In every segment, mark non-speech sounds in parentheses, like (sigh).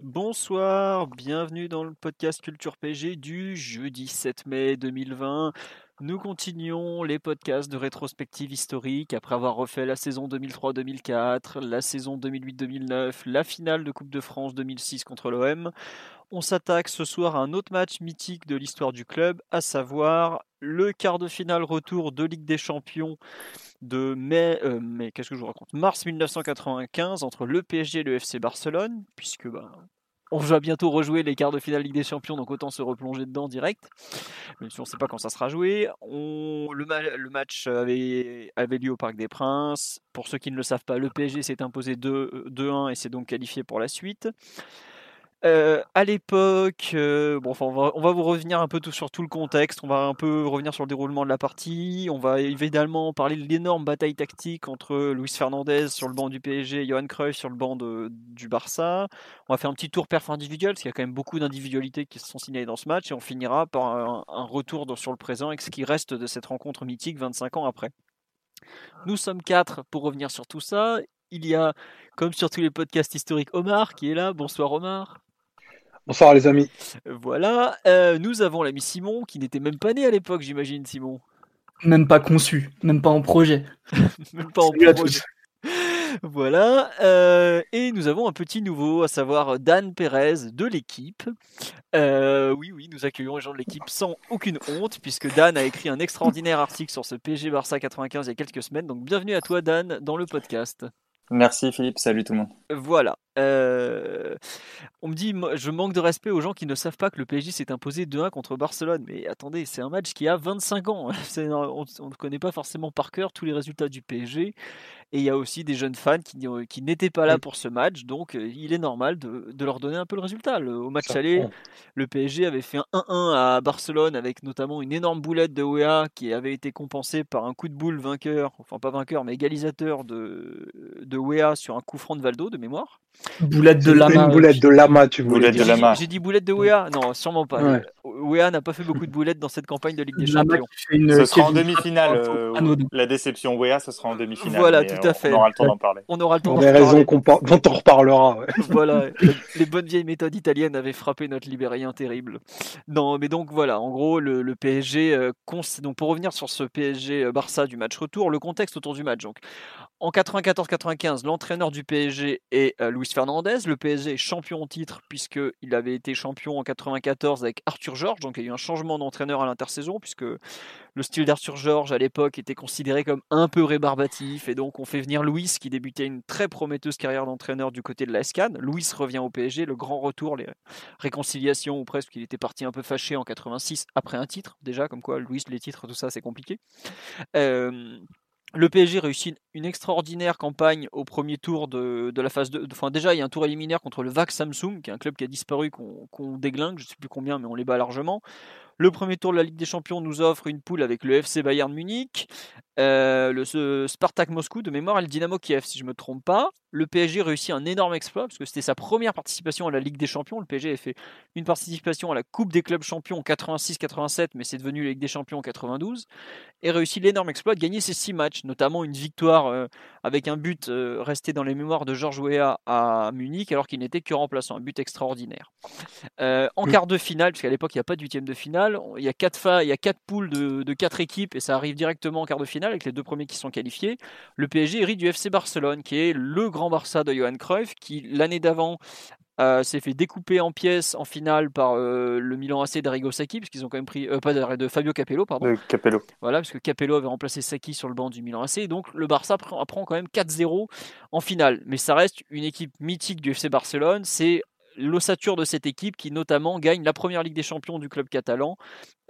Bonsoir, bienvenue dans le podcast Culture PG du jeudi 7 mai 2020. Nous continuons les podcasts de rétrospective historique après avoir refait la saison 2003-2004, la saison 2008-2009, la finale de Coupe de France 2006 contre l'OM. On s'attaque ce soir à un autre match mythique de l'histoire du club, à savoir le quart de finale retour de Ligue des Champions de mai, euh, qu'est-ce que je vous Mars 1995 entre le PSG et le FC Barcelone, puisque bah, on va bientôt rejouer les quarts de finale Ligue des Champions, donc autant se replonger dedans direct. Même si on ne sait pas quand ça sera joué. Le, match avait, avait, lieu au Parc des Princes. Pour ceux qui ne le savent pas, le PSG s'est imposé 2-1 et s'est donc qualifié pour la suite. À l'époque, bon, enfin, on, va, vous revenir un peu sur tout le contexte, on va un peu revenir sur le déroulement de la partie, on va évidemment parler de l'énorme bataille tactique entre Luis Fernandez sur le banc du PSG et Johan Cruyff sur le banc du Barça. On va faire un petit tour perf individuel, parce qu'il y a quand même beaucoup d'individualités qui se sont signalées dans ce match, et on finira par un retour sur le présent avec ce qui reste de cette rencontre mythique 25 ans après. Nous sommes quatre pour revenir sur tout ça. Il y a, comme sur tous les podcasts historiques, Omar qui est là. Bonsoir Omar. Bonsoir les amis. Voilà, euh, nous avons l'ami Simon qui n'était même pas né à l'époque, j'imagine, Simon. Même pas conçu, même pas en projet. (laughs) même pas en projet. (laughs) Voilà, euh, et nous avons un petit nouveau, à savoir Dan Perez de l'équipe. Euh, oui, oui, nous accueillons les gens de l'équipe sans aucune honte, puisque Dan a écrit un extraordinaire article sur ce PG Barça 95 il y a quelques semaines. Donc bienvenue à toi, Dan, dans le podcast. Merci Philippe, salut tout le monde. Voilà. Euh, on me dit, je manque de respect aux gens qui ne savent pas que le PSG s'est imposé 2-1 contre Barcelone. Mais attendez, c'est un match qui a 25 ans. (laughs) On ne connaît pas forcément par cœur tous les résultats du PSG. Et il y a aussi des jeunes fans qui, qui n'étaient pas là pour ce match, donc euh, il est normal de, de, leur donner un peu le résultat. au match aller, le PSG avait fait un 1-1 à Barcelone avec notamment une énorme boulette de Wea qui avait été compensée par un coup de boule vainqueur, enfin pas vainqueur, mais égalisateur de, de Wea sur un coup franc de Valdo de mémoire. Boulette de Lama. Une boulette de Lama, tu voulais dire. J'ai dit boulette de Wea Non, sûrement pas. Ouais. Wea n'a pas fait beaucoup de boulettes dans cette campagne de Ligue des Champions. Une... Ce sera en demi-finale. Euh, la déception Wea, ce sera en demi-finale. Voilà, tout à fait. On aura le temps d'en parler. On aura le temps Pour des raisons par... dont on reparlera. Ouais. (laughs) voilà, les bonnes vieilles méthodes italiennes avaient frappé notre libérien terrible. Non, mais donc voilà, en gros, le, le PSG. Euh, donc pour revenir sur ce PSG euh, Barça du match retour, le contexte autour du match. Donc en 94-95, l'entraîneur du PSG est euh, Fernandez. Le PSG est champion en titre puisqu'il avait été champion en 94 avec Arthur Georges. Donc il y a eu un changement d'entraîneur à l'intersaison puisque le style d'Arthur Georges à l'époque était considéré comme un peu rébarbatif. Et donc on fait venir Luis qui débutait une très prometteuse carrière d'entraîneur du côté de la SCAN. Luis revient au PSG, le grand retour, les réconciliations ou presque qu'il était parti un peu fâché en 86 après un titre. Déjà comme quoi Luis, les titres, tout ça c'est compliqué. Euh, le PSG réussit une extraordinaire campagne au premier tour de, la phase 2. Enfin, déjà, il y a un tour éliminaire contre le VAC Samsung, qui est un club qui a disparu, qu'on déglingue, je ne sais plus combien, mais on les bat largement. Le premier tour de la Ligue des Champions nous offre une poule avec le FC Bayern Munich, euh, le Spartak Moscou de mémoire et le Dynamo Kiev, si je ne me trompe pas. Le PSG réussit un énorme exploit parce que c'était sa première participation à la Ligue des Champions. Le PSG a fait une participation à la Coupe des clubs champions en 86-87, mais c'est devenu la Ligue des Champions en 92 et réussit l'énorme exploit de gagner ses six matchs, notamment une victoire euh, avec un but euh, resté dans les mémoires de Georges Weah à Munich alors qu'il n'était que remplaçant, un but extraordinaire. En quart de finale, puisqu'à l'époque il n'y a pas de huitième de finale, il y a quatre, fa il y a quatre poules de, de quatre équipes et ça arrive directement en quart de finale avec les deux premiers qui sont qualifiés. Le PSG hérite du FC Barcelone qui est le grand Barça de Johan Cruyff qui l'année d'avant euh, s'est fait découper en pièces en finale par euh, le Milan AC d'Arrigo Sacchi, parce qu'ils ont quand même pris, euh, pas de, de, Fabio Capello, pardon. Capello. Voilà, parce que Capello avait remplacé Sacchi sur le banc du Milan AC, donc le Barça prend, prend quand même 4-0 en finale. Mais ça reste une équipe mythique du FC Barcelone, c'est l'ossature de cette équipe qui notamment gagne la première Ligue des Champions du club catalan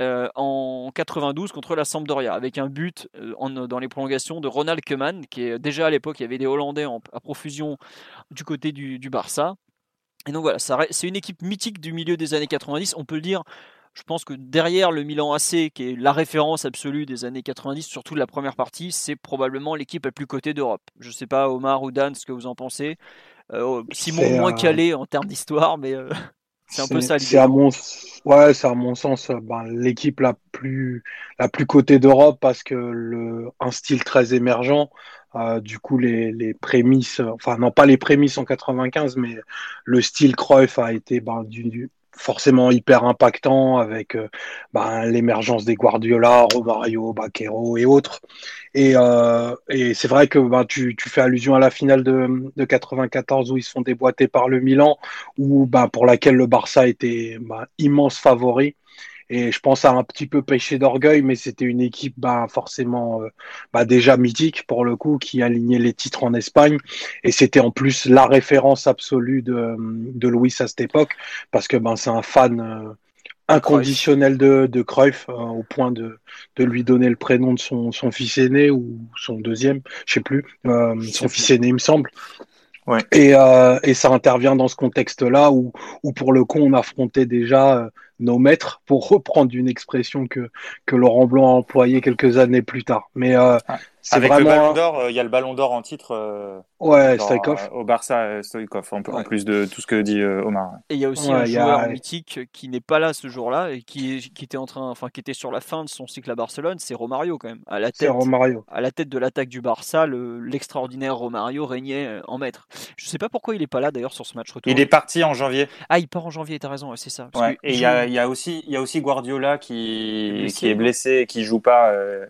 en 92 contre la Sampdoria avec un but dans les prolongations de Ronald Koeman qui est déjà à l'époque il y avait des Hollandais à profusion du côté du, Barça. Et donc voilà, c'est une équipe mythique du milieu des années 90. On peut dire, je pense que derrière le Milan AC, qui est la référence absolue des années 90, surtout de la première partie, c'est probablement l'équipe la plus cotée d'Europe. Je ne sais pas, Omar ou Dan, ce que vous en pensez. Euh, Simon moins calé en termes d'histoire, mais euh, (laughs) c'est un peu ça C'est à mon, ouais, c'est à mon sens euh, ben, l'équipe la plus la plus cotée d'Europe parce que le un style très émergent. du coup, les, les prémices, enfin non pas les prémices en 95, mais le style Cruyff a été ben, du, forcément hyper impactant avec euh, ben, l'émergence des Guardiola, Romario, Baquero et autres. Et, euh, et c'est vrai que ben, tu, fais allusion à la finale de, de 94 où ils sont déboîtés par le Milan, où ben, pour laquelle le Barça était immense favori. Et je pense à un petit peu péché d'orgueil, mais c'était une équipe bah, forcément euh, bah, déjà mythique pour le coup, qui alignait les titres en Espagne. Et c'était en plus la référence absolue de, de Louis à cette époque, parce que ben, c'est un fan euh, inconditionnel de, de Cruyff, euh, au point de, de lui donner le prénom de son, son fils aîné ou son deuxième, je sais plus, son fils aîné, il me semble. Ouais. Et, et ça intervient dans ce contexte-là où, où, pour le coup, on affrontait déjà nos maîtres, pour reprendre une expression que, que Laurent Blanc a employée quelques années plus tard. Mais euh, avec le Ballon d'Or, euh, il y a le Ballon d'Or en titre. Euh, ouais, Stoïkov. au Barça, Stoïkov, en, plus de tout ce que dit Omar. Et il y a aussi un joueur mythique qui n'est pas là ce jour-là et qui, qui, était en train, enfin, qui était sur la fin de son cycle à Barcelone, c'est Romario quand même. À la tête, Romario. À la tête de l'attaque du Barça, l'extraordinaire Romario régnait en maître. Je sais pas pourquoi il est pas là d'ailleurs sur ce match retour. Il est parti en janvier. Ah, il part en janvier, t'as raison, c'est ça. Ouais, et il y a il y a aussi, il y a aussi Guardiola qui, est qui est blessé et qui joue pas. Euh,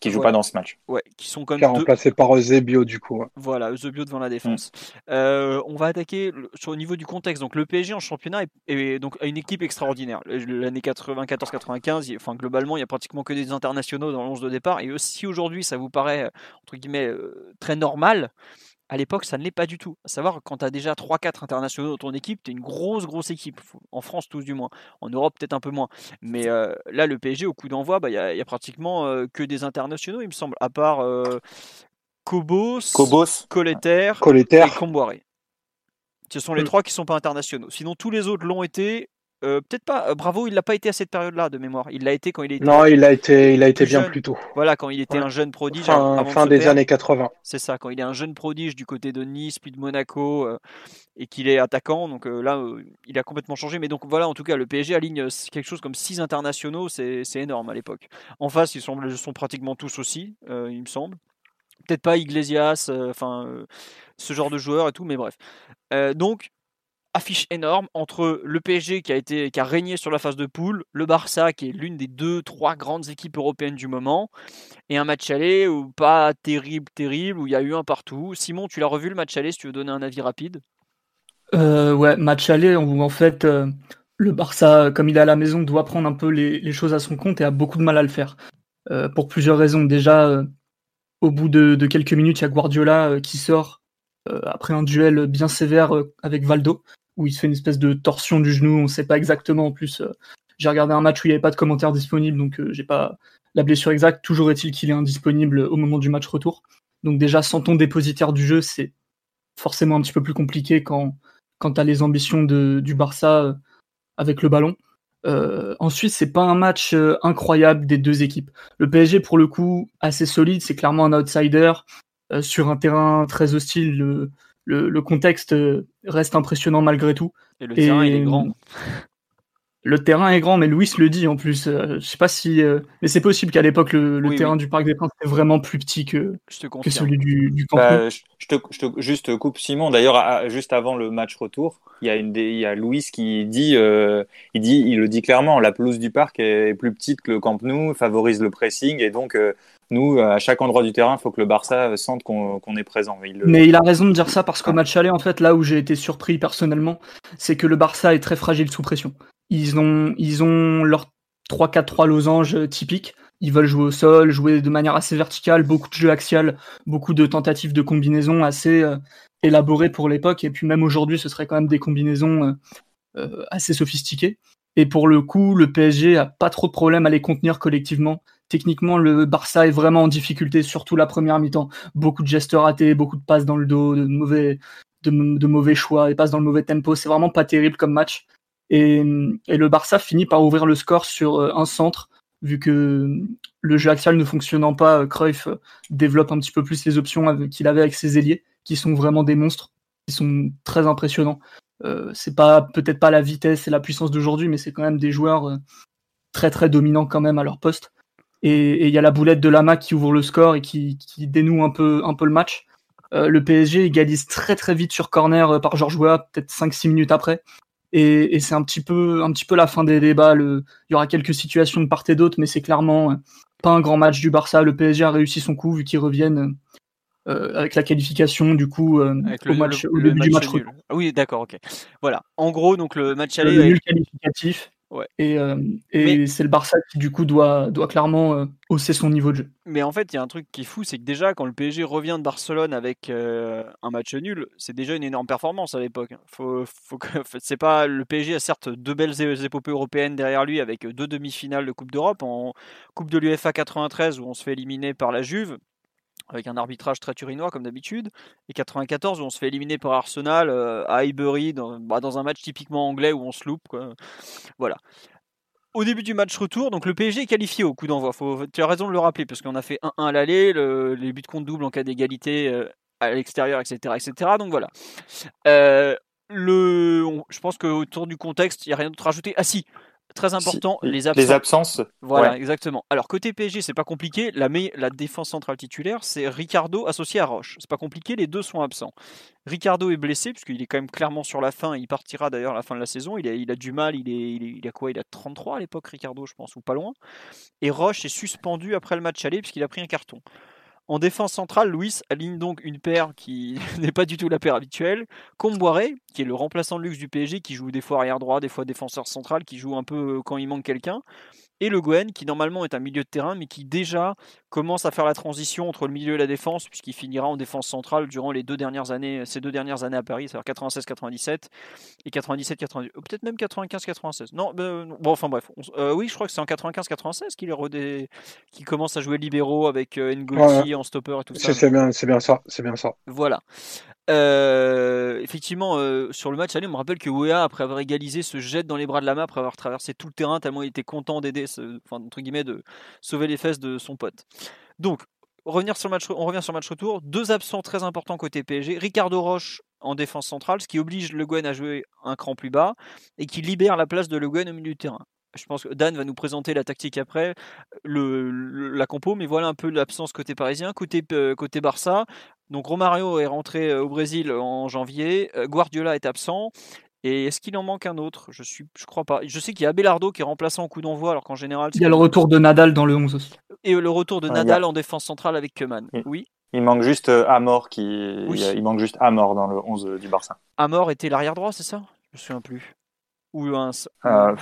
qui joue pas dans ce match. Ouais, qui sont comme remplacé par Eusebio du coup. Voilà, Eusebio devant la défense. Mm. Euh, on va attaquer sur au niveau du contexte. Donc le PSG en championnat est, donc une équipe extraordinaire. L'année 94-95, enfin globalement, il y a pratiquement que des internationaux dans l'11 de départ. Et si aujourd'hui ça vous paraît entre guillemets euh, très normal, à l'époque, ça ne l'est pas du tout. À savoir, quand tu as déjà 3-4 internationaux dans ton équipe, tu es une grosse, grosse équipe. En France, tous du moins. En Europe, peut-être un peu moins. Mais euh, là, le PSG, au coup d'envoi, bah, il bah, y, y, a pratiquement euh, que des internationaux, il me semble, à part euh, Cobos, Cobos, Coleter, et Comboiré. Ce sont les mm. trois qui ne sont pas internationaux. Sinon, tous les autres l'ont été euh, peut-être pas. Euh, Bravo, il l'a pas été à cette période-là de mémoire. Il l'a été quand il était. Non, il a été, il a été bien plus tôt. Voilà, quand il était un jeune prodige. Fin, fin des années 80. C'est ça, quand il est un jeune prodige du côté de Nice puis de Monaco euh, et qu'il est attaquant. Donc là, il a complètement changé. Mais donc voilà, en tout cas, le PSG aligne quelque chose comme 6 internationaux. C'est énorme à l'époque. En face, ils sont, sont pratiquement tous aussi, il me semble. Peut-être pas Iglesias, enfin ce genre de joueurs et tout, mais bref. donc affiche énorme entre le PSG qui a, été, qui a régné sur la phase de poule, le Barça qui est l'une des deux, trois grandes équipes européennes du moment, et un match aller où pas terrible, terrible, où il y a eu un partout. Simon, tu l'as revu le match aller si tu veux donner un avis rapide? Euh, Ouais, match aller où en fait euh, le Barça, comme il est à la maison, doit prendre un peu les, choses à son compte et a beaucoup de mal à le faire. Euh, pour plusieurs raisons. Déjà, au bout de, de, quelques minutes, il y a Guardiola qui sort après un duel bien sévère avec Valdo où il se fait une espèce de torsion du genou, on ne sait pas exactement. En plus, euh, j'ai regardé un match où il n'y avait pas de commentaires disponibles, donc euh, j'ai pas la blessure exacte. Toujours est-il qu'il est indisponible au moment du match retour. Donc déjà, sans ton dépositaire du jeu, c'est forcément un petit peu plus compliqué quand, quand tu as les ambitions de, du Barça euh, avec le ballon. Euh, ensuite, c'est pas un match incroyable des deux équipes. Le PSG, pour le coup, assez solide, c'est clairement un outsider. sur un terrain très hostile, le, le, contexte euh, reste impressionnant malgré tout. Et le terrain, il est grand. Le terrain est grand, mais Louis le dit en plus. Euh, je sais pas si. Euh, mais c'est possible qu'à l'époque, le, terrain du Parc des Princes était vraiment plus petit que, que celui du, du camp. Bah, je, te, je, te, juste coupe Simon. D'ailleurs, juste avant le match retour, il y a, une il y a Louis qui dit, il dit il le dit clairement, la pelouse du parc est plus petite que le Camp Nou, favorise le pressing et donc nous, à chaque endroit du terrain, il faut que le Barça sente qu'on est présent. Mais il a raison de dire ça parce qu'au match aller, en fait, là où j'ai été surpris personnellement, c'est que le Barça est très fragile sous pression. Ils ont, ils ont leur 3-4-3 losanges typiques, ils veulent jouer au sol, jouer de manière assez verticale, beaucoup de jeux axial, beaucoup de tentatives de combinaisons assez euh, élaborées pour l'époque. Et puis même aujourd'hui, ce serait quand même des combinaisons euh, euh, assez sophistiquées. Et pour le coup, le PSG a pas trop de problème à les contenir collectivement. Techniquement, le Barça est vraiment en difficulté, surtout la première mi-temps. Beaucoup de gestes ratés, beaucoup de passes dans le dos, de mauvais, choix, et passes dans le mauvais tempo. C'est vraiment pas terrible comme match. Et, le Barça finit par ouvrir le score sur un centre vu que le jeu axial ne fonctionnant pas, Cruyff développe un petit peu plus les options qu'il avait avec ses ailiers, qui sont vraiment des monstres, qui sont très impressionnants. Euh, c'est pas peut-être pas la vitesse et la puissance d'aujourd'hui, mais c'est quand même des joueurs euh, très très dominants quand même à leur poste. Et il y a la boulette de Lama qui ouvre le score et qui, qui dénoue un peu, un peu le match. Euh, le PSG égalise très très vite sur corner euh, par Georges Weah, peut-être 5-6 minutes après. Et, c'est un petit peu, un petit peu la fin des débats. Le, il y aura quelques situations de part et d'autre, mais c'est clairement euh, pas un grand match du Barça. Le PSG a réussi son coup vu qu'ils reviennent euh, avec la qualification du coup euh, au, match, au début du match. Oui, d'accord, ok. Voilà. En gros, donc le match aller. Le nul qualificatif. Ouais. Et, euh, et c'est le Barça qui du coup doit, doit clairement euh, hausser son niveau de jeu. Mais en fait, il y a un truc qui est fou, c'est que déjà quand le PSG revient de Barcelone avec euh, un match nul, c'est déjà une énorme performance à l'époque. Faut, faut (laughs) c'est pas le PSG a certes deux belles épopées européennes derrière lui avec deux demi-finales de Coupe d'Europe en Coupe de l'UEFA 93 où on se fait éliminer par la Juve avec un arbitrage très turinois comme d'habitude, et 94 où on se fait éliminer par Arsenal euh, à Highbury dans, bah, dans, un match typiquement anglais où on se loupe. Voilà. Au début du match retour, donc le PSG est qualifié au coup d'envoi. Tu as raison de le rappeler parce qu'on a fait 1-1 à l'aller, le, les buts contre double en cas d'égalité euh, à l'extérieur, etc., etc. Donc voilà. Euh, le, je pense qu'autour du contexte, il n'y a rien d'autre à rajouter. Ah si, Très important, les absences. Les absences. Voilà, exactement. Alors côté PSG, c'est pas compliqué. La, la défense centrale titulaire, c'est Ricardo associé à Roche. C'est pas compliqué, les deux sont absents. Ricardo est blessé puisqu'il est quand même clairement sur la fin. Il partira d'ailleurs à la fin de la saison. Il a, il a du mal. Il, est, il, a quoi? Il a 33 à l'époque, Ricardo, je pense, ou pas loin. Et Roche est suspendu après le match aller puisqu'il a pris un carton. En défense centrale, Luis aligne donc une paire qui (laughs) n'est pas du tout la paire habituelle. Comboiré, qui est le remplaçant de luxe du PSG, qui joue des fois arrière droit, des fois défenseur central, qui joue un peu euh, quand il manque quelqu'un et Le Gouen, qui normalement est un milieu de terrain, mais qui déjà commence à faire la transition entre le milieu et la défense, puisqu'il finira en défense centrale durant les deux dernières années, ces deux dernières années à Paris, c'est-à-dire 96-97 et 97-98, peut-être même 95-96. Non, ben, bon, enfin bref, euh, oui, je crois que c'est en 95-96 qu'il est qui commence à jouer libéraux avec euh, N'Goti en stopper et tout ça. C'est bien, bien ça, c'est bien ça. Voilà. Euh, effectivement, euh, sur le match allez, on me rappelle que Wea, après avoir égalisé, se jette dans les bras de la main après avoir traversé tout le terrain, tellement il était content d'aider, entre guillemets, de sauver les fesses de son pote. Donc, revenir sur le match, on revient sur le match retour. Deux absents très importants côté PSG. Ricardo Roche en défense centrale, ce qui oblige Le Guen à jouer un cran plus bas et qui libère la place de Le Guen au milieu du terrain. Je pense que Dan va nous présenter la tactique après, la compo, mais voilà un peu l'absence côté parisien. Côté, euh, côté Barça, donc Romario est rentré euh, au Brésil en janvier, euh, Guardiola est absent. Et est-ce qu'il en manque un autre? Je suis, je crois pas. Je sais qu'il y a Belardo qui est remplaçant au coup d'envoi, alors qu'en général. Il y a le retour de Nadal dans le 11 aussi. Et le retour de Nadal en défense centrale avec Keman. Oui. Il manque juste Amor qui. Il manque juste Amor dans le 11 du Barça. Amor était l'arrière droit, c'est ça? Je me souviens plus. Ou un. Euh,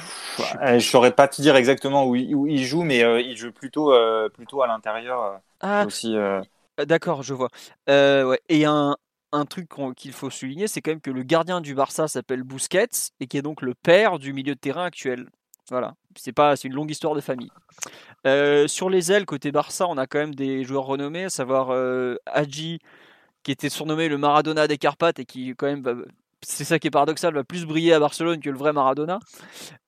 je saurais pas te dire exactement où il, joue, mais il joue plutôt, plutôt à l'intérieur. Ah. Aussi. Euh, d'accord, je vois. Euh, ouais. Et un, un truc qu'il faut souligner, c'est quand même que le gardien du Barça s'appelle Busquets et qui est donc le père du milieu de terrain actuel. Voilà, c'est pas, c'est une longue histoire de famille. Euh, sur les ailes côté Barça, on a quand même des joueurs renommés, à savoir euh, Hadji, qui était surnommé le Maradona des Carpates et qui quand même c'est ça qui est paradoxal, va plus briller à Barcelone que le vrai Maradona.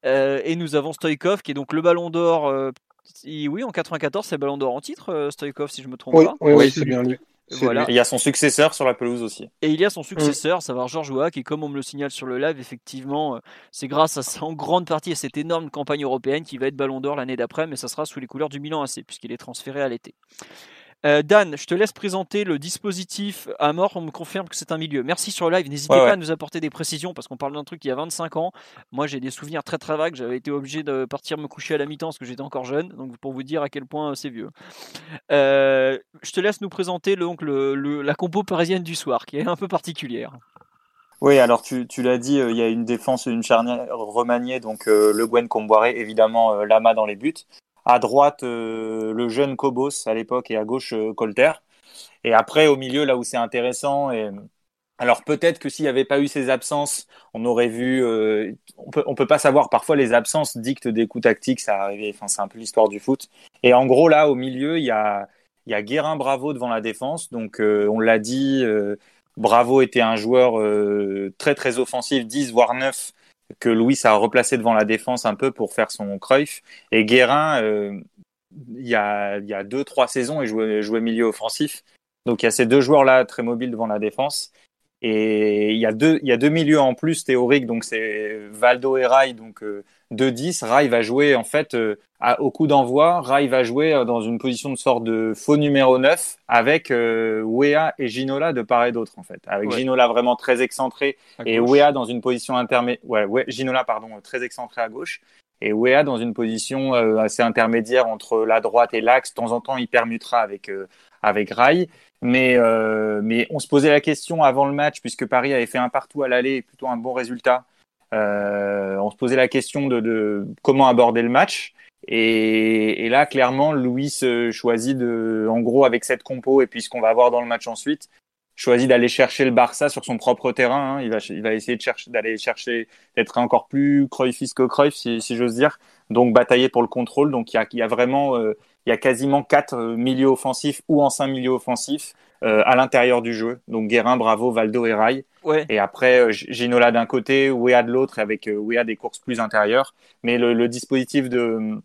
et nous avons Stoïkov, qui est donc le Ballon d'Or oui, en 94, c'est Ballon d'Or en titre, euh, Stoïkov, si je me trompe oui, pas. Oui, oui, c'est bien lui. Voilà. il y a son successeur sur la pelouse aussi. Et il y a son successeur, savoir Georges Ouac, et comme on me le signale sur le live, effectivement, euh, c'est grâce à en grande partie à cette énorme campagne européenne qui va être Ballon d'Or l'année d'après, mais ça sera sous les couleurs du Milan AC, puisqu'il est transféré à l'été. Euh, Dan, je te laisse présenter le dispositif à mort. On me confirme que c'est un milieu. Merci sur le live. N'hésitez pas à nous apporter des précisions parce qu'on parle d'un truc il y a 25 ans. Moi, j'ai des souvenirs très très vagues. J'avais été obligé de partir me coucher à la mi-temps parce que j'étais encore jeune. Donc, pour vous dire à quel point c'est vieux. Euh, je te laisse nous présenter donc, le, la compo parisienne du soir qui est un peu particulière. Oui, alors tu, tu l'as dit, euh, il y a une défense, une charnière remaniée, donc Le Gwen Comboiré, évidemment Lama dans les buts. À droite, le jeune Cobos à l'époque et à gauche Colter. Et après, au milieu, là où c'est intéressant, et alors peut-être que s'il n'y avait pas eu ces absences, on aurait vu. Euh, on peut, peut pas savoir. Parfois, les absences dictent des coups tactiques. Ça arrive. Enfin, c'est un peu l'histoire du foot. Et en gros, là, au milieu, il y a, y a Guérin Bravo devant la défense. Donc, euh, on l'a dit. Euh, Bravo était un joueur très très offensif, 10 voire 9 que Louis a replacé devant la défense un peu pour faire son Cruyff. Et Guérin, il y a, il y a deux trois saisons, il jouait, jouait milieu offensif. Donc il y a ces deux joueurs là très mobiles devant la défense. Et il y a deux, il y a deux milieux en plus théoriques, donc c'est Valdo et Rai, donc 2-10. Euh, Rai va jouer en fait euh, au coup d'envoi. Rai va jouer euh, dans une position de sorte de faux numéro 9 avec Wea et Ginola de part et d'autre en fait. Avec Ginola vraiment très excentré et Wea dans une position intermédiaire. Ouais, Ginola pardon très excentré à gauche et Wea dans une position assez intermédiaire entre la droite et l'axe. De temps en temps, il permutera avec avec Rai. Mais, euh, mais on se posait la question avant le match, puisque Paris avait fait un partout à l'aller, plutôt un bon résultat. Euh, on se posait la question de, de, comment aborder le match. Et, et là, clairement, Louis choisit de, en gros, avec cette compo et puis ce qu'on va avoir dans le match ensuite, choisit d'aller chercher le Barça sur son propre terrain. Hein. Il, va, il va essayer de chercher, d'aller chercher, d'être encore plus Cruyffiste que Cruyff, si, si j'ose dire. Donc batailler pour le contrôle. Donc il y a, il y a vraiment, euh, il y a quasiment quatre euh, milieux offensifs ou en cinq milieux offensifs euh, à l'intérieur du jeu. Donc Guérin, Bravo, Valdo et Rai. Ouais. Et après Ginola d'un côté, Wea de l'autre, avec Wea des courses plus intérieures. Mais le, le dispositif de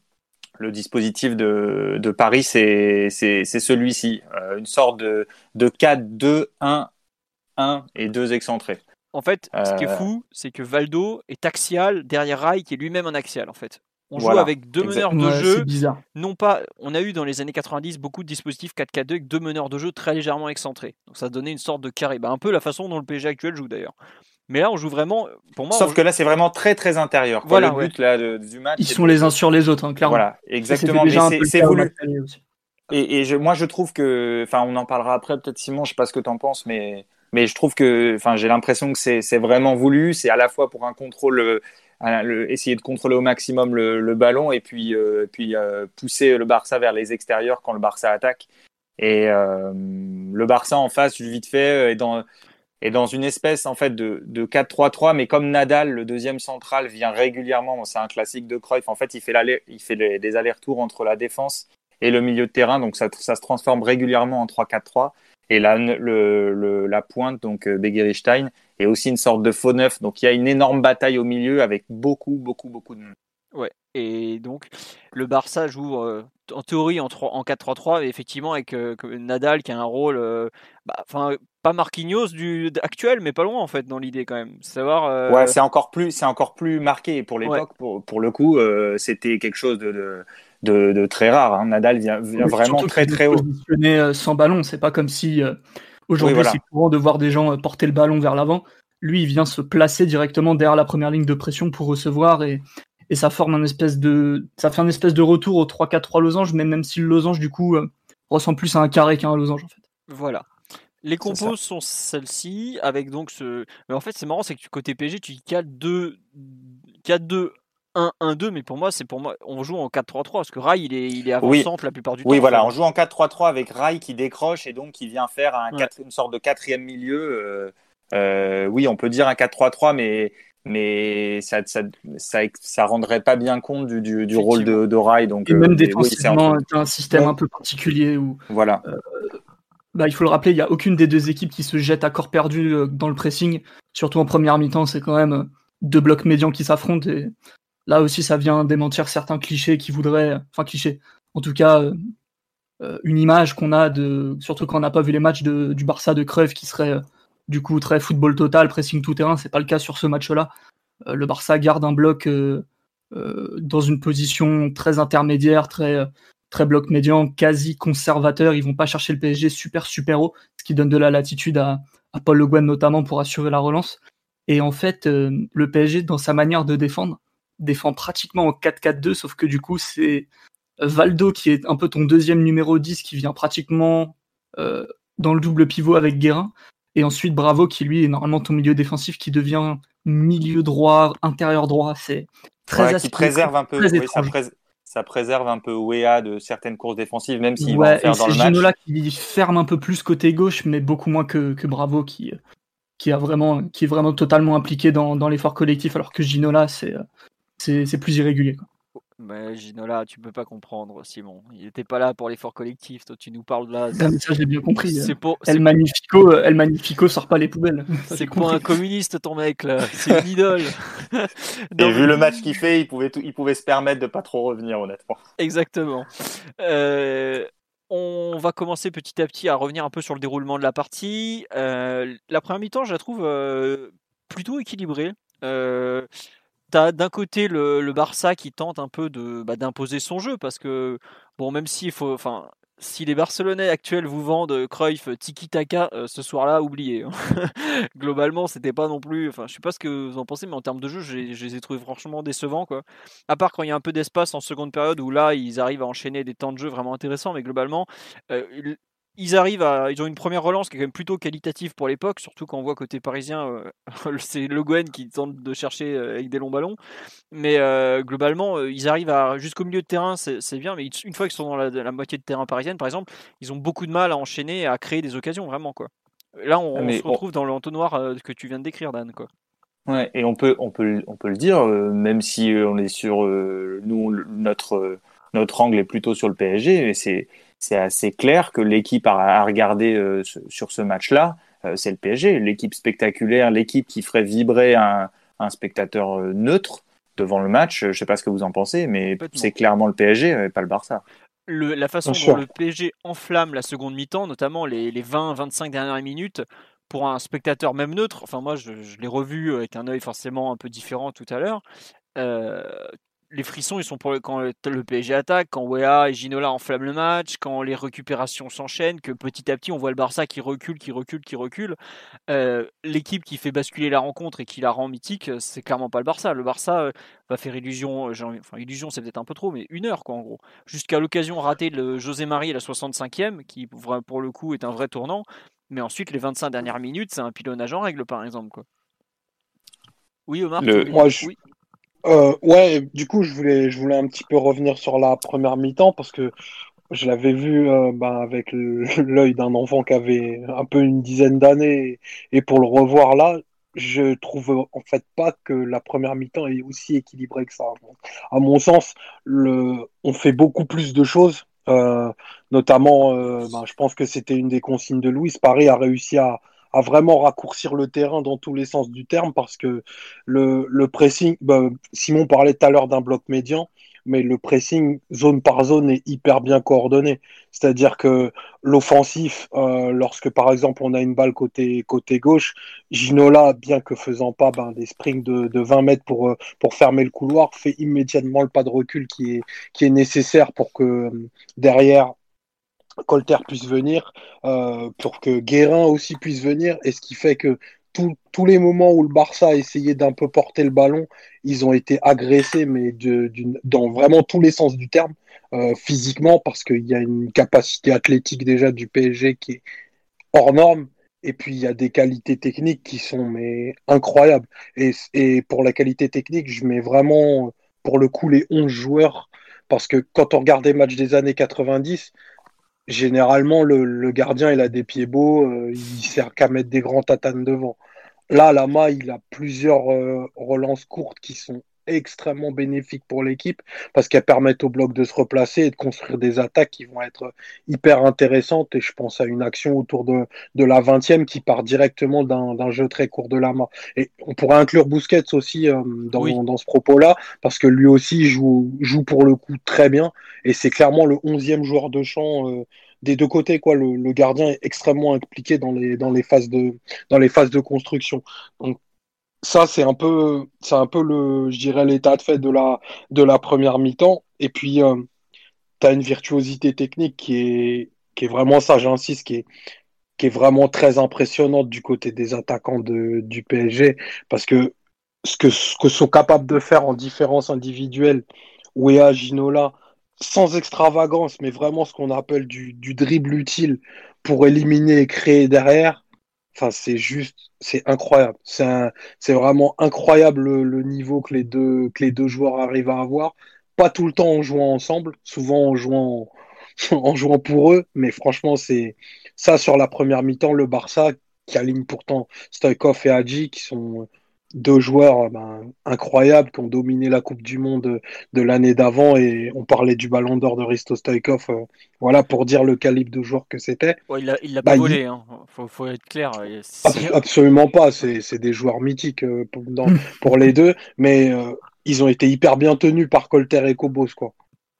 le dispositif de, de Paris, c'est celui-ci, une sorte de, de 4-2-1-1 et deux excentrés. En fait, ce qui est fou, c'est que Valdo est axial derrière Rai, qui est lui-même un axial, en fait. On joue avec deux meneurs de jeu. Non pas, on a eu dans les années 90 beaucoup de dispositifs 4-4-2 avec deux meneurs de jeu très légèrement excentrés. Donc ça donnait une sorte de carré. Bah, un peu la façon dont le PSG actuel joue d'ailleurs. Mais là, on joue vraiment. Pour moi, Sauf que là, c'est vraiment très très intérieur. Voilà, le but là, du match. Ils sont les uns sur les autres, hein, clairement. Voilà, exactement. c'est voulu. Et, et je, moi, je trouve que, enfin, on en parlera après, peut-être Simon, je sais pas ce que tu en penses, mais mais je trouve que, enfin, j'ai l'impression que c'est vraiment voulu. C'est à la fois pour un contrôle essayer de contrôler au maximum le, ballon et puis, euh, puis euh, pousser le Barça vers les extérieurs quand le Barça attaque. Et euh, le Barça en face, vite fait, est dans, est dans une espèce en fait de, de 4-3-3, mais comme Nadal, le deuxième central, vient régulièrement, c'est un classique de Cruyff, en fait, il fait, il fait des allers-retours entre la défense et le milieu de terrain, donc ça se transforme régulièrement en 3-4-3. Et là, le, la pointe, donc Begiristain, et aussi une sorte de faux neuf. Donc il y a une énorme bataille au milieu avec beaucoup, beaucoup, beaucoup de monde. Ouais, et donc le Barça joue euh, en théorie en, en 4-3-3, mais effectivement avec euh, Nadal qui a un rôle, euh, bah, enfin pas Marquinhos du actuel, mais pas loin en fait dans l'idée quand même. Savoir. Ouais, c'est encore plus, c'est encore plus marqué pour l'époque. Pour, pour le coup, c'était quelque chose de, de, de, très rare. Hein. Nadal vient, vraiment très très haut. sans ballon, c'est pas comme si Aujourd'hui, c'est courant de voir des gens euh, porter le ballon vers l'avant. Lui, il vient se placer directement derrière la première ligne de pression pour recevoir et, ça forme un espèce de, ça fait un espèce de retour au 3-4-3 losange, mais même si le losange, du coup, euh, ressemble plus à un carré qu'à un losange, en fait. Voilà. Les compos sont celles-ci, avec donc ce. Mais en fait, c'est marrant, c'est que côté PG, tu 4-2, 4-2, 1-1-2, mais pour moi, c'est pour moi, on joue en 4-3-3 parce que Rai, il est, il est avant-centre la plupart du temps. Oui, voilà, on joue en 4-3-3 avec Rai qui décroche et donc qui vient faire un une sorte de quatrième milieu. Euh, euh, oui, on peut dire un 4-3-3, mais mais ça, ça, ça, ça, rendrait pas bien compte du, du, du rôle de, de Rai. Donc, et même euh, défensivement, c'est un système un peu particulier où. Voilà. bah, il faut le rappeler, il n'y a aucune des deux équipes qui se jette à corps perdu dans le pressing. Surtout en première mi-temps, c'est quand même deux blocs médians qui s'affrontent et Là aussi, ça vient démentir certains clichés qui voudraient, enfin clichés, en tout cas euh, euh, une image qu'on a de, surtout quand on n'a pas vu les matchs du Barça de Crève qui serait euh, du coup très football total, pressing tout terrain. C'est pas le cas sur ce match-là. le Barça garde un bloc dans une position très intermédiaire, très très bloc médian, quasi conservateur. Ils vont pas chercher le PSG super super haut, ce qui donne de la latitude à, à Paul Le Guen notamment pour assurer la relance. Et en fait, le PSG dans sa manière de défendre défend pratiquement en 4-4-2, sauf que du coup, c'est Valdo qui est un peu ton deuxième numéro 10 qui vient pratiquement euh, dans le double pivot avec Guérin. Et ensuite, Bravo qui lui est normalement ton milieu défensif qui devient milieu droit, intérieur droit. C'est très qui préserve un peu. ça préserve un peu Wea de certaines courses défensives, même s'il va en faire dans le match. Ginola qui ferme un peu plus côté gauche, mais beaucoup moins que, que Bravo, qui, qui, a vraiment, qui est vraiment totalement impliqué dans, dans l'effort collectif, alors que Ginola, c'est plus irrégulier. Quoi. Mais Ginola, tu peux pas comprendre, Simon. Il n'était pas là pour l'effort collectif. Toi, tu nous parles là. ça, j'ai bien compris. C'est pour. El Magnifico, El Magnifico sort pas les poubelles. (laughs) C'est pour un communiste, ton mec là. C'est une idole. (laughs) Et vu le match qu'il fait, il pouvait, il pouvait se permettre de pas trop revenir, honnêtement. Exactement. Euh, on va commencer petit à petit à revenir un peu sur le déroulement de la partie. Euh, la première mi-temps, je la trouve euh, plutôt équilibrée. Euh, T'as d'un côté le, Barça qui tente un peu bah, d'imposer son jeu parce que bon même s'il faut enfin si les Barcelonais actuels vous vendent Cruyff Tiki Taka ce soir-là, oubliez. Hein. (laughs) Globalement, c'était pas non plus. Enfin, je sais pas ce que vous en pensez, mais en termes de jeu, je les ai trouvés franchement décevants, quoi. À part quand il y a un peu d'espace en seconde période où là, ils arrivent à enchaîner des temps de jeu vraiment intéressants, mais globalement, ils arrivent à. Ils ont une première relance qui est quand même plutôt qualitative pour l'époque, surtout quand on voit côté parisien, euh, (laughs) c'est Le Guen qui tente de chercher euh, avec des longs ballons. Mais euh, globalement, ils arrivent à jusqu'au milieu de terrain, c'est bien, mais une fois qu'ils sont dans la, moitié de terrain parisienne, par exemple, ils ont beaucoup de mal à enchaîner et à créer des occasions, vraiment. quoi. Là, on, se retrouve dans l'entonnoir que tu viens de décrire, Dan. Quoi. Ouais, et on peut, on peut, on peut le dire, même si on est sur. nous, notre, notre angle est plutôt sur le PSG, mais c'est c'est assez clair que l'équipe à, regarder euh, sur ce match-là, euh, c'est le PSG, l'équipe spectaculaire, l'équipe qui ferait vibrer un, spectateur euh, neutre devant le match. Je ne sais pas ce que vous en pensez, mais c'est clairement le PSG et pas le Barça. la façon dont le PSG enflamme la seconde mi-temps, notamment les, 20-25 dernières minutes, pour un spectateur même neutre, enfin moi je, l'ai revu avec un œil forcément un peu différent tout à l'heure, les frissons, ils sont pour quand le PSG attaque, quand Wea et Ginola enflamment le match, quand les récupérations s'enchaînent, que petit à petit on voit le Barça qui recule, qui recule, qui recule. Euh, l'équipe qui fait basculer la rencontre et qui la rend mythique, c'est clairement pas le Barça. Le Barça euh, va faire illusion, euh, enfin illusion c'est peut-être un peu trop, mais une heure quoi en gros. Jusqu'à l'occasion ratée de José Marie à la 65e, qui pour le coup est un vrai tournant. Mais ensuite les 25 dernières minutes, c'est un pilonnage en règle par exemple quoi. Oui Omar. Moi, oui. Euh, ouais, du coup, je voulais, je voulais un petit peu revenir sur la première mi-temps parce que je l'avais vu euh, ben, avec (laughs) l'œil d'un enfant qui avait un peu une dizaine d'années et pour le revoir là, je trouve en fait pas que la première mi-temps est aussi équilibrée que ça. À mon sens, le, on fait beaucoup plus de choses. Euh, notamment, euh, ben, je pense que c'était une des consignes de Louis. Paris a réussi à, à vraiment raccourcir le terrain dans tous les sens du terme parce que le, le pressing, bah, Simon parlait tout à l'heure d'un bloc médian, mais le pressing zone par zone est hyper bien coordonné. C'est-à-dire que l'offensif, euh, lorsque par exemple on a une balle côté, côté gauche, Ginola, bien que faisant pas ben, des sprints de, de 20 mètres pour, euh, pour fermer le couloir, fait immédiatement le pas de recul qui est, qui est nécessaire pour que derrière Colter puisse venir, euh, pour que Guérin aussi puisse venir, et ce qui fait que tous les moments où le Barça a essayé d'un peu porter le ballon, ils ont été agressés, mais de, dans vraiment tous les sens du terme, euh, physiquement, parce qu'il y a une capacité athlétique déjà du PSG qui est hors norme, et puis il y a des qualités techniques qui sont mais incroyables. Et, et pour la qualité technique, je mets vraiment pour le coup les 11 joueurs, parce que quand on regarde les matchs des années 90, généralement, le, gardien, il a des pieds beaux, euh, il sert qu'à mettre des grands tatanes devant. Là, Lama, il a plusieurs euh, relances courtes qui sont extrêmement bénéfiques pour l'équipe parce qu'elles permettent au bloc de se replacer et de construire des attaques qui vont être hyper intéressantes. Et je pense à une action autour de, de la 20e qui part directement d'un jeu très court de Lama. Et on pourrait inclure Busquets aussi euh, dans, dans, ce propos-là parce que lui aussi joue, joue pour le coup très bien et c'est clairement le 11e joueur de champ. Euh, des deux côtés quoi le, le, gardien est extrêmement impliqué dans les dans les phases de dans les phases de construction donc ça, c'est un peu, c'est un peu le, je dirais, l'état de fait de la, de la première mi-temps. Et puis, euh, tu as une virtuosité technique qui est, qui est vraiment, ça j'insiste, qui est, qui est vraiment très impressionnante du côté des attaquants de, du PSG. Parce que ce que, ce que sont capables de faire en différence individuelle, Wea, Ginola, sans extravagance, mais vraiment ce qu'on appelle du, du dribble utile pour éliminer et créer derrière, Enfin, c'est juste, c'est incroyable. C'est vraiment incroyable le, niveau que les deux que les deux joueurs arrivent à avoir pas tout le temps en jouant ensemble, souvent en jouant, (laughs) en jouant pour eux. Mais franchement, c'est ça sur la première mi-temps, le Barça qui aligne pourtant Stoikov et Hadji, qui sont deux joueurs ben, incroyables qui ont dominé la Coupe du Monde de, l'année d'avant et on parlait du Ballon d'Or de Risto Stoikov. Euh, voilà pour dire le calibre de joueur que c'était. il l'a il pas bah, volé, hein. faut, être clair. absolument pas, c'est des joueurs mythiques euh, pour, les deux, mais euh, ils ont été hyper bien tenus par Colter et Cobos quoi.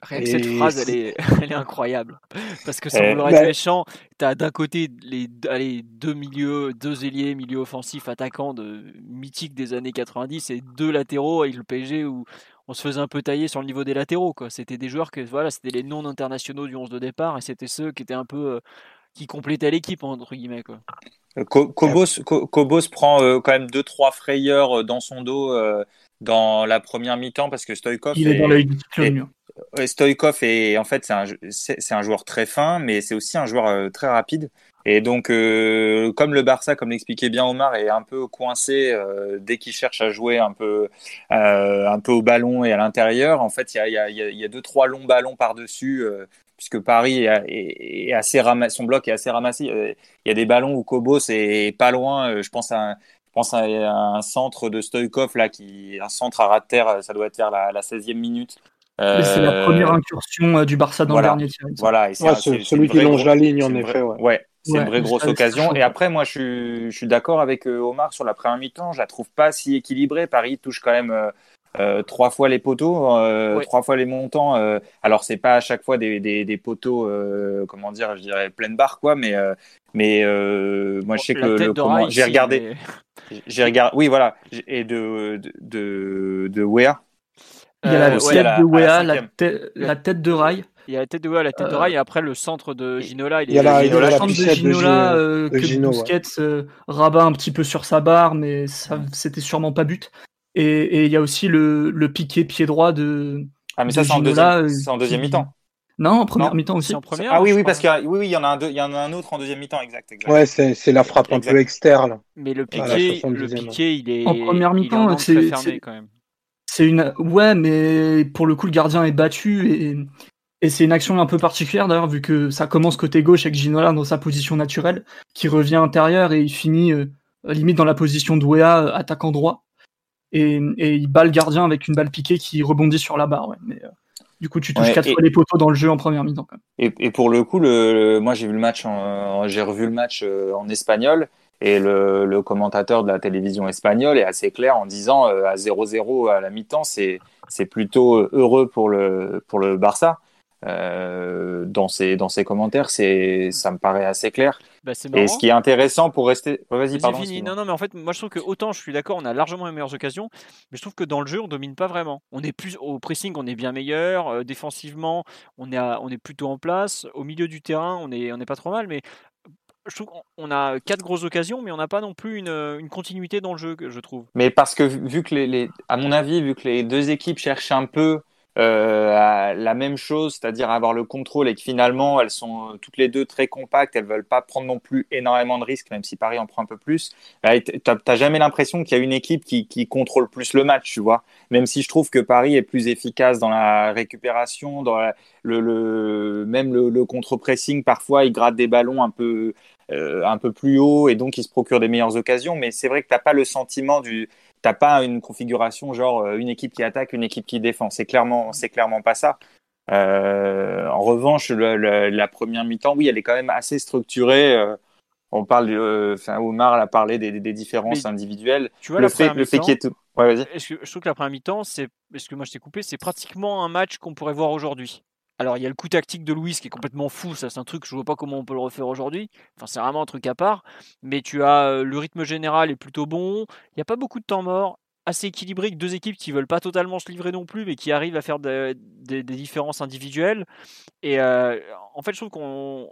Rien que cette phrase, elle est, (laughs) elle est, incroyable. Parce que sans vouloir être méchant, tu as d'un côté les allez, deux milieux, deux ailiers, milieu offensif, attaquants de, mythiques des années 90 et deux latéraux avec le PSG où on se faisait un peu tailler sur le niveau des latéraux. C'était des joueurs que voilà, c'était les non internationaux du 11 de départ et c'était ceux qui étaient un peu. Euh, qui complétaient l'équipe, entre guillemets. Quoi. Euh, Kobos, prend euh, quand même deux trois frayeurs dans son dos dans la première mi-temps parce que Stoikov il est, dans l'œil Stoikov est en fait c'est un, joueur très fin, mais c'est aussi un joueur euh, très rapide. Et donc, euh, comme le Barça, comme l'expliquait bien Omar, est un peu coincé euh, dès qu'il cherche à jouer un peu, un peu au ballon et à l'intérieur. En fait, il y a, y a, deux trois longs ballons par dessus, puisque Paris est, assez ramassé, son bloc est assez ramassé. Il y a des ballons où Kobos est pas loin. je pense à pense à un centre de Stoikov là qui un centre à ras de terre ça doit être vers la, la 16e minute c'est la première euh, incursion euh, du Barça dans le dernier tir. Voilà, et c'est, celui qui longe la ligne, en effet. Ouais, c'est une vraie grosse occasion. Et après, moi, je suis, je suis d'accord avec euh, Omar sur la première mi-temps. Je la trouve pas si équilibrée. Paris touche quand même euh, trois fois les poteaux, euh, trois fois les montants. Euh, alors c'est pas à chaque fois des, des, des poteaux, comment dire, je dirais pleine barre quoi, mais mais moi je sais que j'ai regardé, j'ai regardé, oui voilà, et de de de, de Wea il y a la tête de Wea, la, tête de Rail. Il y a la tête de Wea, la tête de Rail, et après le centre de Ginola. Il, y a la, le centre de Ginola euh, que Gino, Busquets euh, rabat un petit peu sur sa barre, mais ça, c'était sûrement pas but. Et, et, il y a aussi le, le piqué pied droit de. Ah, mais ça, c'est en deuxième, en deuxième mi-temps. Non, en première mi-temps aussi. En première, ah oui, oui, parce qu'il y, oui, oui, il y en a un, y en a un autre en deuxième mi-temps, exact, exact. Ouais, c'est la frappe un peu externe. Mais le piqué, le piqué, il est en première mi-temps, c'est fermé quand même. C'est une ouais, mais pour le coup le gardien est battu et, et c'est une action un peu particulière d'ailleurs vu que ça commence côté gauche avec Ginola dans sa position naturelle, qui revient intérieur et il finit euh, limite dans la position Wea euh, attaquant droit et, et, il bat le gardien avec une balle piquée qui rebondit sur la barre. Ouais, mais euh, du coup tu touches quatre fois les poteaux dans le jeu en première mi-temps. Et, et, pour le coup, le, moi j'ai vu le match, j'ai revu le match en espagnol. Et le, le, commentateur de la télévision espagnole est assez clair en disant euh, à 0-0 à la mi-temps, c'est c'est plutôt heureux pour le pour le Barça. Euh, dans ses dans ses commentaires, c'est ça me paraît assez clair. Bah, et ce qui est intéressant pour rester, vas-y, pardon. Non, non, mais en fait, moi je trouve que autant je suis d'accord, on a largement les meilleures occasions, mais je trouve que dans le jeu, on domine pas vraiment. On est plus au pressing, on est bien meilleur. Euh, défensivement, on est on est plutôt en place. Au milieu du terrain, on est on est pas trop mal, mais je trouve qu'on a quatre grosses occasions, mais on n'a pas non plus une, une, continuité dans le jeu, je trouve. Mais parce que vu que les, les, à mon avis, vu que les deux équipes cherchent un peu euh, la même chose, c'est-à-dire avoir le contrôle et que finalement elles sont toutes les deux très compactes, elles veulent pas prendre non plus énormément de risques, même si Paris en prend un peu plus. Bah, t'as jamais l'impression qu'il y a une équipe qui, contrôle plus le match, tu vois. Même si je trouve que Paris est plus efficace dans la récupération, dans le, même le, contre-pressing, parfois il gratte des ballons un peu euh, un peu plus haut et donc il se procure des meilleures occasions. Mais c'est vrai que t'as pas le sentiment du t'as pas une configuration genre euh, une équipe qui attaque, une équipe qui défend. C'est clairement, c'est clairement pas ça. Euh, en revanche, la première mi-temps, oui, elle est quand même assez structurée. Euh, on parle, enfin, Omar a parlé des, des différences individuelles. Tu vois, le fait, le fait qu'il y ait tout. Ouais, je trouve que la première mi-temps, c'est, parce que moi je t'ai coupé, c'est pratiquement un match qu'on pourrait voir aujourd'hui. Alors, il y a le coup tactique de Louis qui est complètement fou. Ça, c'est un truc, je vois pas comment on peut le refaire aujourd'hui. Enfin, c'est vraiment un truc à part. Mais tu as euh, le rythme général est plutôt bon. Il n'y a pas beaucoup de temps mort. Assez équilibré deux équipes qui veulent pas totalement se livrer non plus, mais qui arrivent à faire des, différences individuelles. Et euh, en fait, je trouve qu'on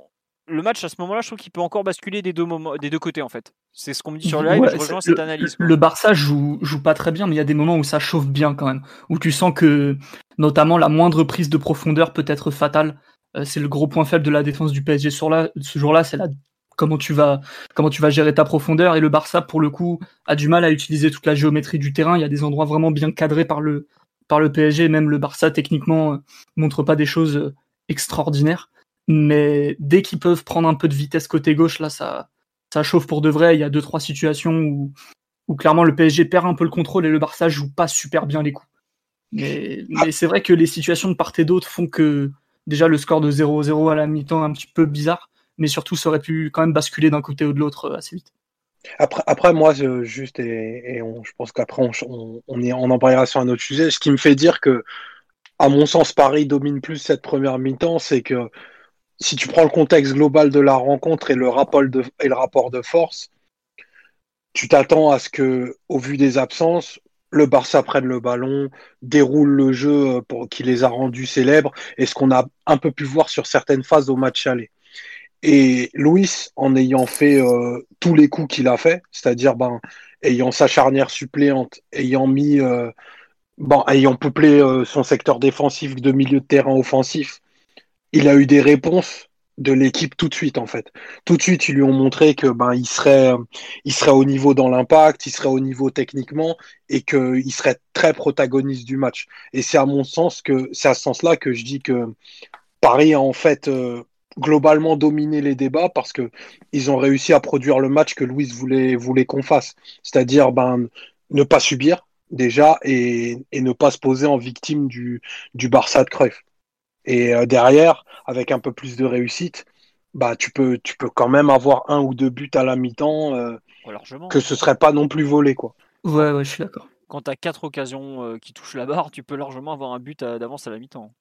le match à ce moment-là, je trouve qu'il peut encore basculer des deux, moments, des deux côtés en fait. C'est ce qu'on me dit sur le live, je rejoins cette analyse. Le Barça joue, joue pas très bien, mais il y a des moments où ça chauffe bien quand même. Où tu sens que, notamment, la moindre prise de profondeur peut être fatale. Euh, c'est le gros point faible de la défense du PSG sur ce jour-là, c'est la comment tu vas comment tu vas gérer ta profondeur et le Barça pour le coup a du mal à utiliser toute la géométrie du terrain il y a des endroits vraiment bien cadrés par le par le PSG. Même le Barça, techniquement, montre pas des choses extraordinaires. Mais dès qu'ils peuvent prendre un peu de vitesse côté gauche, là, ça, ça chauffe pour de vrai. Il y a deux, trois situations où, où clairement le PSG perd un peu le contrôle et le Barça joue pas super bien les coups. Mais, mais c'est vrai que les situations de part et d'autre font que déjà le score de 0-0 à la mi-temps est un petit peu bizarre, mais surtout ça aurait pu quand même basculer d'un côté ou de l'autre assez vite. Après, après moi, juste, et, et je pense qu'après, on, on, est, on en sur un autre sujet. Ce qui me fait dire que, à mon sens, Paris domine plus cette première mi-temps, c'est que si tu prends le contexte global de la rencontre et le rapport de, force, tu t'attends à ce que, au vu des absences, le Barça prenne le ballon, déroule le jeu euh, qui les a rendus célèbres, et ce qu'on a un peu pu voir sur certaines phases au match aller. Et Louis, en ayant fait euh, tous les coups qu'il a fait, c'est-à-dire ben, ayant sa charnière suppléante, ayant mis, euh, ben, ayant peuplé son secteur défensif de milieu de terrain offensif, il a eu des réponses de l'équipe tout de suite en fait. Tout de suite, ils lui ont montré que ben il serait, il serait au niveau dans l'impact, il serait au niveau techniquement et qu'il serait très protagoniste du match. Et c'est à mon sens que c'est à ce sens-là que je dis que Paris a en fait euh, globalement dominé les débats parce que ils ont réussi à produire le match que Louis voulait qu'on fasse, c'est-à-dire ben ne pas subir déjà et, et, ne pas se poser en victime du, du Barça de Cruyff. Et euh, derrière, avec un peu plus de réussite, bah tu peux, tu peux quand même avoir un ou deux buts à la mi-temps, euh, que ce serait pas non plus volé quoi. Ouais, ouais, je suis d'accord. Quand tu as quatre occasions euh, qui touchent la barre, tu peux largement avoir un but d'avance à la mi-temps.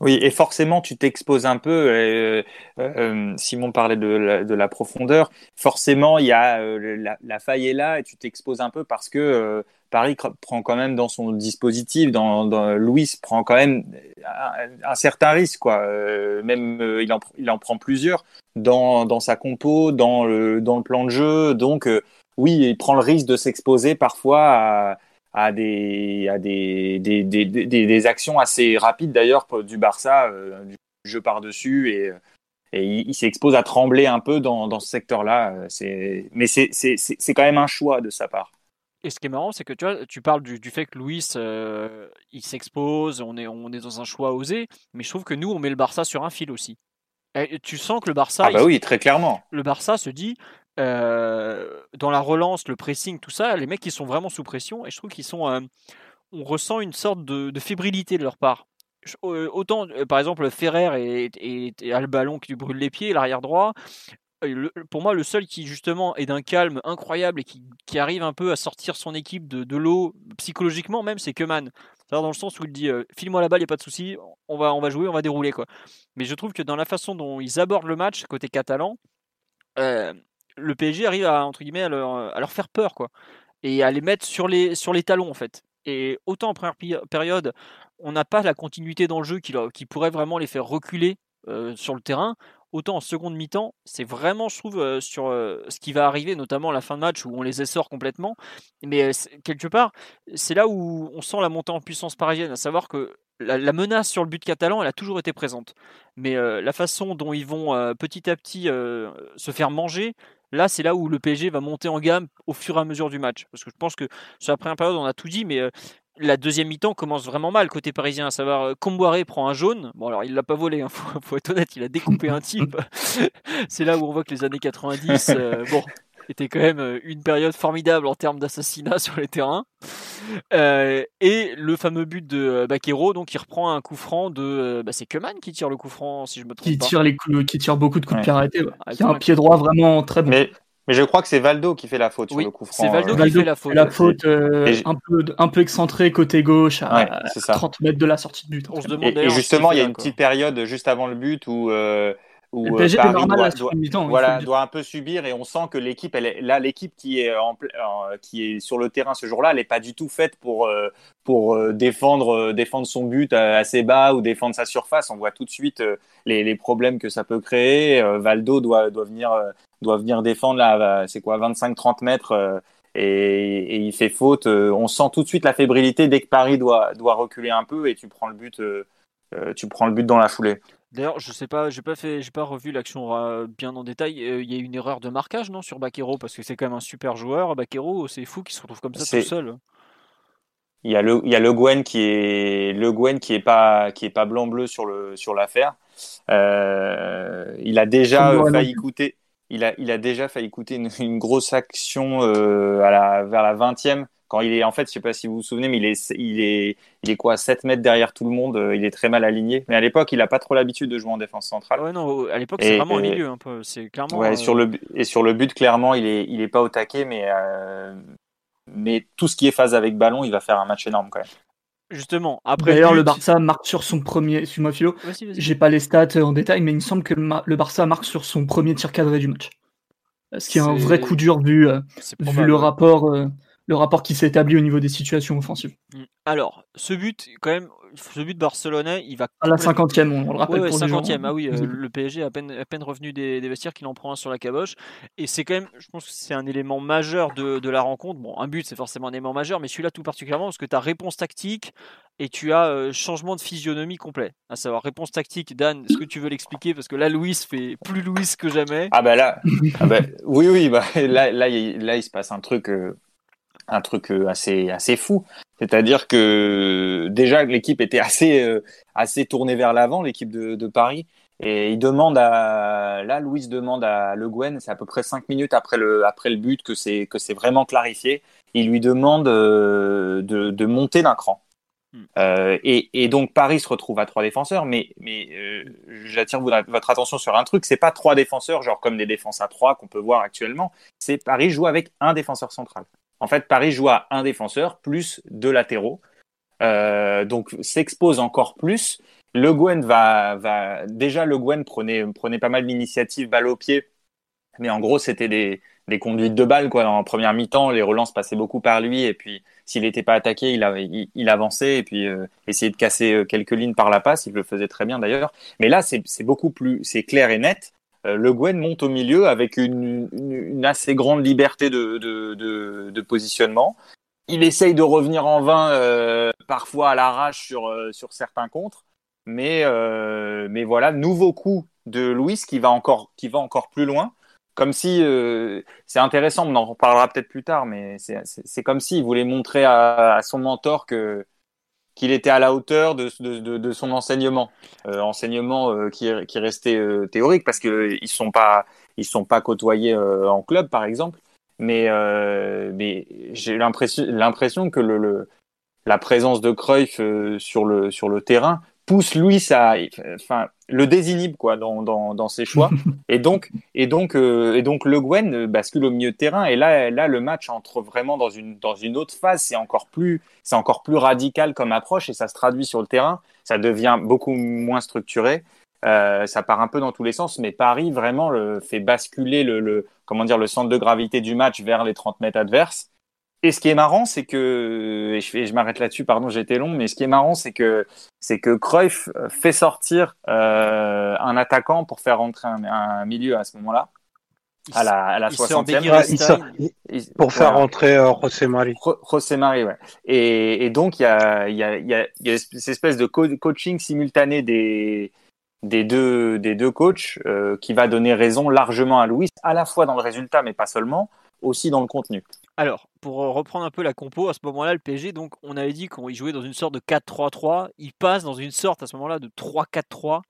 Oui, et forcément, tu t'exposes un peu. Euh, euh, Simon parlait de la, de la, profondeur. Forcément, il y a euh, la, la, faille est là et tu t'exposes un peu parce que euh, Paris prend quand même dans son dispositif, dans, dans Louis prend quand même un, un certain risque, quoi. Euh, même il en, il en prend plusieurs dans, dans sa compo, dans le, dans le plan de jeu. Donc, oui, il prend le risque de s'exposer parfois à à des, à des, des, des, des, actions assez rapides d'ailleurs du Barça, euh, du jeu par-dessus, et, et il, s'expose à trembler un peu dans, dans ce secteur-là. Mais c'est quand même un choix de sa part. Et ce qui est marrant, c'est que tu, vois, tu parles du, du fait que Louis, euh, il s'expose, on est, on est dans un choix osé, mais je trouve que nous, on met le Barça sur un fil aussi. Et tu sens que le Barça. Ah, bah oui, très clairement. Le Barça se dit euh, dans la relance, le pressing, tout ça, les mecs ils sont vraiment sous pression et je trouve qu'ils sont, euh, on ressent une sorte de, fébrilité de leur part. Euh, autant, par exemple, Ferrer et, et, a le ballon qui lui brûle les pieds, l'arrière droit. pour moi, le seul qui justement est d'un calme incroyable et qui, arrive un peu à sortir son équipe de, l'eau psychologiquement même, c'est Keman. Dans le sens où il dit file-moi la balle, il a pas de souci, on va, on va jouer, on va dérouler quoi. Mais je trouve que dans la façon dont ils abordent le match côté catalan, euh, le PSG arrive à, entre guillemets, à leur, faire peur, quoi. Et à les mettre sur les, sur les talons, en fait. Et autant en première période, on n'a pas la continuité dans le jeu qui, qui pourrait vraiment les faire reculer euh, sur le terrain. Autant en seconde mi-temps, c'est vraiment, je trouve, euh, sur euh, ce qui va arriver, notamment à la fin de match où on les essore complètement. Mais quelque part, c'est là où on sent la montée en puissance parisienne, à savoir que la, menace sur le but catalan, elle a toujours été présente. Mais la façon dont ils vont petit à petit se faire manger, Là, c'est là où le PSG va monter en gamme au fur et à mesure du match. Parce que je pense que sur la première période, on a tout dit, mais euh, la deuxième mi-temps commence vraiment mal côté parisien, à savoir euh, Comboiré prend un jaune. Bon, alors il l'a pas volé, il hein, (laughs) faut, être honnête, il a découpé un type. (laughs) c'est là où on voit que les années 90, euh, bon, était quand même une période formidable en termes d'assassinat (laughs) sur les terrains. Euh, et le fameux but de euh, Baquero, donc il reprend un coup franc de. Euh, bah, c'est Keman qui tire le coup franc, si je me trompe qui pas. Tire les coups, qui tire beaucoup de coups de pied arrêtés. Ah, qui a un pied droit vraiment très bon. Mais, mais je crois que c'est Valdo qui fait la faute sur le coup franc. C'est Valdo qui fait la faute. La faute un, peu, un peu excentrée côté gauche à, 30 mètres de la sortie de but. On se demande et, justement, il y a une petite période juste avant le but où où le PSG Paris normal, doit, doit, voilà, doit un peu subir et on sent que l'équipe, là, l'équipe qui est en, qui est sur le terrain ce jour-là, elle n'est pas du tout faite pour euh, pour euh, défendre euh, défendre son but assez bas ou défendre sa surface. On voit tout de suite les, les problèmes que ça peut créer. Valdo doit doit venir doit venir défendre là, c'est quoi, 25-30 mètres. Et, et, il fait faute. On sent tout de suite la fébrilité dès que Paris doit, doit reculer un peu et tu prends le but, tu prends le but dans la foulée. D'ailleurs, je sais pas, j'ai pas fait, j'ai pas revu l'action euh, bien en détail. Euh, il y a une erreur de marquage, non, sur Bakero, parce que c'est quand même un super joueur. Bakero, c'est fou qu'il se retrouve comme ça tout seul. il y a le, il y a le Gwen qui est le Gwen qui est pas qui est pas blanc bleu sur le sur l'affaire. Euh, il a déjà failli coûter. Il a, il a déjà failli coûter une, une grosse action euh, à la, vers la 20e quand il est en fait, je sais pas si vous vous souvenez, mais il est, il est, il est quoi, 7 mètres derrière tout le monde. Euh, il est très mal aligné. Mais à l'époque, il a pas trop l'habitude de jouer en défense centrale. Ouais, non, à l'époque, c'est vraiment un milieu un peu. C'est clairement. Ouais, sur le et sur le but, clairement, il est, il est pas au taquet, mais euh, mais tout ce qui est phase avec ballon, il va faire un match énorme quand même. Justement, après. D'ailleurs, le Barça marque sur son premier. Suis-moi, Philo. J'ai pas les stats en détail, mais il me semble que le Barça marque sur son premier tir cadré du match. Ce qui est, un vrai coup dur vu, euh, vu le rapport le rapport qui s'établit au niveau des situations offensives. Mm. Alors, ce but, quand même, ce but barcelonais, il va. À la cinquantième, on, le rappelle. Ouais, cinquantième, ah oui, euh, (laughs) le PSG a à peine, à peine revenu des, vestiaires qu'il en prend un sur la caboche. Et c'est quand même, je pense que c'est un élément majeur de, de, la rencontre. Bon, un but, c'est forcément un élément majeur, mais celui-là tout particulièrement, parce que tu as réponse tactique et tu as euh, changement de physionomie complet. À savoir, réponse tactique, Dan, est-ce que tu veux l'expliquer? Parce que là, Louis fait plus Louis que jamais. Ah bah là, (laughs) ah bah, oui, oui, bah, (laughs) là, là, il, là, il se passe un truc. Euh, un truc euh, assez assez fou. C'est-à-dire que déjà l'équipe était assez euh, assez tournée vers l'avant, l'équipe de, de, Paris. Et il demande à là, Louis demande à Le Guen, c'est à peu près cinq minutes après le après le but que c'est que c'est vraiment clarifié. Il lui demande euh, de, de monter d'un cran. Hmm. Euh, et, et, donc Paris se retrouve à trois défenseurs, mais, mais euh, j'attire votre attention sur un truc, c'est pas trois défenseurs, genre comme des défenses à trois qu'on peut voir actuellement, c'est Paris joue avec un défenseur central. En fait, Paris joue à un défenseur plus deux latéraux. Euh, donc s'expose encore plus. Le Gwen va, va déjà Le Gwen prenait, prenait pas mal d'initiatives balle au pied, mais en gros c'était des, des conduites de balle quoi. En première mi-temps, les relances passaient beaucoup par lui et puis s'il n'était pas attaqué, il, il, avançait et puis euh, essayait de casser euh, quelques lignes par la passe. Il le faisait très bien d'ailleurs. Mais là, c'est beaucoup plus, c'est clair et net. Euh, le Gwen monte au milieu avec une, assez grande liberté de, positionnement. Il essaye de revenir en vain, euh, parfois à l'arrache sur, euh, certains contres. Mais, mais voilà, nouveau coup de Louis qui va encore, qui va encore plus loin. Comme si, c'est intéressant, on en reparlera peut-être plus tard, mais c'est comme s'il voulait montrer à son mentor que, qu'il était à la hauteur de, son enseignement, euh, enseignement euh, qui, qui restait euh, théorique parce que ils sont pas sont pas côtoyés en club par exemple, mais j'ai l'impression l'impression que la présence de Cruyff sur le terrain pousse Louis à, enfin, le désinhibe quoi dans, dans, dans ses choix. (laughs) et donc et donc euh, et donc Le Guen euh, bascule au milieu de terrain. Et là là le match entre vraiment dans une dans une autre phase. C'est encore plus c'est encore plus radical comme approche et ça se traduit sur le terrain. Ça devient beaucoup moins structuré. Euh, ça part un peu dans tous les sens, mais Paris vraiment le, fait basculer le, le comment dire le centre de gravité du match vers les 30 mètres adverses. Et ce qui est marrant, c'est que, et je, je m'arrête là-dessus, pardon, j'ai été long, mais ce qui est marrant, c'est que, c'est que Cruyff fait sortir euh, un attaquant pour faire rentrer un, milieu à ce moment-là, à la, à la 60e. pour faire rentrer euh, José Marie. José Marie, ouais. Et, et donc, il y a, y, a, y, a, y a cette espèce de coaching simultané des, des deux, des deux coachs euh, qui va donner raison largement à Louis, à la fois dans le résultat, mais pas seulement, dans le contenu. Alors, pour reprendre un peu la compo, à ce moment-là, le PSG, donc, on avait dit qu'il jouait dans une sorte de 4-3-3. Il passe dans une sorte, à ce moment-là, de 3-4-3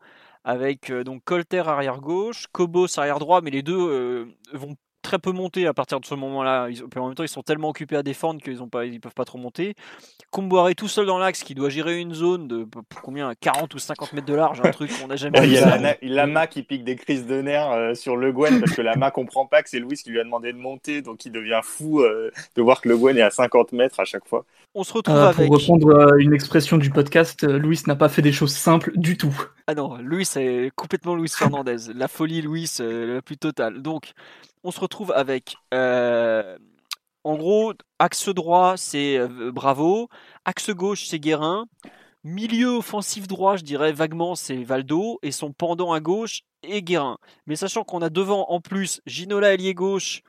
avec euh, donc Colter arrière gauche, Cobos arrière droit, mais les deux euh, vont très peu monter à partir de ce moment-là. En même temps, ils sont tellement occupés à défendre qu'ils ne ils peuvent pas trop monter. Comboiré tout seul dans l'axe qui doit gérer une zone de combien 40 ou 50 mètres de large, un truc qu'on n'a jamais (laughs) vu. Il y a Lama qui pique des crises de nerfs euh, sur Le Guen parce que Lama comprend pas que c'est Louis qui lui a demandé de monter, donc il devient fou euh, de voir que Le Guen est à 50 mètres à chaque fois. On se retrouve euh, avec... Pour reprendre une expression du podcast, Louis n'a pas fait des choses simples du tout. Ah non, Louis c'est complètement Louis Fernandez. (laughs) la folie Louis la plus totale. Donc, on se retrouve avec, euh, en gros, axe droit, c'est euh, Bravo, axe gauche, c'est Guérin, milieu offensif droit, je dirais vaguement, c'est Valdo, et son pendant à gauche est Guérin. Mais sachant qu'on a devant, en plus, Ginola ailier gauche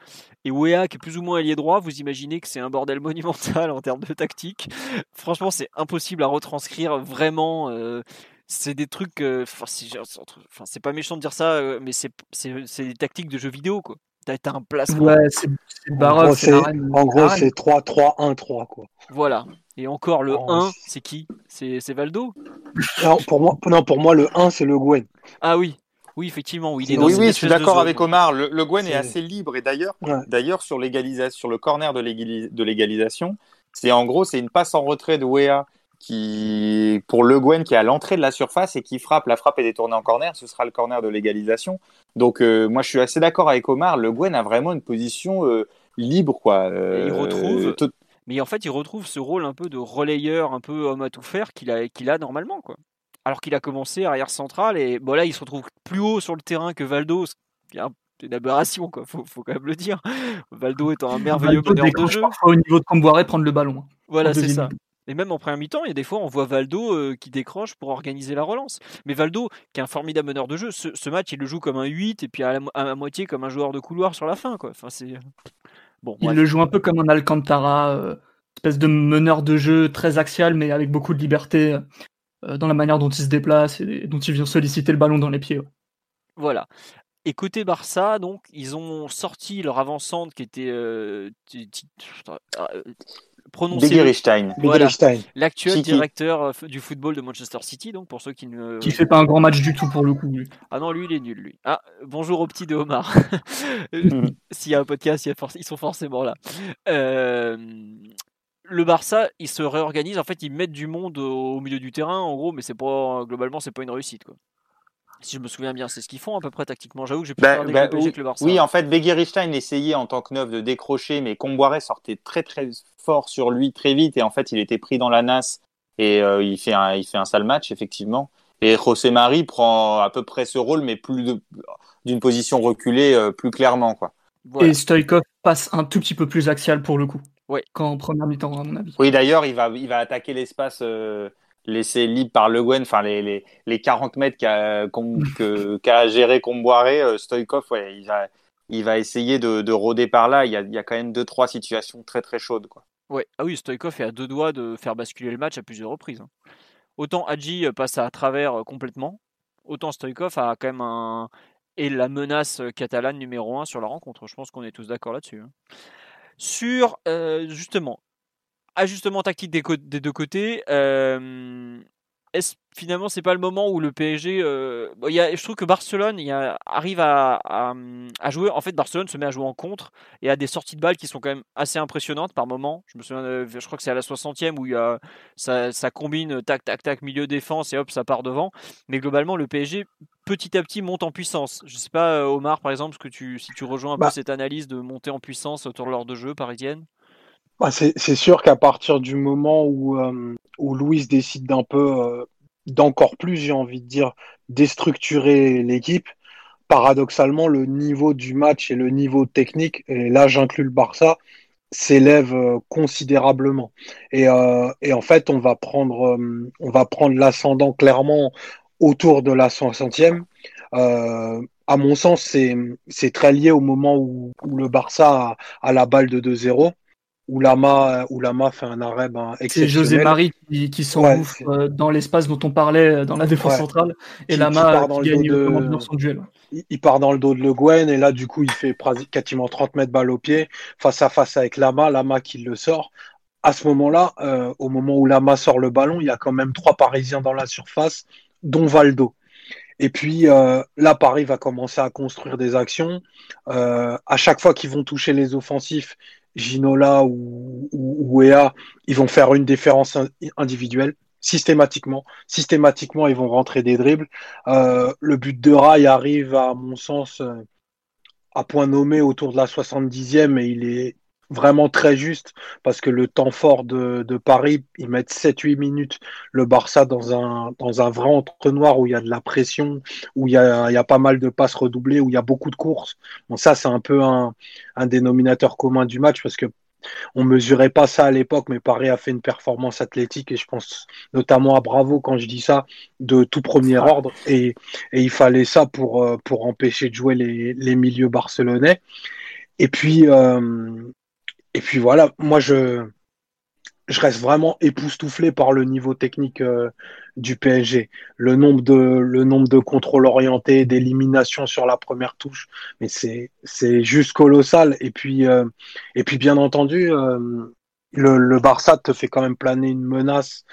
et Wea qui est plus ou moins ailier droit, vous imaginez que c'est un bordel (laughs) monumental en termes de tactique. Franchement, c'est impossible à retranscrire vraiment. Euh, c'est des trucs. Enfin, c'est pas méchant de dire ça, mais c'est des tactiques de jeux vidéo, quoi T'as un placement. Ouais, c'est baroque. En gros, c'est 3-3-1-3. quoi. Voilà. Et encore, le 1, c'est qui? C'est Valdo? Non pour, moi, non, pour moi, le 1, c'est le Gwen. Ah oui, oui, effectivement, oui, oui, oui, je suis d'accord avec Omar. Le, le Gwen est... assez libre et d'ailleurs, d'ailleurs sur sur le corner de l'égalisation, c'est en gros c'est une passe en retrait de Wea qui pour Le Gwen qui est à l'entrée de la surface et qui frappe. La frappe est détournée en corner, ce sera le corner de l'égalisation. Donc euh, moi je suis assez d'accord avec Omar. Le Gwen a vraiment une position euh, libre quoi. il retrouve. Euh, mais en fait, il retrouve ce rôle un peu de relayeur, un peu homme à tout faire qu'il a, qu'il a normalement quoi alors qu'il a commencé arrière central et bon là il se retrouve plus haut sur le terrain que Valdo, ce qui est une aberration quoi, faut, faut quand même le dire. Valdo étant un merveilleux meneur de jeu. Au niveau de Comboiré prendre le ballon. Hein, voilà c'est ça. Et même en première mi-temps, il y a des fois, on voit Valdo euh, qui décroche pour organiser la relance. Mais Valdo, qui est un formidable meneur de jeu, ce, match, il le joue comme un 8 et puis à la, moitié comme un joueur de couloir sur la fin. Quoi. Enfin, c'est... Bon, il le joue un peu comme un Alcantara, euh, espèce de meneur de jeu très axial, mais avec beaucoup de liberté. Euh, dans la manière dont il se déplace et dont il vient solliciter le ballon dans les pieds. Voilà. Et côté Barça, donc, ils ont sorti leur avant-centre qui était euh, prononcé. L'actuel directeur euh, du football de Manchester City, donc pour ceux qui ne. Qui fait pas un grand match du tout pour le coup. Ah non, lui il est nul, lui. Ah, bonjour au petit de Omar. (laughs) S'il y a un podcast, ils sont forcément là. Euh, le Barça, il se réorganise. En fait, ils mettent du monde au milieu du terrain, en gros, mais c'est pas globalement, c'est pas une réussite, quoi. Si je me souviens bien, c'est ce qu'ils font à peu près tactiquement. J'avoue que j'ai plus bah, bah, oui, le Barça. Oui, en fait, Beguerstein essayait en tant que neuf de décrocher, mais Comboiré sortait très très fort sur lui très vite et en fait, il était pris dans la nasse et euh, il fait un il fait un sale match effectivement. Et José Marie prend à peu près ce rôle, mais plus d'une position reculée, euh, plus clairement quoi. Et Stoikov passe un tout petit peu plus axial pour le coup. Ouais. Qu'en première mi-temps, à mon avis. Oui, d'ailleurs, il va, il va attaquer l'espace euh, laissé libre par Le Guen, enfin les, les, les 40 mètres qu'a qu (laughs) géré Comboiré, euh, Stoikov, ouais, il, va, il va essayer de, de rôder par là. Il y, a, il y a quand même deux, trois situations très très chaudes. Quoi. Ouais. Ah oui, Stoikov est à deux doigts de faire basculer le match à plusieurs reprises. Hein. Autant Hadji euh, passe à travers complètement, autant Stoikov a quand même un. et la menace catalane numéro un sur la rencontre. Je pense qu'on est tous d'accord là-dessus. Hein sur euh, justement ajustement tactique des, des deux côtés. Euh, est-ce finalement c'est pas le moment où le PSG euh, y a, je trouve que Barcelone arrive à, à, jouer en fait Barcelone se met à jouer en contre et a des sorties de balles qui sont quand même assez impressionnantes par moment. Je me souviens je crois que c'est à la 60e où il y a, ça, ça, combine tac tac tac milieu défense et hop ça part devant. Mais globalement le PSG petit à petit monte en puissance. Je sais pas Omar par exemple que tu, si tu rejoins un peu bah cette analyse de monter en puissance autour de l'heure de jeu parisienne bah, c'est sûr qu'à partir du moment où, euh, où décide d'un peu, euh, d'encore plus, j'ai envie de dire, déstructurer l'équipe, paradoxalement, le niveau du match et le niveau technique, et là j'inclus le Barça, s'élève euh, considérablement. Et, et, en fait, on va prendre, on prendre l'ascendant clairement autour de la 60e. à mon sens, c'est très lié au moment où, le Barça a, a la balle de 2-0 où Lama, où Lama fait un arrêt ben, C'est José Marie qui, qui s'engouffre euh, dans l'espace dont on parlait euh, dans la défense centrale et Lama qui, gagne de... son duel. Il, part dans le dos de Le Guen et là du coup il fait quasiment 30 mètres balle au pied face à face avec Lama, Lama qui le sort. À ce moment-là, euh, au moment où Lama sort le ballon, il y a quand même trois Parisiens dans la surface, dont Valdo. Et puis là, Paris va commencer à construire des actions. à chaque fois qu'ils vont toucher les offensifs, Ginola ou, ou, Ea, ils vont faire une différence individuelle systématiquement. Systématiquement, ils vont rentrer des dribbles. Euh, le but de Rai arrive, à mon sens, euh, à point nommé autour de la 70e et il est vraiment très juste parce que le temps fort de, de Paris, ils mettent 7-8 minutes le Barça dans un, dans un vrai entre-noir où il y a de la pression, où il y a, il y a pas mal de passes redoublées, où il y a beaucoup de courses. Bon, ça, c'est un peu un, un dénominateur commun du match parce que on mesurait pas ça à l'époque, mais Paris a fait une performance athlétique et je pense notamment à Bravo quand je dis ça de tout premier ordre et, et il fallait ça pour, euh, pour empêcher de jouer les, les milieux barcelonais. Et puis, euh, et puis voilà, moi je, je reste vraiment époustouflé par le niveau technique euh, du PSG. Le nombre de, le nombre de contrôles orientés, d'éliminations sur la première touche, mais c'est, c'est juste colossal. Et puis, euh, et puis bien entendu, euh, le, le Barça te fait quand même planer une menace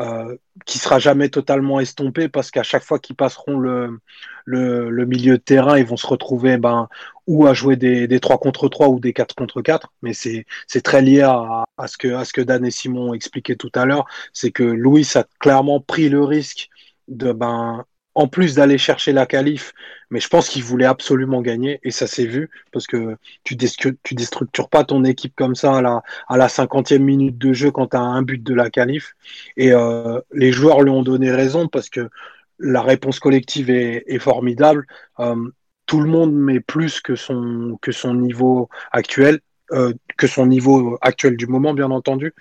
euh, qui sera jamais totalement estompé parce qu'à chaque fois qu'ils passeront le, le, milieu de terrain, ils vont se retrouver ben, ou à jouer des, des 3 contre 3 ou des 4 contre 4. Mais c'est très lié à, à, ce que, à ce que Dan et Simon expliquaient tout à l'heure. C'est que Louis a clairement pris le risque de ben, en plus d'aller chercher la qualif, mais je pense qu'il voulait absolument gagner et ça s'est vu parce que tu, tu déstructures pas ton équipe comme ça à la, à la 50e minute de jeu quand tu as un but de la qualif et euh, les joueurs lui ont donné raison parce que la réponse collective est, formidable. Euh, tout le monde met plus que son niveau actuel euh, que son niveau actuel du moment, bien entendu.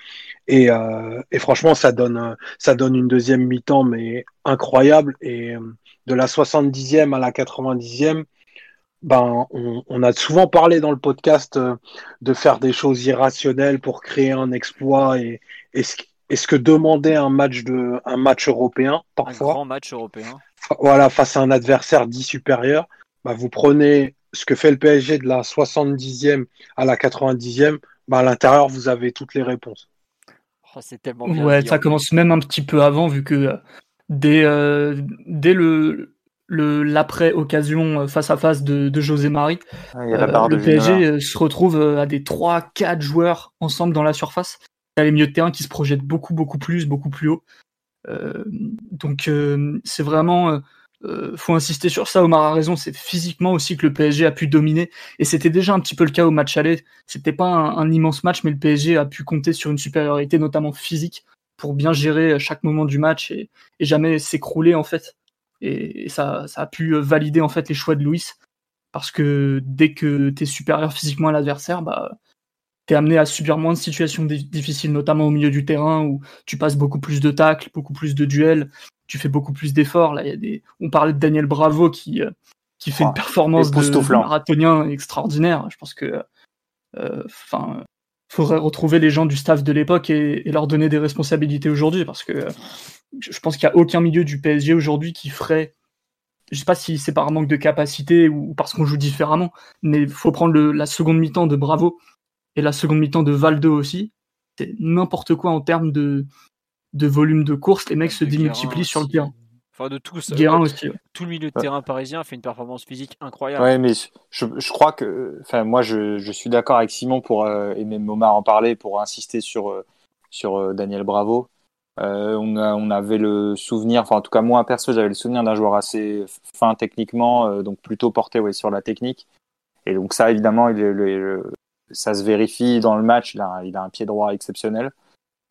Et, euh, et, franchement, ça donne, ça donne une deuxième mi-temps, mais incroyable. Et euh, de la 70e à la 90e, ben, on, on, a souvent parlé dans le podcast euh, de faire des choses irrationnelles pour créer un exploit et, et, ce, et ce que demandait un match, de, un match européen, parfois. Un grand match européen. Voilà, face à un adversaire dit supérieur. Ben, vous prenez ce que fait le PSG de la 70e à la 90e, bah à l'intérieur, vous avez toutes les réponses. Oh, c'est tellement bien Ouais, dit, ça en commence même un petit peu avant, vu que euh, dès, euh, dès le le- l'après-occasion euh, face à face de, de José Marie, euh, le PSG euh, se retrouve à des 3-4 joueurs ensemble dans la surface. Il y a les milieux de terrain qui se projettent beaucoup, beaucoup plus, beaucoup plus haut. Euh, donc euh, c'est vraiment... euh, faut insister sur ça, Omar a raison, c'est physiquement aussi que le PSG a pu dominer. Et c'était déjà un petit peu le cas au match aller. C'était pas un, immense match, mais le PSG a pu compter sur une supériorité, notamment physique, pour bien gérer chaque moment du match et, jamais s'écrouler en fait. Et, ça, a pu valider en fait les choix de Louis. Parce que dès que tu es supérieur physiquement à l'adversaire, bah, tu es amené à subir moins de situations di- difficiles, notamment au milieu du terrain où tu passes beaucoup plus de tacles, beaucoup plus de duels, tu fais beaucoup plus d'efforts. Là, il y a des... On parlait de Daniel Bravo qui, euh, qui fait Oh, une performance de, marathonien extraordinaire. Je pense que euh, enfin, faudrait retrouver les gens du staff de l'époque et, et leur donner des responsabilités aujourd'hui parce que euh, je je pense qu'il n'y a aucun milieu du PSG aujourd'hui qui ferait je sais pas si c'est par manque de capacité ou parce qu'on joue différemment, mais il faut prendre le- la seconde mi-temps de Bravo et la seconde mi-temps de Valdo aussi. C'est n'importe quoi en termes de, de volume de course. Les mecs se De Guérin démultiplient sur le aussi. terrain. Enfin, de tous. Guérin euh, aussi. ouais. Tout le milieu de terrain parisien fait une performance physique incroyable. Ouais, mais je, je crois que, enfin, moi, je, je suis d'accord avec Simon pour, euh, et même Omar en parler pour insister sur, euh, sur euh, Daniel Bravo. Euh, on, a, on avait le souvenir, enfin, en tout cas, moi, perso, j'avais le souvenir d'un joueur assez fin techniquement, euh, donc plutôt porté ouais, sur la technique. Et donc, ça, évidemment, il, est- le- le- ça se vérifie dans le match. Il a, un- il a un pied droit exceptionnel.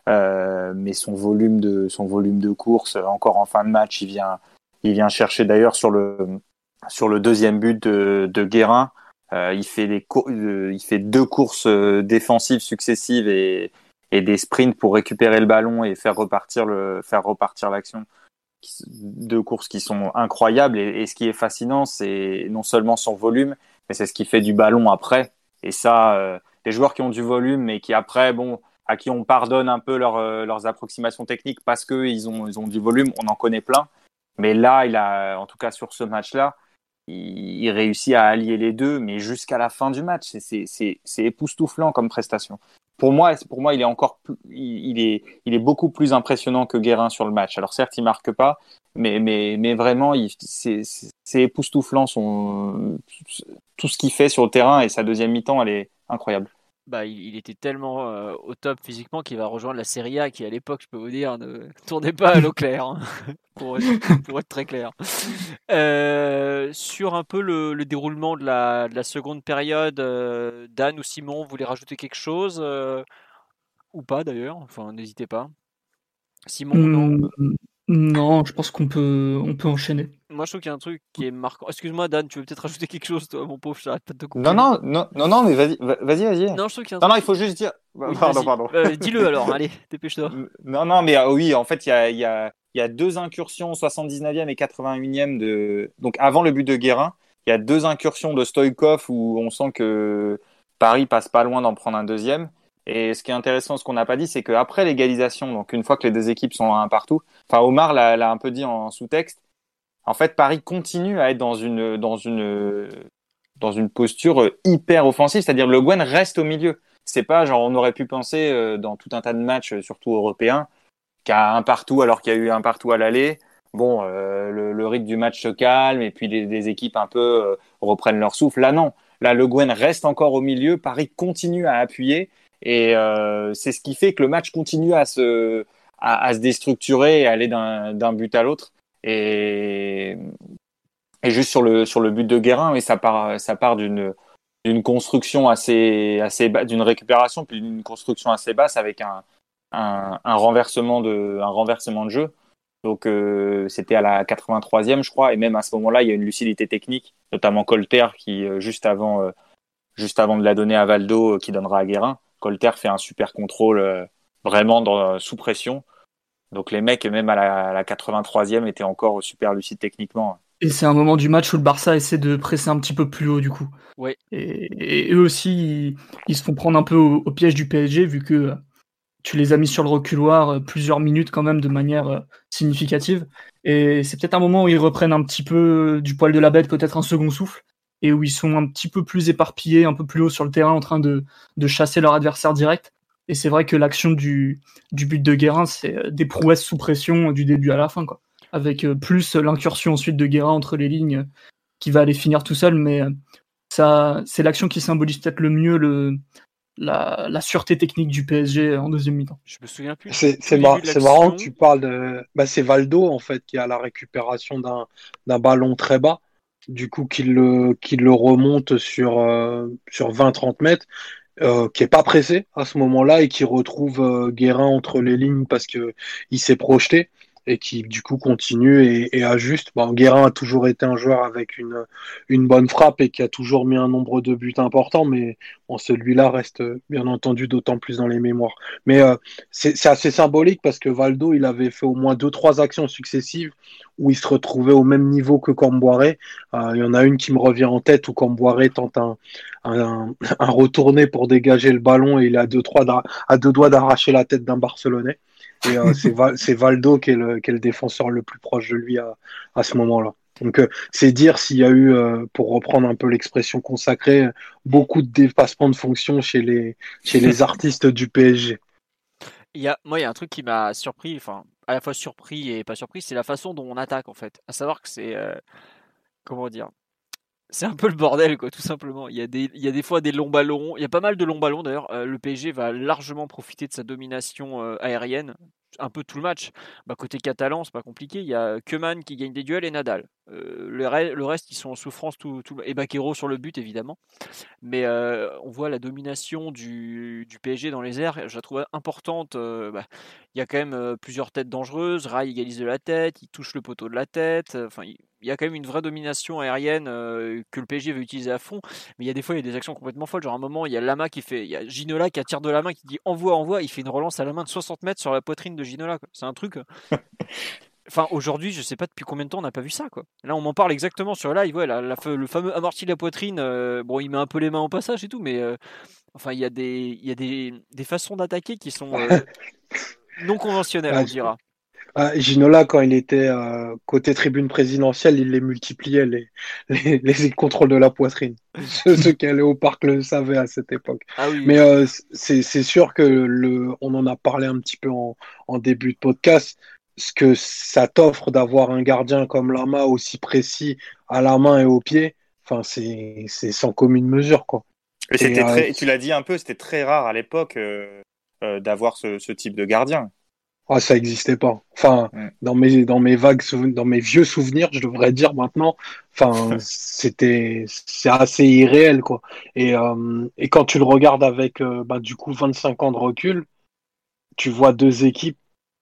Euh, mais son volume de son volume de course euh, encore en fin de match il vient il vient chercher d'ailleurs sur le sur le deuxième but de, Guérin. Euh, il fait des il fait deux courses défensives successives et et des sprints pour récupérer le ballon et faire repartir le faire repartir l'action. Deux courses qui sont incroyables et, ce qui est fascinant c'est non seulement son volume mais c'est ce qui fait du ballon après. Et ça des joueurs qui ont du volume mais qui après bon à qui on pardonne un peu euh, leurs approximations techniques parce que ils ont, ils ont du volume, on en connaît plein. Mais là, il a, en tout cas sur ce match-là, il, réussit à allier les deux, mais jusqu'à la fin du match, c'est- époustouflant comme prestation. Pour moi, pour moi, il est encore, plus, il, est, beaucoup plus impressionnant que Guérin sur le match. Alors certes, il marque pas, mais, vraiment, c'est époustouflant tout ce qu'il fait sur le terrain et sa deuxième mi-temps, elle est incroyable. Bah, il, était tellement euh, au top physiquement qu'il va rejoindre la Serie A qui, à l'époque, je peux vous dire, ne (laughs) tournait pas à l'eau claire, hein, (laughs) pour, être, très clair. Euh, sur un peu le, le déroulement de la, de la seconde période, euh, Dan ou Simon, vous voulez rajouter quelque chose Ou pas d'ailleurs Enfin, n'hésitez pas. Simon, non Hmm, non, je pense qu'on peut, on peut enchaîner. Moi, je trouve qu'il y a un truc qui est marquant. Excuse-moi, Dan, tu veux peut-être rajouter quelque chose, toi, mon pauvre, j'arrête pas de te couper. Non, non, non, non, non, mais vas-y, va- vas-y, vas-y. Non, je trouve qu'il y a un Non, non, truc- il faut juste dire. Oui, (laughs) pardon, pardon. Euh, Dis-le alors, allez, dépêche-toi. (laughs) Non, non, mais euh, oui, en fait, il y a, il y, a, il y a deux incursions, 79e et 81e de. Donc avant le but de Guérin, il y a deux incursions de Stoïkov où on sent que Paris passe pas loin d'en prendre un deuxième. Et ce qui est intéressant, ce qu'on n'a pas dit, c'est qu'après l'égalisation, donc une fois que les deux équipes sont un partout, enfin Omar l'a un peu dit en sous-texte, en fait Paris continue à être dans une dans une dans une posture hyper offensive, c'est-à-dire Le Guen reste au milieu. C'est pas genre on aurait pu penser euh, dans tout un tas de matchs, surtout européens, qu'à un partout alors qu'il y a eu un partout à l'aller. Bon, euh, le, rythme du match se calme et puis les, équipes un peu euh, reprennent leur souffle. Là non, là Le Guen reste encore au milieu, Paris continue à appuyer et euh, c'est ce qui fait que le match continue à se, à, à se déstructurer et aller d'un but à l'autre. Et, et juste sur le, sur le but de Guérin, et ça part, ça part d'une d'une construction assez, assez d'une récupération, puis d'une construction assez basse avec un, un, un, renversement de, un renversement de jeu. Donc euh, c'était à la 83e, je crois, et même à ce moment-là, il y a une lucidité technique, notamment Colter qui euh, juste avant, juste avant de la donner à Valdo, qui donnera à Guérin, Colter fait un super contrôle euh, vraiment dans, sous pression. Donc les mecs, même à la, 83e, étaient encore super lucides techniquement. Et c'est un moment du match où le Barça essaie de presser un petit peu plus haut du coup. Ouais. Et, eux aussi, ils, se font prendre un peu au, piège du PSG vu que tu les as mis sur le reculoir euh, plusieurs minutes quand même de manière euh, significative. Et c'est peut-être un moment où ils reprennent un petit peu du poil de la bête, peut-être un second souffle et où ils sont un petit peu plus éparpillés, un peu plus haut sur le terrain en train de, de chasser leur adversaire direct. Et c'est vrai que l'action du, du but de Guérin, c'est euh, des prouesses sous pression du début à la fin, quoi. Avec euh, plus l'incursion ensuite de Guérin entre les lignes qui va aller finir tout seul, mais euh, ça, c'est l'action qui symbolise peut-être le mieux le, la, la, sûreté technique du PSG en deuxième mi-temps. Je me souviens plus. C'est, c'est, mar- c'est marrant que tu parles de. Bah, c'est Valdo, en fait, qui a la récupération d'un, d'un ballon très bas du coup qu'il le, qu'il le remonte sur, euh, sur 20-30 mètres, euh, qui est pas pressé à ce moment-là et qui retrouve euh, Guérin entre les lignes parce que il s'est projeté et qui du coup continue et, ajuste. Bon, Guérin a toujours été un joueur avec une, bonne frappe et qui a toujours mis un nombre de buts important, mais celui-là reste bien entendu d'autant plus dans les mémoires. Mais euh, c'est assez symbolique parce que Valdo, il avait fait au moins deux trois actions successives où il se retrouvait au même niveau que Camboiré. Euh, il y en a une qui me revient en tête où Camboiré tente un, un, un, retourné pour dégager le ballon et il a deux, trois à deux doigts d'arracher la tête d'un Barcelonais. Et euh, c'est Valdo qui est, le, qui est, le, défenseur le plus proche de lui à, à ce moment-là. Donc euh, c'est dire s'il y a eu, euh, pour reprendre un peu l'expression consacrée, beaucoup de dépassements de fonction chez les, chez les (laughs) artistes du PSG. Il y a, moi, il y a un truc qui m'a surpris, enfin, à la fois surpris et pas surpris, c'est la façon dont on attaque en fait. À savoir que c'est, euh, comment dire, c'est un peu le bordel, quoi, tout simplement. Il y, a des, il y a des fois des longs ballons. Il y a pas mal de longs ballons, d'ailleurs. Euh, le PSG va largement profiter de sa domination euh, aérienne un peu tout le match. Bah, côté catalan, c'est pas compliqué. Il y a Keman qui gagne des duels et Nadal. Euh, le, reste, ils sont en souffrance tout, tout et Baquero sur le but évidemment. Mais on voit la domination du, du, PSG dans les airs. Je la trouve importante. Bah, il y a quand même plusieurs têtes dangereuses. Rai égalise de la tête, il touche le poteau de la tête. Enfin, y a quand même une vraie domination aérienne euh, que le PSG veut utiliser à fond. Mais il y a des fois, il y a des actions complètement folles. Genre à un moment, il y a Lama qui fait, il y a Ginola qui attire de la main, qui dit envoie, envoie. Il fait une relance à la main de 60 mètres sur la poitrine de Ginola. C'est un truc. (laughs) Enfin, aujourd'hui, je sais pas depuis combien de temps on n'a pas vu ça, quoi. Là, on m'en parle exactement sur live. Ouais, la, la, le fameux amorti de la poitrine. Euh, bon, il met un peu les mains au passage et tout, mais euh, enfin, il y a des, il y a des, des façons d'attaquer qui sont euh, (laughs) non conventionnelles, on dira. Ah, Ginola, quand il était euh, côté tribune présidentielle, il les multipliait, les, (laughs) les, les contrôles de la poitrine. (laughs) Ceux, ceux qui allaient au parc le savaient à cette époque. Ah oui, Mais euh, c'est sûr que le, on en a parlé un petit peu en, en début de podcast ce que ça t'offre d'avoir un gardien comme Lama aussi précis à la main et au pied, enfin c'est c'est sans commune mesure quoi. Et c'était très, tu l'as dit un peu, c'était très rare à l'époque euh, euh, d'avoir ce, ce, type de gardien. Ah, ça n'existait pas. Enfin, dans mes dans mes vagues dans mes vieux souvenirs, je devrais dire maintenant. Enfin, (laughs) c'était c'est assez irréel quoi. Et euh, et quand tu le regardes avec bah, du coup 25 ans de recul, tu vois deux équipes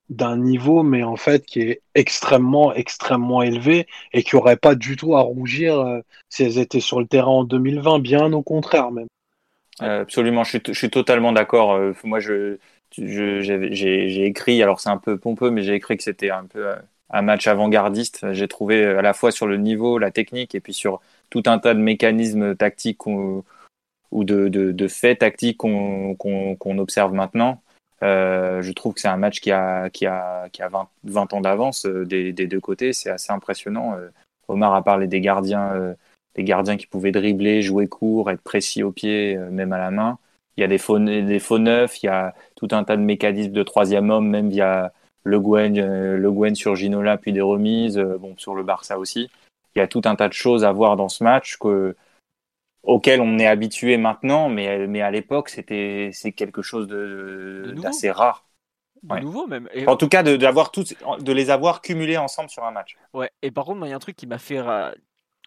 d'un niveau, mais en fait qui est extrêmement, extrêmement élevé et qui n'aurait pas du tout à rougir euh, si elles étaient sur le terrain en 2020, bien au contraire même. Euh, absolument, je suis, je suis totalement d'accord. Euh, moi, je, j'ai écrit, alors c'est un peu pompeux, mais j'ai écrit que c'était un peu euh, un match avant-gardiste. J'ai trouvé à la fois sur le niveau, la technique, et puis sur tout un tas de mécanismes tactiques ou de, de, de faits tactiques qu'on qu'on observe maintenant. Euh, je trouve que c'est un match qui a, qui a, qui a 20, 20 ans d'avance euh, des, des, deux côtés. C'est assez impressionnant. Euh, Omar a parlé des gardiens, euh, des gardiens qui pouvaient dribbler, jouer court, être précis au pied, même à la main. Il y a des faux, des faux neufs, il y a tout un tas de mécanismes de troisième homme, même via le Gwen, le Gwen sur Ginola, puis des remises, bon, sur le Barça aussi. Il y a tout un tas de choses à voir dans ce match que, auquel on est habitué maintenant, mais, mais à l'époque, c'était c'est quelque chose d'assez rare. De nouveau même. En tout cas, de, de, de les avoir cumulés ensemble sur un match. Ouais, et par contre, il y a un truc qui m'a fait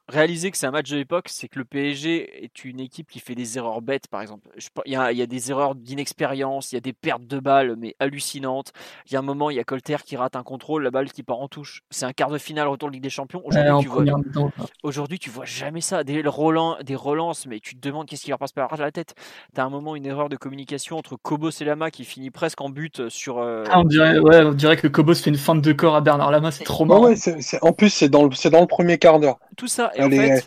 réaliser que c'est un match de l'époque, c'est que le PSG est une équipe qui fait des erreurs bêtes, par exemple. Il y a, il y a des erreurs d'inexpérience, il y a des pertes de balles, mais hallucinantes. Il y a un moment, il y a Colter qui rate un contrôle, la balle qui part en touche. C'est un quart de finale retour de Ligue des Champions. Aujourd'hui, tu, vois, aujourd'hui tu vois jamais ça. Des, des relances, mais tu te demandes qu'est-ce qui leur passe par la tête. Tu as un moment une erreur de communication entre Kobos et Lama qui finit presque en but sur. Euh, ah, on, dirait, ouais, on dirait que Kobos fait une feinte de corps à Bernard Lama, c'est trop marrant. Ouais, en plus, c'est dans, le, dans le premier quart d'heure. Tout ça. Et, en fait,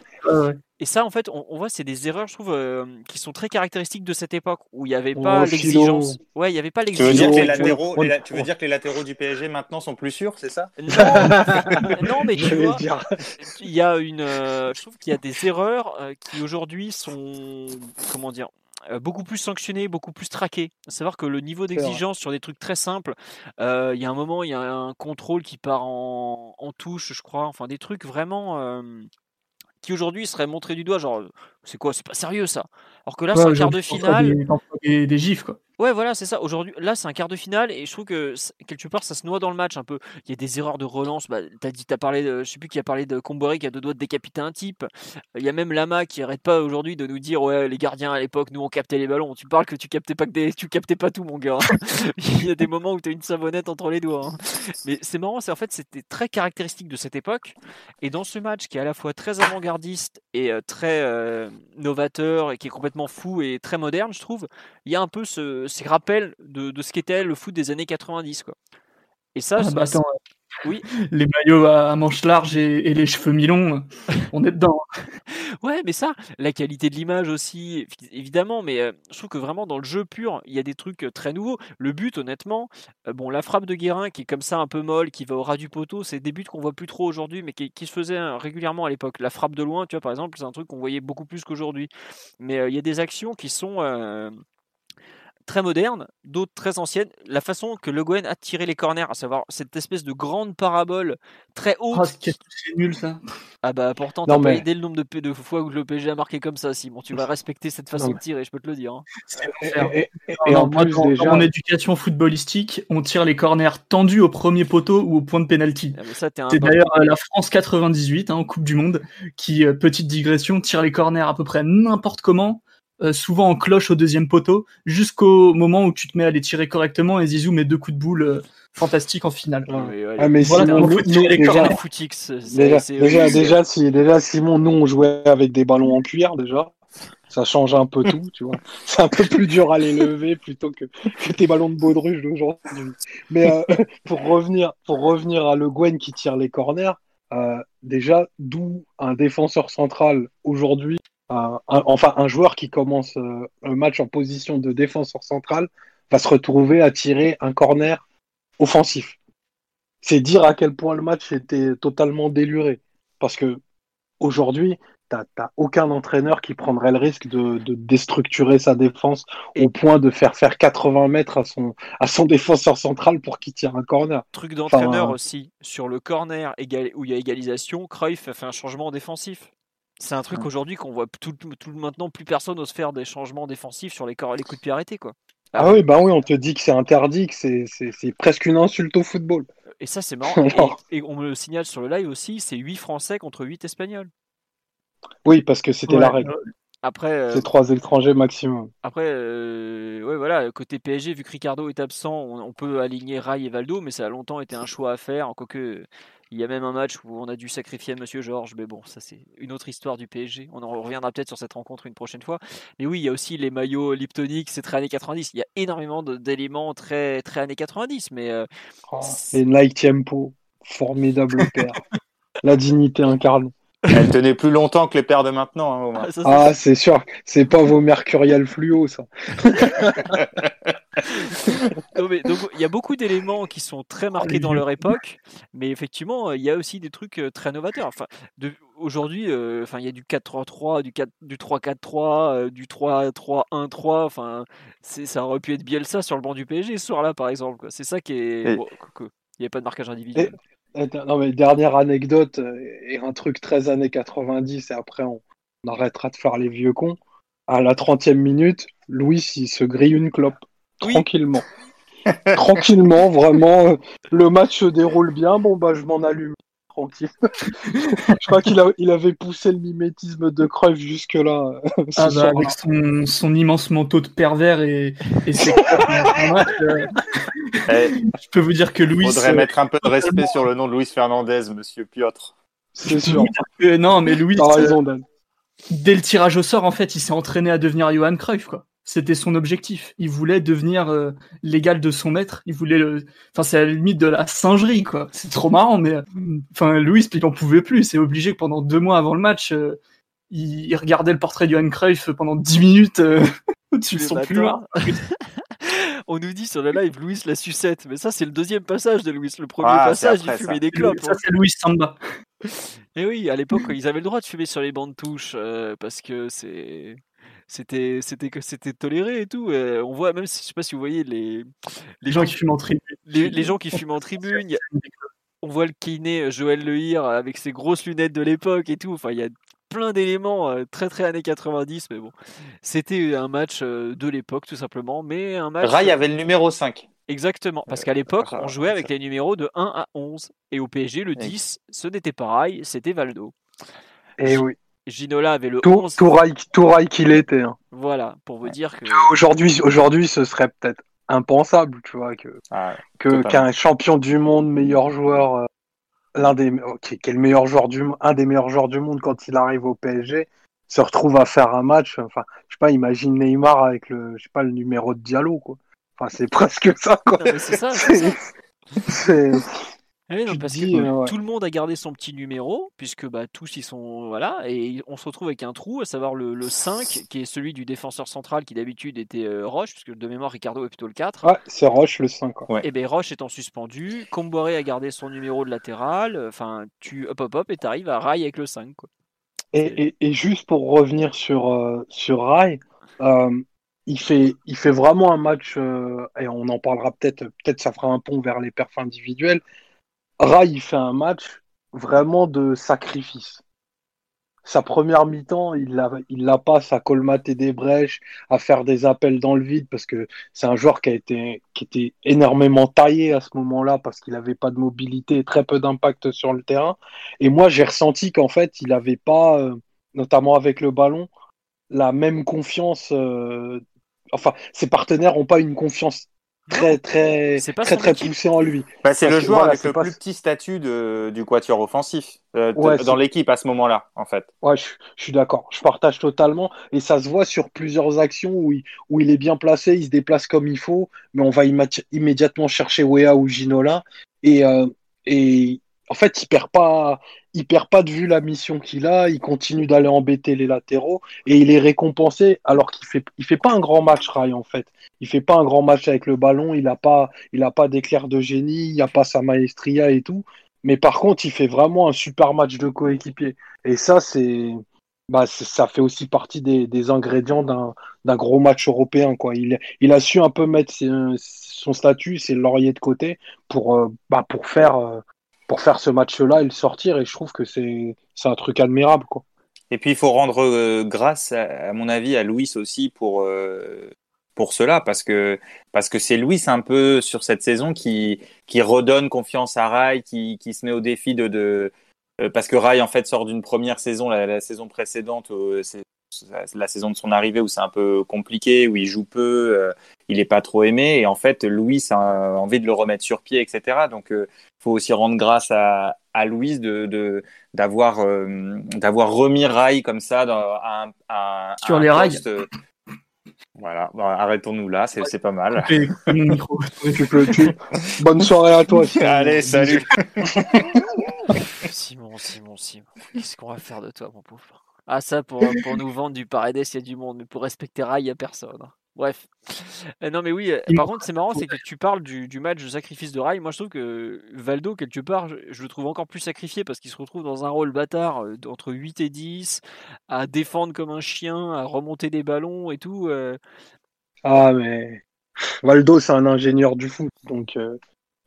et ça, en fait, on, voit, c'est des erreurs, je trouve, euh, qui sont très caractéristiques de cette époque où il n'y avait pas l'exigence. Ouais, il n'y avait pas l'exigence. Tu veux dire que les latéraux, tu veux dire que les latéraux du PSG maintenant sont plus sûrs, c'est ça? (laughs) Non, mais tu vois, il y a une, euh, je trouve qu'il y a des erreurs euh, qui aujourd'hui sont, comment dire, beaucoup plus sanctionnées, beaucoup plus traquées. À savoir que le niveau d'exigence sur des trucs très simples, il y a un moment, il y a un contrôle qui part en, en touche, je crois, enfin des trucs vraiment qui aujourd'hui serait montré du doigt, genre, c'est quoi, c'est pas sérieux ça. Alors que là, c'est un quart de finale. Des, des, gifs, quoi. Ouais, voilà, c'est ça. Aujourd'hui, là, c'est un quart de finale et je trouve que quelque part, ça se noie dans le match un peu. Il y a des erreurs de relance. Bah, t'as dit, t'as parlé, de, je sais plus qui a parlé de Comboré qui a deux doigts de décapiter un type. Il y a même Lama qui arrête pas aujourd'hui de nous dire, ouais, les gardiens à l'époque, nous on captait les ballons. Tu parles que tu captais pas que des, tu captais pas tout, mon gars. (laughs) Il y a des moments où t'as une savonnette entre les doigts. Hein. Mais c'est marrant, c'est en fait, c'était très caractéristique de cette époque. Et dans ce match qui est à la fois très avant-gardiste et euh, très euh, novateur et qui est complètement fou et très moderne, je trouve, il y a un peu ce, ces rappels de, de ce qu'était le foot des années 90. Quoi. Et ça, ah bah attends, oui. (laughs) les maillots à manches larges et, les cheveux mi-longs, on est dedans. (laughs) ouais, mais ça, la qualité de l'image aussi, évidemment, mais euh, je trouve que vraiment dans le jeu pur, il y a des trucs euh, très nouveaux. Le but, honnêtement, euh, bon, la frappe de Guérin qui est comme ça un peu molle, qui va au ras du poteau, c'est des buts qu'on voit plus trop aujourd'hui, mais qui, se faisaient hein, régulièrement à l'époque. La frappe de loin, tu vois, par exemple, c'est un truc qu'on voyait beaucoup plus qu'aujourd'hui. Mais il y a des actions qui sont très modernes, d'autres très anciennes. La façon que Le Gouen a tiré les corners, à savoir cette espèce de grande parabole très haute. Oh, c'est nul ça. Ah bah pourtant, t'as pas idée le nombre de, de, fois où le PSG a marqué comme ça, Simon. Tu vas respecter cette façon de tirer, je peux te le dire. Hein. Et, en plus, dans, déjà... mon éducation footballistique, on tire les corners tendus au premier poteau ou au point de pénalty. Ah, c'est d'ailleurs euh, la France 98 hein, en Coupe du Monde qui, euh, petite digression, tire les corners à peu près n'importe comment euh, souvent en cloche au deuxième poteau, jusqu'au moment où tu te mets à les tirer correctement et Zizou met deux coups de boule euh, fantastiques en finale. Ah, mais Simon, déjà, déjà, si, déjà, Simon, nous on jouait avec des ballons en cuir déjà. Ça change un peu tout, tu vois. (laughs) C'est un peu plus dur à les lever plutôt que, que tes ballons de baudruche d'aujourd'hui. Mais euh, (laughs) pour revenir, pour revenir à Le Guen qui tire les corners, déjà, d'où un défenseur central aujourd'hui enfin un joueur qui commence euh, un match en position de défenseur central va se retrouver à tirer un corner offensif. C'est dire à quel point le match était totalement déluré. Parce que aujourd'hui, tu n'as aucun entraîneur qui prendrait le risque de, déstructurer sa défense au point de faire faire 80 mètres à son, à son défenseur central pour qu'il tire un corner. Truc d'entraîneur aussi, sur le corner où il y a égalisation, Cruyff a fait un changement défensif. C'est un truc aujourd'hui qu'on voit tout, tout, maintenant, plus personne ose faire des changements défensifs sur les, les coups de pied arrêtés. Quoi. Ah, oui, bah oui, on te dit que c'est interdit, que c'est presque une insulte au football. Et ça, c'est marrant. (laughs) et, on me le signale sur le live aussi, c'est 8 Français contre 8 Espagnols. Oui, parce que c'était la règle. Après, euh, c'est trois étrangers maximum. Après, euh, ouais, voilà, côté PSG, vu que Ricardo est absent, on, peut aligner Rai et Valdo, mais ça a longtemps été un choix à faire. Quoique, il y a même un match où on a dû sacrifier Monsieur Georges, mais bon, ça c'est une autre histoire du PSG. On en reviendra peut-être sur cette rencontre une prochaine fois. Mais oui, il y a aussi les maillots Liptonic, c'est très années 90. Il y a énormément d'éléments très, très années 90. Mais, euh, oh, et Nike Tempo, formidable (laughs) père. La dignité incarnée. Elle tenait plus longtemps que les paires de maintenant. Hein. (laughs) Ah, ça, ah c'est sûr. C'est pas vos mercurial fluo, ça. (laughs) donc il y a beaucoup d'éléments qui sont très marqués dans leur époque, mais effectivement, il y a aussi des trucs très novateurs. Enfin, aujourd'hui, euh, enfin, il y a du 4-3-3, du, 4, du 3-4-3, euh, du 3-3-1-3. Enfin, ça aurait pu être Bielsa sur le banc du PSG ce soir-là, par exemple. C'est ça qui est. il n'y avait pas de marquage individuel. non, mais dernière anecdote, euh, et un truc très années 90, et après on, arrêtera de faire les vieux cons. À la 30e minute, Louis, il se grille une clope. Tranquillement. (laughs) Tranquillement, vraiment. Le match se déroule bien. Bon, bah, je m'en allume tranquille. (laughs) je crois qu'il il avait poussé le mimétisme de Cruyff jusque-là. (laughs) Ah bah, avec son, son, immense manteau de pervers et, et ses euh, eh, Je peux vous dire que Louis. Il faudrait euh, mettre un peu de respect sur le nom de Louis Fernandez, monsieur Piotr. C'est sûr. non, mais Louis. raison, Dan. Dès le tirage au sort, en fait, il s'est entraîné à devenir Johan Cruyff, quoi. C'était son objectif. Il voulait devenir euh, l'égal de son maître. Il voulait le... Enfin, c'est à la limite de la singerie, quoi. C'est trop marrant, mais enfin, Louis, il n'en pouvait plus. C'est obligé que pendant deux mois avant le match, euh, il... regardait le portrait de Johan Cruyff pendant dix minutes euh, (laughs) au-dessus de son (laughs) On nous dit sur le live Louis la sucette, mais ça c'est le deuxième passage de Louis. Le premier ah, passage, il fumait des clopes. Ça c'est Louis Samba. Et oui, à l'époque, ils avaient le droit de fumer sur les bancs de touche parce que c'est c'était c'était que c'était toléré et tout. on voit même, si, je sais pas si vous voyez les les gens qui fument en tribune. Les, gens qui fument en tribune. on voit le kiné Joël Lehir avec ses grosses lunettes de l'époque et tout. Enfin, il y a plein d'éléments très très années 90, mais bon, c'était un match de l'époque tout simplement. Mais un match. Rai avait le numéro 5. Exactement, parce qu'à l'époque, on jouait avec les numéros de 1 à 11. Et au PSG, le 10, ce n'était pas Rai, c'était Valdo. Et oui. Ginola avait le tout, 11. Tout rail, qu'il était. Hein. Voilà, pour vous dire que. Aujourd'hui, aujourd'hui ce serait peut-être impensable, tu vois, que ah que qu'un champion du monde, meilleur joueur, euh, l'un des, qui est le meilleur joueur du, un des meilleurs joueurs du monde quand il arrive au PSG, se retrouve à faire un match. Enfin, je sais pas, imagine Neymar avec le, je sais pas, le numéro de Diallo, quoi. Enfin, c'est (laughs) presque ça, quoi. C'est ça. Parce que euh, tout le monde a gardé son petit numéro, puisque bah, tous ils sont. Voilà, et on se retrouve avec un trou, à savoir le, 5, qui est celui du défenseur central, qui d'habitude était euh, Roche, puisque de mémoire Ricardo est plutôt le 4. Ouais, c'est Roche le 5. Et bien Roche étant suspendu, Comboiré a gardé son numéro de latéral, enfin, tu hop hop hop, et t'arrives à Rai avec le 5. Quoi. Et, et, juste pour revenir sur, euh, sur Rai, il fait, il fait vraiment un match, et on en parlera peut-être, peut-être ça fera un pont vers les perfs individuels, Rai, il fait un match vraiment de sacrifice. Sa première mi-temps, il la, il passe à colmater des brèches, à faire des appels dans le vide, parce que c'est un joueur qui était énormément taillé à ce moment-là, parce qu'il n'avait pas de mobilité très peu d'impact sur le terrain. Et moi, j'ai ressenti qu'en fait, il n'avait pas, euh, notamment avec le ballon, la même confiance. Euh, enfin, ses partenaires n'ont pas une confiance très très très très poussé en lui. Bah, c'est le joueur avec le plus petit statut de, du quatuor offensif euh, dans l'équipe à ce moment-là, en fait. Ouais, je, suis d'accord. Je partage totalement et ça se voit sur plusieurs actions où il, où il est bien placé, il se déplace comme il faut, mais on va immédiatement chercher Wea ou Ginola et euh, et en fait, il perd pas, il perd pas de vue la mission qu'il a. Il continue d'aller embêter les latéraux et il est récompensé alors qu'il fait, il fait pas un grand match, Rai en fait. Il fait pas un grand match avec le ballon. Il a pas, il a pas d'éclair de génie. Il a pas sa maestria et tout. Mais par contre, il fait vraiment un super match de coéquipier. Et ça, c'est, bah, ça fait aussi partie des, ingrédients d'un gros match européen. Quoi. Il, il a su un peu mettre son statut, ses lauriers de côté pour, euh, bah, pour faire euh, pour faire ce match-là et le sortir. Et je trouve que c'est un truc admirable. Quoi. Et puis il faut rendre euh, grâce, à, mon avis, à Louis aussi pour, euh, pour cela, parce que parce que c'est Louis un peu sur cette saison qui, qui redonne confiance à Rai, qui, qui se met au défi de, de euh, parce que Rai en fait sort d'une première saison, la, saison précédente, la saison de son arrivée où c'est un peu compliqué, où il joue peu, il est pas trop aimé, et en fait Louis a envie de le remettre sur pied, etc. Donc faut aussi rendre grâce à, à de d'avoir euh, d'avoir remis Rail comme ça dans, un, sur les rails. Voilà, arrêtons-nous là, c'est pas mal. Bonne soirée à toi. Allez, salut. Simon, Simon, Simon. Qu'est-ce qu'on va faire de toi, mon pauvre? Ah, ça, pour, pour nous vendre du Paredes, il y a du monde, mais pour respecter Rai, il n'y a personne. Hein. Bref. Euh, non, mais oui, euh, par contre, c'est marrant, c'est que tu parles du, du, match de sacrifice de Rai. Moi, je trouve que Valdo, quelque part, je, le trouve encore plus sacrifié parce qu'il se retrouve dans un rôle bâtard euh, entre 8 et 10, à défendre comme un chien, à remonter des ballons et tout. Ah, mais Valdo, c'est un ingénieur du foot, donc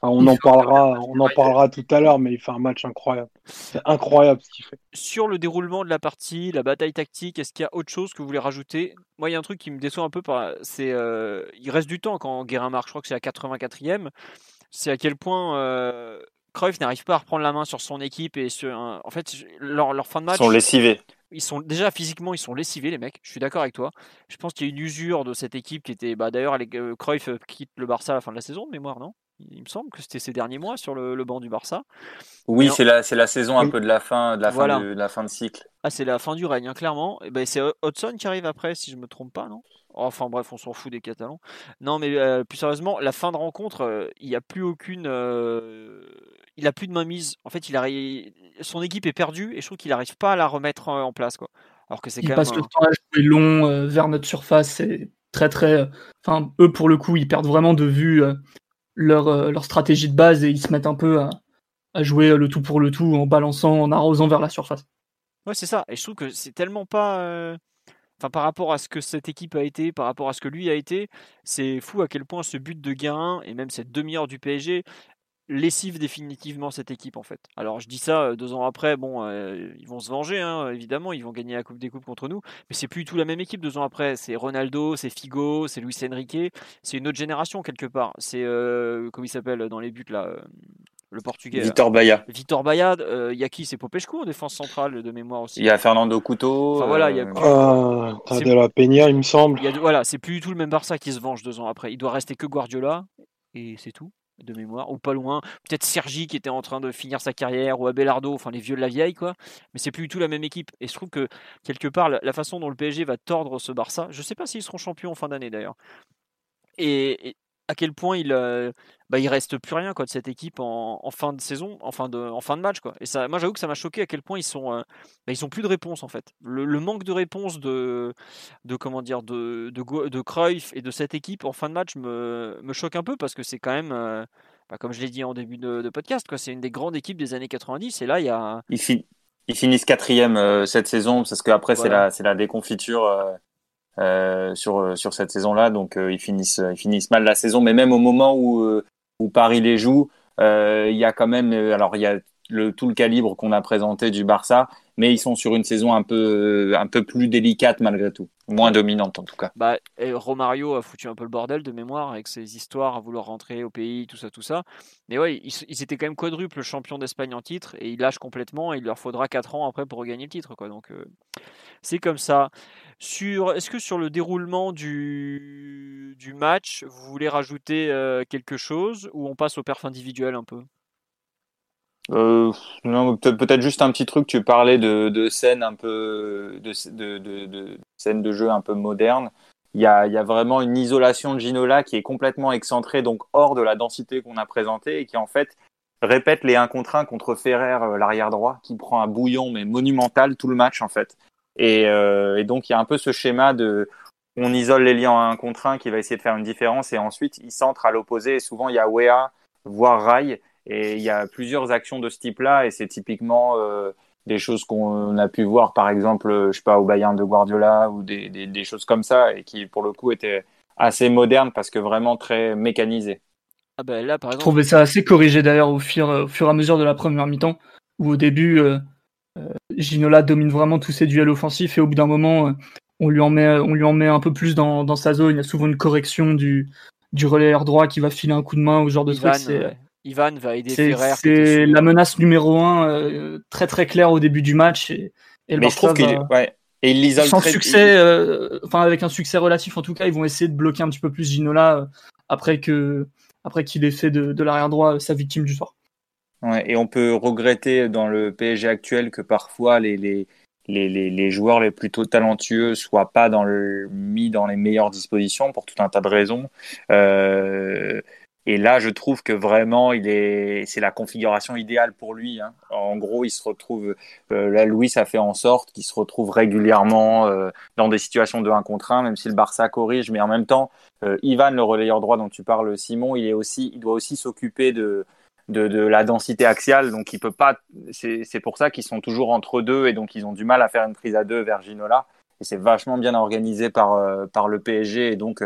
on en parlera, on en parlera tout à l'heure, mais il fait un match incroyable. C'est incroyable ce qu'il fait. Sur le déroulement de la partie, la bataille tactique, est-ce qu'il y a autre chose que vous voulez rajouter? Moi, il y a un truc qui me déçoit un peu, c'est euh, il reste du temps quand Guérin marque. Je crois que c'est la 84e. C'est à quel point euh, Cruyff n'arrive pas à reprendre la main sur son équipe et sur, en fait leur, leur fin de match. Ils sont lessivés. Ils sont déjà physiquement, ils sont lessivés les mecs. Je suis d'accord avec toi. Je pense qu'il y a une usure de cette équipe qui était, bah, d'ailleurs, euh, Cruyff quitte le Barça à la fin de la saison de mémoire, non? Il me semble que c'était ces derniers mois sur le, banc du Barça. Oui, c'est la, la saison un peu de la fin de, la fin de, la fin de cycle. Ah, c'est la fin du règne, hein, clairement. Et ben, c'est Hudson qui arrive après, si je me trompe pas, non? Enfin bref, on s'en fout des Catalans. Non, mais euh, plus sérieusement, la fin de rencontre, euh, il n'y a plus aucune. Euh, il a plus de mainmise. En fait, il a, son équipe est perdue et je trouve qu'il n'arrive pas à la remettre en place. Quoi. Alors que c'est il passe le temps à jouer long vers notre surface. C'est très, très. Enfin, eux, pour le coup, ils perdent vraiment de vue leur, euh, leur stratégie de base et ils se mettent un peu à, jouer le tout pour le tout en balançant, en arrosant vers la surface. Ouais, c'est ça. Et je trouve que c'est tellement pas. Euh, enfin, par rapport à ce que cette équipe a été, par rapport à ce que lui a été, c'est fou à quel point ce but de Guérin et même cette demi-heure du PSG lessive définitivement cette équipe en fait. Alors je dis ça euh, deux ans après, bon, euh, ils vont se venger hein, évidemment, ils vont gagner la Coupe des Coupes contre nous, mais c'est plus du tout la même équipe deux ans après. C'est Ronaldo, c'est Figo, c'est Luis Enrique, c'est une autre génération quelque part. C'est euh, comment il s'appelle dans les buts là, le portugais. Vitor Baia. Vitor Baia, il y a qui? C'est Popescu en défense centrale de mémoire aussi. Il y a Fernando Couto. Enfin voilà, il y a. Ah, de la Peña, il me semble. Il y a, voilà, c'est plus du tout le même Barça qui se venge deux ans après. Il doit rester que Guardiola et c'est tout de mémoire, ou pas loin. Peut-être Sergi qui était en train de finir sa carrière, ou Abelardo, enfin les vieux de la vieille, quoi. Mais c'est plus du tout la même équipe. Et je trouve que quelque part, la, façon dont le PSG va tordre ce Barça, je sais pas s'ils seront champions en fin d'année d'ailleurs. et, à quel point il, euh, bah, il reste plus rien quoi, de cette équipe en, fin de saison, en fin de, en fin de match. Quoi. Et ça, moi, j'avoue que ça m'a choqué à quel point ils sont, euh, bah, ils ont plus de réponse en fait. Le, manque de réponse de, de comment dire, de, de, de Cruyff et de cette équipe en fin de match me, me choque un peu parce que c'est quand même, euh, bah, comme je l'ai dit en début de, podcast, quoi, c'est une des grandes équipes des années 90. Et là, il y a. Ils, finissent quatrième cette saison parce qu'après, c'est la, c'est la déconfiture. Euh, sur euh, sur cette saison-là. Donc euh, ils finissent ils finissent mal la saison, mais même au moment où où Paris les joue, il y a quand même alors il y a le, tout le calibre qu'on a présenté du Barça, mais ils sont sur une saison un peu, un peu plus délicate malgré tout, moins dominante en tout cas. Bah, et Romario a foutu un peu le bordel de mémoire avec ses histoires à vouloir rentrer au pays, tout ça, tout ça. Mais ouais, ils, étaient quand même quadruple champion d'Espagne en titre et ils lâchent complètement et il leur faudra 4 ans après pour regagner le titre. Quoi. Donc c'est comme ça. Sur, est-ce que sur le déroulement du, du match, vous voulez rajouter euh, quelque chose ou on passe au perf individuel un peu? Euh, non, peut-être juste un petit truc. Tu parlais de, de scènes un peu de, de, de, de scènes de jeu un peu modernes. Il y a, y a vraiment une isolation de Ginola qui est complètement excentrée, donc hors de la densité qu'on a présentée et qui en fait répète les 1 contre 1 contre Ferrer, euh, l'arrière droit, qui prend un bouillon mais monumental tout le match en fait. Et, euh, et, donc il y a un peu ce schéma de on isole les liens en 1 contre 1 qui va essayer de faire une différence et ensuite il centre à l'opposé. Et souvent il y a Wea, voire Rai. Et il y a plusieurs actions de ce type-là et c'est typiquement euh, des choses qu'on a pu voir par exemple, je sais pas, au Bayern de Guardiola ou des, des, des, choses comme ça et qui pour le coup étaient assez modernes parce que vraiment très mécanisées. Ah ben là, par exemple... Je trouvais ça assez corrigé d'ailleurs au fur, au fur et à mesure de la première mi-temps où au début euh, euh, Ginola domine vraiment tous ses duels offensifs et au bout d'un moment, euh, on, lui en met, on lui en met un peu plus dans, dans sa zone. Il y a souvent une correction du, du relayeur droit qui va filer un coup de main au genre de Ivan, truc. Ivan va aider Ferrer. C'est la menace numéro un, euh, très très claire au début du match. Et, et Mais je trouve qu'il ouais. Et il sans succès, enfin avec un succès relatif en tout cas, ils vont essayer de bloquer un petit peu plus Ginola après que après qu'il ait fait de, de l'arrière droit sa victime du soir. Ouais, et on peut regretter dans le PSG actuel que parfois les, les, les, les, joueurs les plus talentueux soient pas dans le, mis dans les meilleures dispositions pour tout un tas de raisons. Euh, Et là, je trouve que vraiment, il est, c'est la configuration idéale pour lui. Hein. En gros, il se retrouve, euh, là, Louis a fait en sorte qu'il se retrouve régulièrement euh, dans des situations de 1 contre 1, même si le Barça corrige. Mais en même temps, euh, Ivan, le relayeur droit dont tu parles, Simon, il est aussi, il doit aussi s'occuper de, de, de, la densité axiale. Donc, il peut pas, c'est, pour ça qu'ils sont toujours entre deux et donc ils ont du mal à faire une prise à deux vers Ginola. Et c'est vachement bien organisé par, euh, par le PSG. Et donc,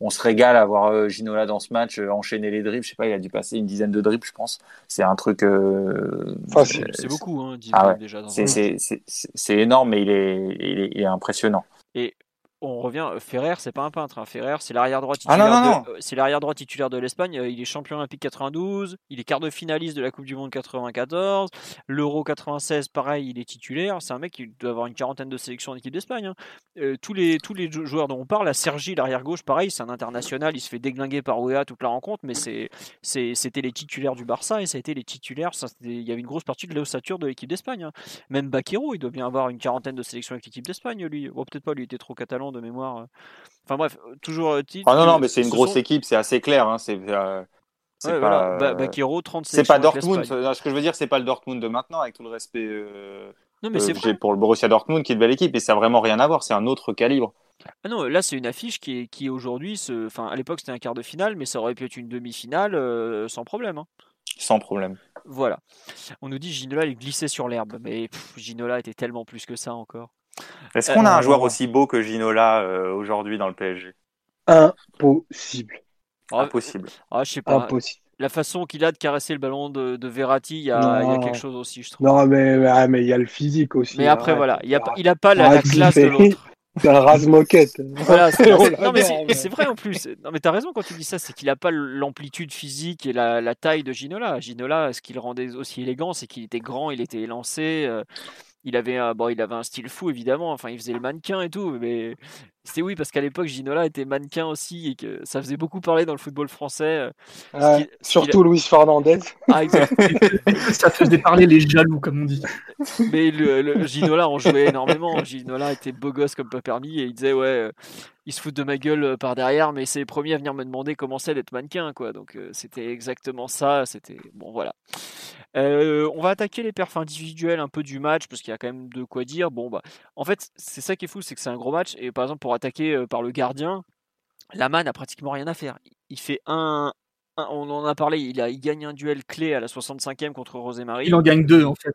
on se régale à voir euh, Ginola dans ce match euh, enchaîner les dribbles. Je sais pas, il a dû passer une dizaine de dribbles, je pense. C'est un truc. Euh, c'est beaucoup, hein, ah déjà. C'est énorme, mais il est, il est, il est impressionnant. Et on revient. Ferrer, c'est pas un peintre. Hein. Ferrer, c'est l'arrière droit ah, titulaire. de, c'est l'arrière droit titulaire de l'Espagne. Euh, il est champion olympique 92. Il est quart de finaliste de la Coupe du Monde 94. L'Euro 96, pareil, il est titulaire. C'est un mec qui doit avoir une quarantaine de sélections en équipe d'Espagne. Hein. Euh, tous les tous les joueurs dont on parle, la Sergi, l'arrière gauche, pareil, c'est un international. Il se fait déglinguer par OEA toute la rencontre, mais c'est, c'était les titulaires du Barça et ça a été les titulaires. Ça, il y avait une grosse partie de l'ossature de l'équipe d'Espagne. Hein. Même Baquero, il doit bien avoir une quarantaine de sélections avec l'équipe d'Espagne, lui. Oh, peut-être pas, lui était trop catalan de mémoire. Euh. Enfin bref, euh, toujours euh, titre. Ah non, non, mais c'est une grosse équipe, c'est assez clair. Hein, c'est c'est pas, voilà. Bakiro, 37 C'est pas Dortmund. Ce que je veux dire, c'est pas le Dortmund de maintenant, avec tout le respect non, mais j'ai pour le Borussia Dortmund, qui est une belle équipe, et ça n'a vraiment rien à voir. C'est un autre calibre. Ah non, là c'est une affiche qui est qui aujourd'hui, enfin à l'époque c'était un quart de finale, mais ça aurait pu être une demi-finale sans problème. Hein. Sans problème. Voilà. On nous dit Ginola il glissait sur l'herbe, mais Ginola était tellement plus que ça encore. Est-ce qu'on a un joueur euh, aussi beau que Ginola euh, aujourd'hui dans le PSG Impossible. Ah, Impossible. Ah, je sais pas. Impossible. La façon qu'il a de caresser le ballon de, de Verratti, il y, a, quelque chose aussi, je trouve. Non, mais ah, mais il y a le physique aussi. Mais après, voilà, il n'a a pas la, classe de l'autre. C'est (laughs) un rase-moquette. Voilà, non, mais (laughs) c'est vrai en plus. Non, mais t'as raison quand tu dis ça, c'est qu'il n'a pas l'amplitude physique et la, la, taille de Ginola. Ginola, ce qui le rendait aussi élégant, c'est qu'il était grand, il était élancé. Euh, il avait un, bon, il avait un style fou évidemment. Enfin, il faisait le mannequin et tout, mais c'est oui parce qu'à l'époque Ginola était mannequin aussi et que ça faisait beaucoup parler dans le football français. Euh, surtout Luis Fernandez. (laughs) Ah, (laughs) ça faisait parler les jaloux comme on dit. Mais le, Ginola en jouait énormément. Ginola était beau gosse comme pas permis et il disait ouais, euh, il se fout de ma gueule euh, par derrière, mais c'est les premiers à venir me demander comment c'est d'être mannequin quoi. Donc c'était exactement ça. C'était bon voilà. Euh, on va attaquer les perfs individuels un peu du match parce qu'il y a quand même de quoi dire. Bon, bah, en fait, c'est ça qui est fou, c'est que c'est un gros match. Et par exemple, pour attaquer euh, par le gardien, Laman n'a pratiquement rien à faire. Il fait un, on en a parlé, il, a, gagne un duel clé à la 65e contre Rosemary. Il en gagne deux en fait.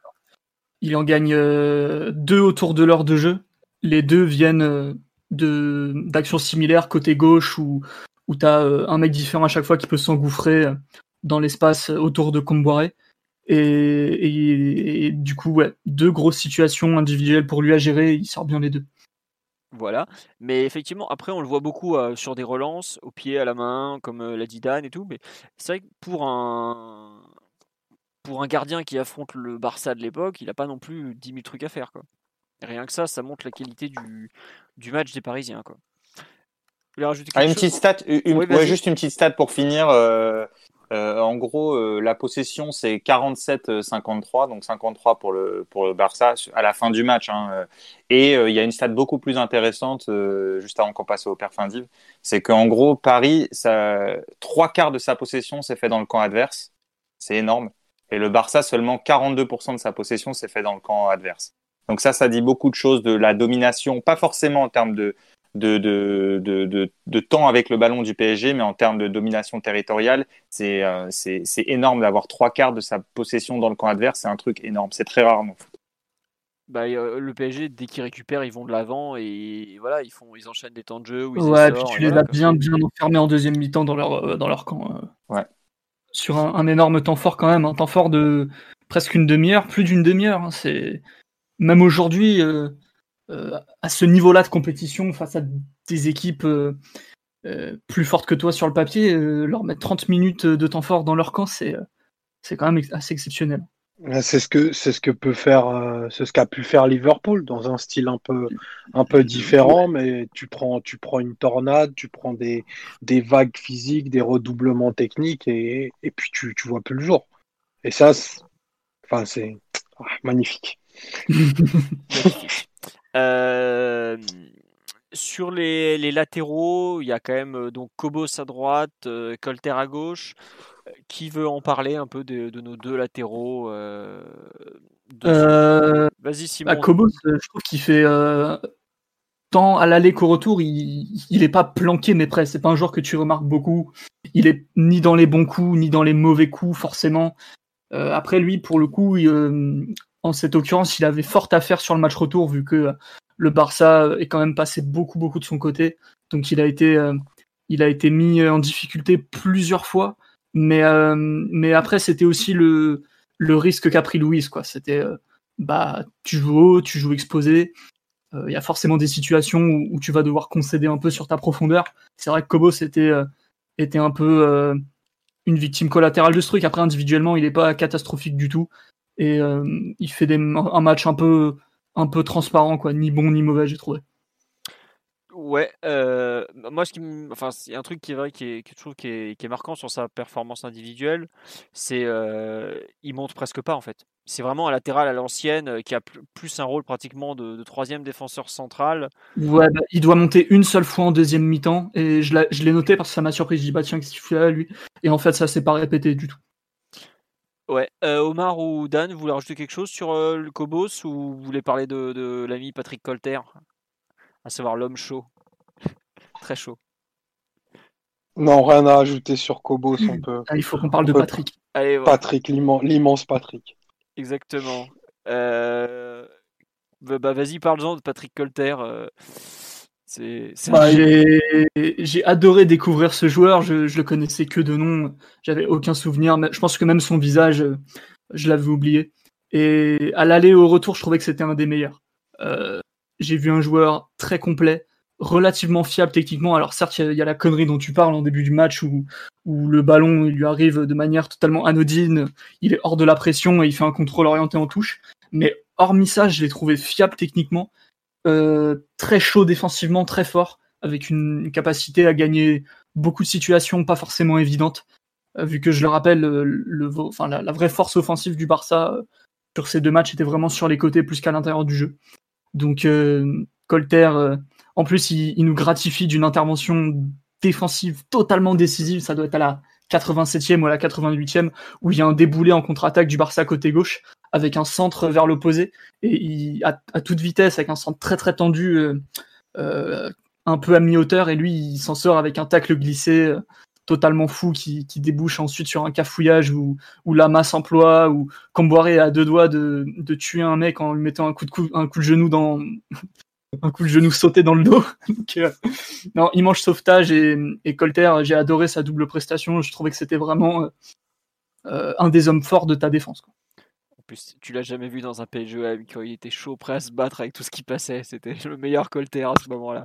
Il en gagne euh, deux autour de l'heure de jeu. Les deux viennent d'actions similaires côté gauche où, où tu as un mec différent à chaque fois qui peut s'engouffrer dans l'espace autour de Comboiré. Et, du coup, ouais, deux grosses situations individuelles pour lui à gérer, il sort bien les deux. Voilà, mais effectivement, après, on le voit beaucoup euh, sur des relances, au pied, à la main, comme euh, l'a dit Dan et tout. Mais c'est vrai que pour un, pour un gardien qui affronte le Barça de l'époque, il n'a pas non plus 10 000 trucs à faire. Quoi. Rien que ça, ça montre la qualité du, du match des Parisiens. Quoi. Ah, une petite stat, une, juste une petite stat pour finir. Euh, euh, en gros, euh, la possession, c'est 47-53, donc 53 pour le, pour le Barça à la fin du match. Hein. Et il y a une stat beaucoup plus intéressante, juste avant qu'on passe au perfindive, c'est qu'en gros, Paris, ça, trois quarts de sa possession s'est fait dans le camp adverse. C'est énorme. Et le Barça, seulement 42% de sa possession s'est fait dans le camp adverse. Donc ça, ça dit beaucoup de choses de la domination, pas forcément en termes de, de, de, de, de, temps avec le ballon du PSG, mais en termes de domination territoriale, c'est euh, c'est énorme d'avoir trois quarts de sa possession dans le camp adverse. C'est un truc énorme. C'est très rare Bah, le PSG, dès qu'ils récupèrent, ils vont de l'avant et voilà, ils font, ils enchaînent des temps de jeu. ouais, puis tu les as bien, bien enfermés en deuxième mi-temps dans leur, euh, dans leur camp. Euh. Ouais. Sur un, un, énorme temps fort quand même, un temps fort de presque une demi-heure, plus d'une demi-heure. Hein, c'est même aujourd'hui. Euh, à ce niveau-là de compétition face à des équipes euh, euh, plus fortes que toi sur le papier, leur mettre 30 minutes de temps fort dans leur camp, c'est c'est quand même assez exceptionnel. C'est ce que c'est ce que peut faire c'est ce qu'a pu faire Liverpool dans un style un peu un peu différent mais tu prends tu prends une tornade, tu prends des, des vagues physiques, des redoublements techniques et, et puis tu tu vois plus le jour. Et ça enfin c'est magnifique. Euh, sur les, les, latéraux, il y a quand même donc Kobos à droite, Colter à gauche. Qui veut en parler un peu de, de nos deux latéraux Vas-y Simon. Bah, Kobos, je trouve qu'il fait tant à l'aller qu'au retour, il, il est pas planqué mais presque. C'est pas un joueur que tu remarques beaucoup. Il est ni dans les bons coups ni dans les mauvais coups forcément. Euh, après lui, pour le coup, euh, en cette occurrence, il avait fort à faire sur le match retour vu que le Barça est quand même passé beaucoup beaucoup de son côté. Donc il a été euh, il a été mis en difficulté plusieurs fois. Mais mais après c'était aussi le le risque qu'a pris Louis quoi. C'était bah tu joues haut, tu joues exposé il euh, y a forcément des situations où, tu vas devoir concéder un peu sur ta profondeur. C'est vrai que Kobo était, euh, était un peu euh, une victime collatérale de ce truc. Après, individuellement, il n'est pas catastrophique du tout. Et il fait des, un match un peu, un peu transparent, quoi, ni bon ni mauvais, j'ai trouvé. Ouais, euh, moi, ce qui enfin, il y a un truc qui est vrai, qui est, que je trouve qui est, qui est marquant sur sa performance individuelle, c'est euh, il monte presque pas en fait. C'est vraiment un latéral à l'ancienne euh, qui a plus un rôle pratiquement de, troisième défenseur central. Ouais, bah, il doit monter une seule fois en deuxième mi-temps et je l'ai noté parce que ça m'a surpris. Je dis bah tiens qu'est-ce qu'il fait là lui? Et en fait ça s'est pas répété du tout. Ouais, euh, Omar ou Dan, vous voulez rajouter quelque chose sur le Cobos ou vous voulez parler de, de l'ami Patrick Colter? À savoir l'homme chaud. (laughs) Très chaud. Non, rien à ajouter sur. On (laughs) peut, ah, il faut qu'on parle de Patrick. Patrick, l'immense Patrick. Exactement. Euh, bah, bah, vas-y, parle-en de Patrick Colter. Euh, bah, j'ai adoré découvrir ce joueur. Je, je le connaissais que de nom. J'avais aucun souvenir. Je pense que même son visage, je l'avais oublié. Et à l'aller au retour, je trouvais que c'était un des meilleurs. Euh, j'ai vu un joueur très complet, relativement fiable techniquement. Alors certes, il y, a la connerie dont tu parles en début du match où, où le ballon il lui arrive de manière totalement anodine, il est hors de la pression et il fait un contrôle orienté en touche. Mais hormis ça, je l'ai trouvé fiable techniquement, euh, très chaud défensivement, très fort, avec une capacité à gagner beaucoup de situations pas forcément évidentes. Euh, vu que je le rappelle, le, enfin, la, la, vraie force offensive du Barça euh, sur ces deux matchs était vraiment sur les côtés plus qu'à l'intérieur du jeu. Donc euh, Colter, euh, en plus, il, nous gratifie d'une intervention défensive totalement décisive. Ça doit être à la 87e ou à la 88e où il y a un déboulé en contre-attaque du Barça côté gauche avec un centre vers l'opposé et à, toute vitesse avec un centre très très tendu euh, un peu à mi-hauteur et lui il s'en sort avec un tacle glissé totalement fou qui, débouche ensuite sur un cafouillage où, où la masse emploie, ou Camboiré a deux doigts de, tuer un mec en lui mettant un coup de genou dans un coup de genou sauté dans le dos. (laughs) Donc, euh, non, immense sauvetage et, et Colter, j'ai adoré sa double prestation. Je trouvais que c'était vraiment euh, un des hommes forts de ta défense. Quoi tu l'as jamais vu dans un PSG quand il était chaud, prêt à se battre avec tout ce qui passait. C'était le meilleur Colter à ce moment-là.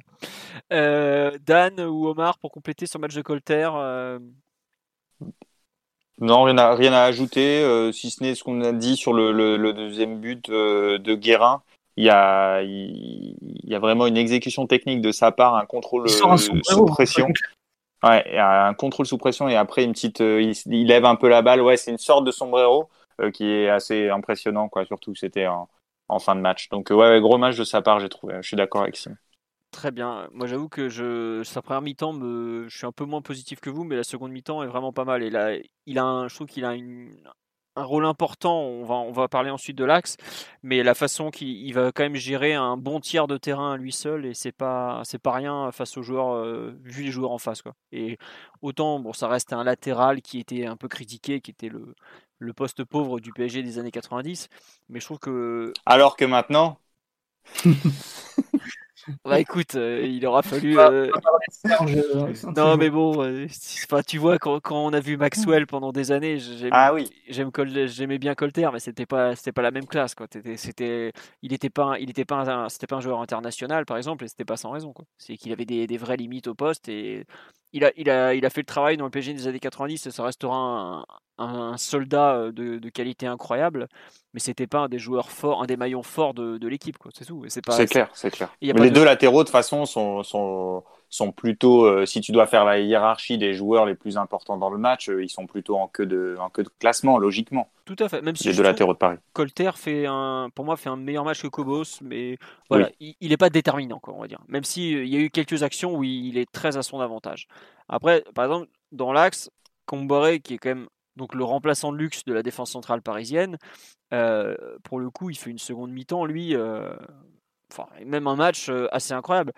Euh, Dan ou Omar pour compléter sur match de Colter euh, Non, rien à, rien à ajouter, euh, si ce n'est ce qu'on a dit sur le, deuxième but de Guérin. Il y, a, il y a vraiment une exécution technique de sa part, un contrôle sous pression. Ouais, un contrôle sous pression et après une petite, il, il, lève un peu la balle. Ouais, c'est une sorte de sombrero. Euh, qui est assez impressionnant, quoi. Surtout c'était en, en, fin de match. Donc ouais, gros match de sa part, j'ai trouvé. Je suis d'accord avec ça. Très bien. Moi, j'avoue que je, sa première mi-temps, me... je suis un peu moins positif que vous, mais la seconde mi-temps est vraiment pas mal. Et là, il a un, je trouve qu'il a une, un rôle important. On va, on va parler ensuite de l'axe, mais la façon qu'il va quand même gérer un bon tiers de terrain à lui seul, et c'est pas, c'est pas rien face aux joueurs, euh, vu les joueurs en face, quoi. Et autant, bon, ça reste un latéral qui était un peu critiqué, qui était le, le poste pauvre du PSG des années 90. Mais je trouve que. Alors que maintenant. (laughs) bah écoute, euh, il aura fallu. Euh, (laughs) non, mais bon, euh, tu vois, quand, quand, on a vu Maxwell pendant des années, ah oui. j'aimais bien Colter, mais c'était pas, c'était pas la même classe. Quoi. C'était, il était pas, il était pas, un, c'était pas un joueur international, par exemple, et c'était pas sans raison. Quoi. C'est qu'il avait des, des vraies limites au poste et il a, il, a, il a fait le travail dans le PSG des années 90 et ça restera un, soldat de, qualité incroyable, mais c'était pas un des joueurs forts, un des maillons forts de, l'équipe, c'est tout. C'est clair, c'est clair. Mais les deux latéraux, de toute façon, sont, sont, sont plutôt, si tu dois faire la hiérarchie des joueurs les plus importants dans le match, ils sont plutôt en queue de, en queue de classement, logiquement. Tout à fait. Même si les deux latéraux de Paris. Colter fait un, pour moi, fait un meilleur match que Cobos, mais voilà, il n'est pas déterminant, quoi, on va dire. Même s'il il y a eu quelques actions où il est très à son avantage. Après, par exemple, dans l'axe, Comboré, qui est quand même donc le remplaçant de luxe de la défense centrale parisienne, euh, pour le coup, il fait une seconde mi-temps, lui, euh, enfin, même un match euh, assez incroyable.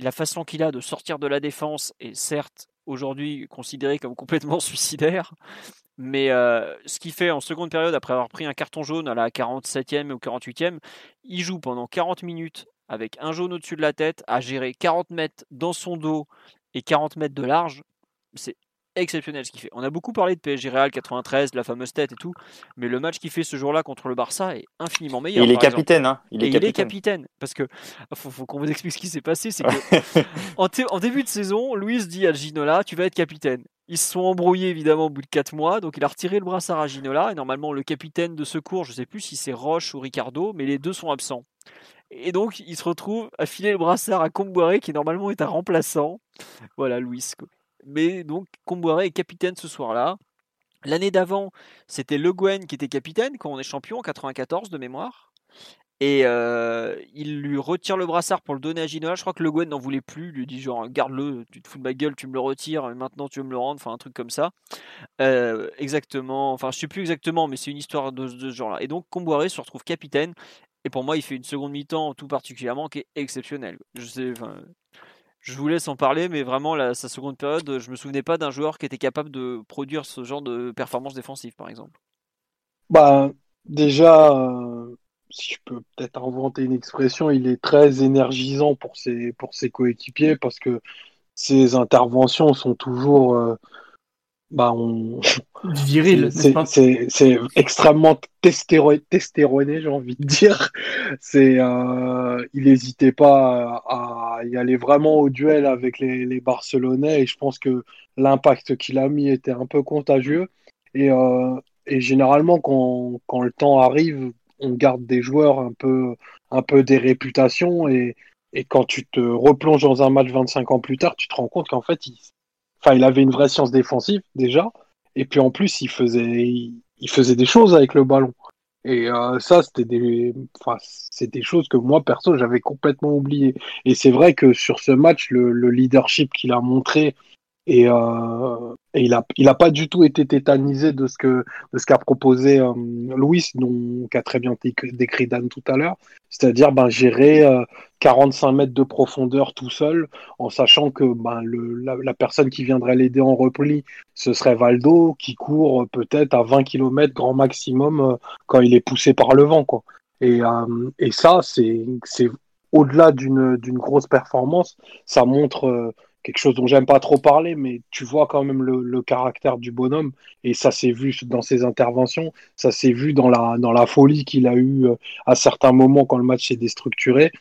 La façon qu'il a de sortir de la défense est certes aujourd'hui considéré comme complètement (laughs) suicidaire, mais ce qu'il fait en seconde période, après avoir pris un carton jaune à la 47e ou 48e, il joue pendant 40 minutes avec un jaune au-dessus de la tête, à gérer 40 mètres dans son dos et 40 mètres de large. C'est exceptionnel ce qu'il fait. On a beaucoup parlé de PSG Real 93, de la fameuse tête et tout, mais le match qu'il fait ce jour-là contre le Barça est infiniment meilleur. il est capitaine, hein il est, capitaine. il est capitaine. Parce que faut, qu'on vous explique ce qui s'est passé, c'est que (laughs) en, début de saison, Luis dit à Ginola, tu vas être capitaine. Ils se sont embrouillés évidemment au bout de 4 mois, donc il a retiré le brassard à Ginola, et normalement le capitaine de secours, je sais plus si c'est Roche ou Ricardo, mais les deux sont absents. Et donc, il se retrouve à filer le brassard à Comboiré, qui normalement est un remplaçant. Voilà, Luis. Mais donc, Comboiré est capitaine ce soir-là. L'année d'avant, c'était Le Guen qui était capitaine quand on est champion en 94 de mémoire. Et euh, il lui retire le brassard pour le donner à Ginola. Je crois que Le Guen n'en voulait plus. Il lui dit genre, garde-le, tu te fous de ma gueule, tu me le retires, maintenant tu veux me le rendre. Enfin, un truc comme ça. Euh, exactement. Enfin, je sais plus exactement, mais c'est une histoire de, ce genre-là. Et donc, Comboiré se retrouve capitaine. Et pour moi, il fait une seconde mi-temps tout particulièrement qui est exceptionnelle. Je sais, je vous laisse en parler, mais vraiment, sa seconde période, je me souvenais pas d'un joueur qui était capable de produire ce genre de performance défensive, par exemple. Bah, déjà, euh, si je peux peut-être inventer une expression, il est très énergisant pour ses, pour ses coéquipiers parce que ses interventions sont toujours. Euh, bah on (laughs) viril c'est extrêmement testéroné j'ai envie de dire. C'est euh, il n'hésitait pas à, y aller vraiment au duel avec les, les Barcelonais et je pense que l'impact qu'il a mis était un peu contagieux. Et, euh, et généralement quand, quand le temps arrive on garde des joueurs un peu un peu des réputations et et quand tu te replonges dans un match 25 ans plus tard, tu te rends compte qu'en fait, il, Enfin, il avait une vraie science défensive déjà, et puis en plus, il faisait, il, faisait des choses avec le ballon. Et euh, ça, c'était des, enfin, c'est des choses que moi perso j'avais complètement oublié. Et c'est vrai que sur ce match, le, le leadership qu'il a montré et, euh, et, il a il a pas du tout été tétanisé de ce que de ce qu'a proposé euh, Louis, qu'a très bien décrit Dan tout à l'heure, c'est-à-dire ben gérer euh, 45 mètres de profondeur tout seul, en sachant que ben le, la, personne qui viendrait l'aider en repli, ce serait Valdo, qui court peut-être à 20 km grand maximum euh, quand il est poussé par le vent, quoi. Et, euh, et ça, c'est au-delà d'une grosse performance, ça montre quelque chose dont j'aime pas trop parler, mais tu vois quand même le, caractère du bonhomme, et ça s'est vu dans ses interventions, ça s'est vu dans la, dans la folie qu'il a eue euh, à certains moments quand le match s'est déstructuré,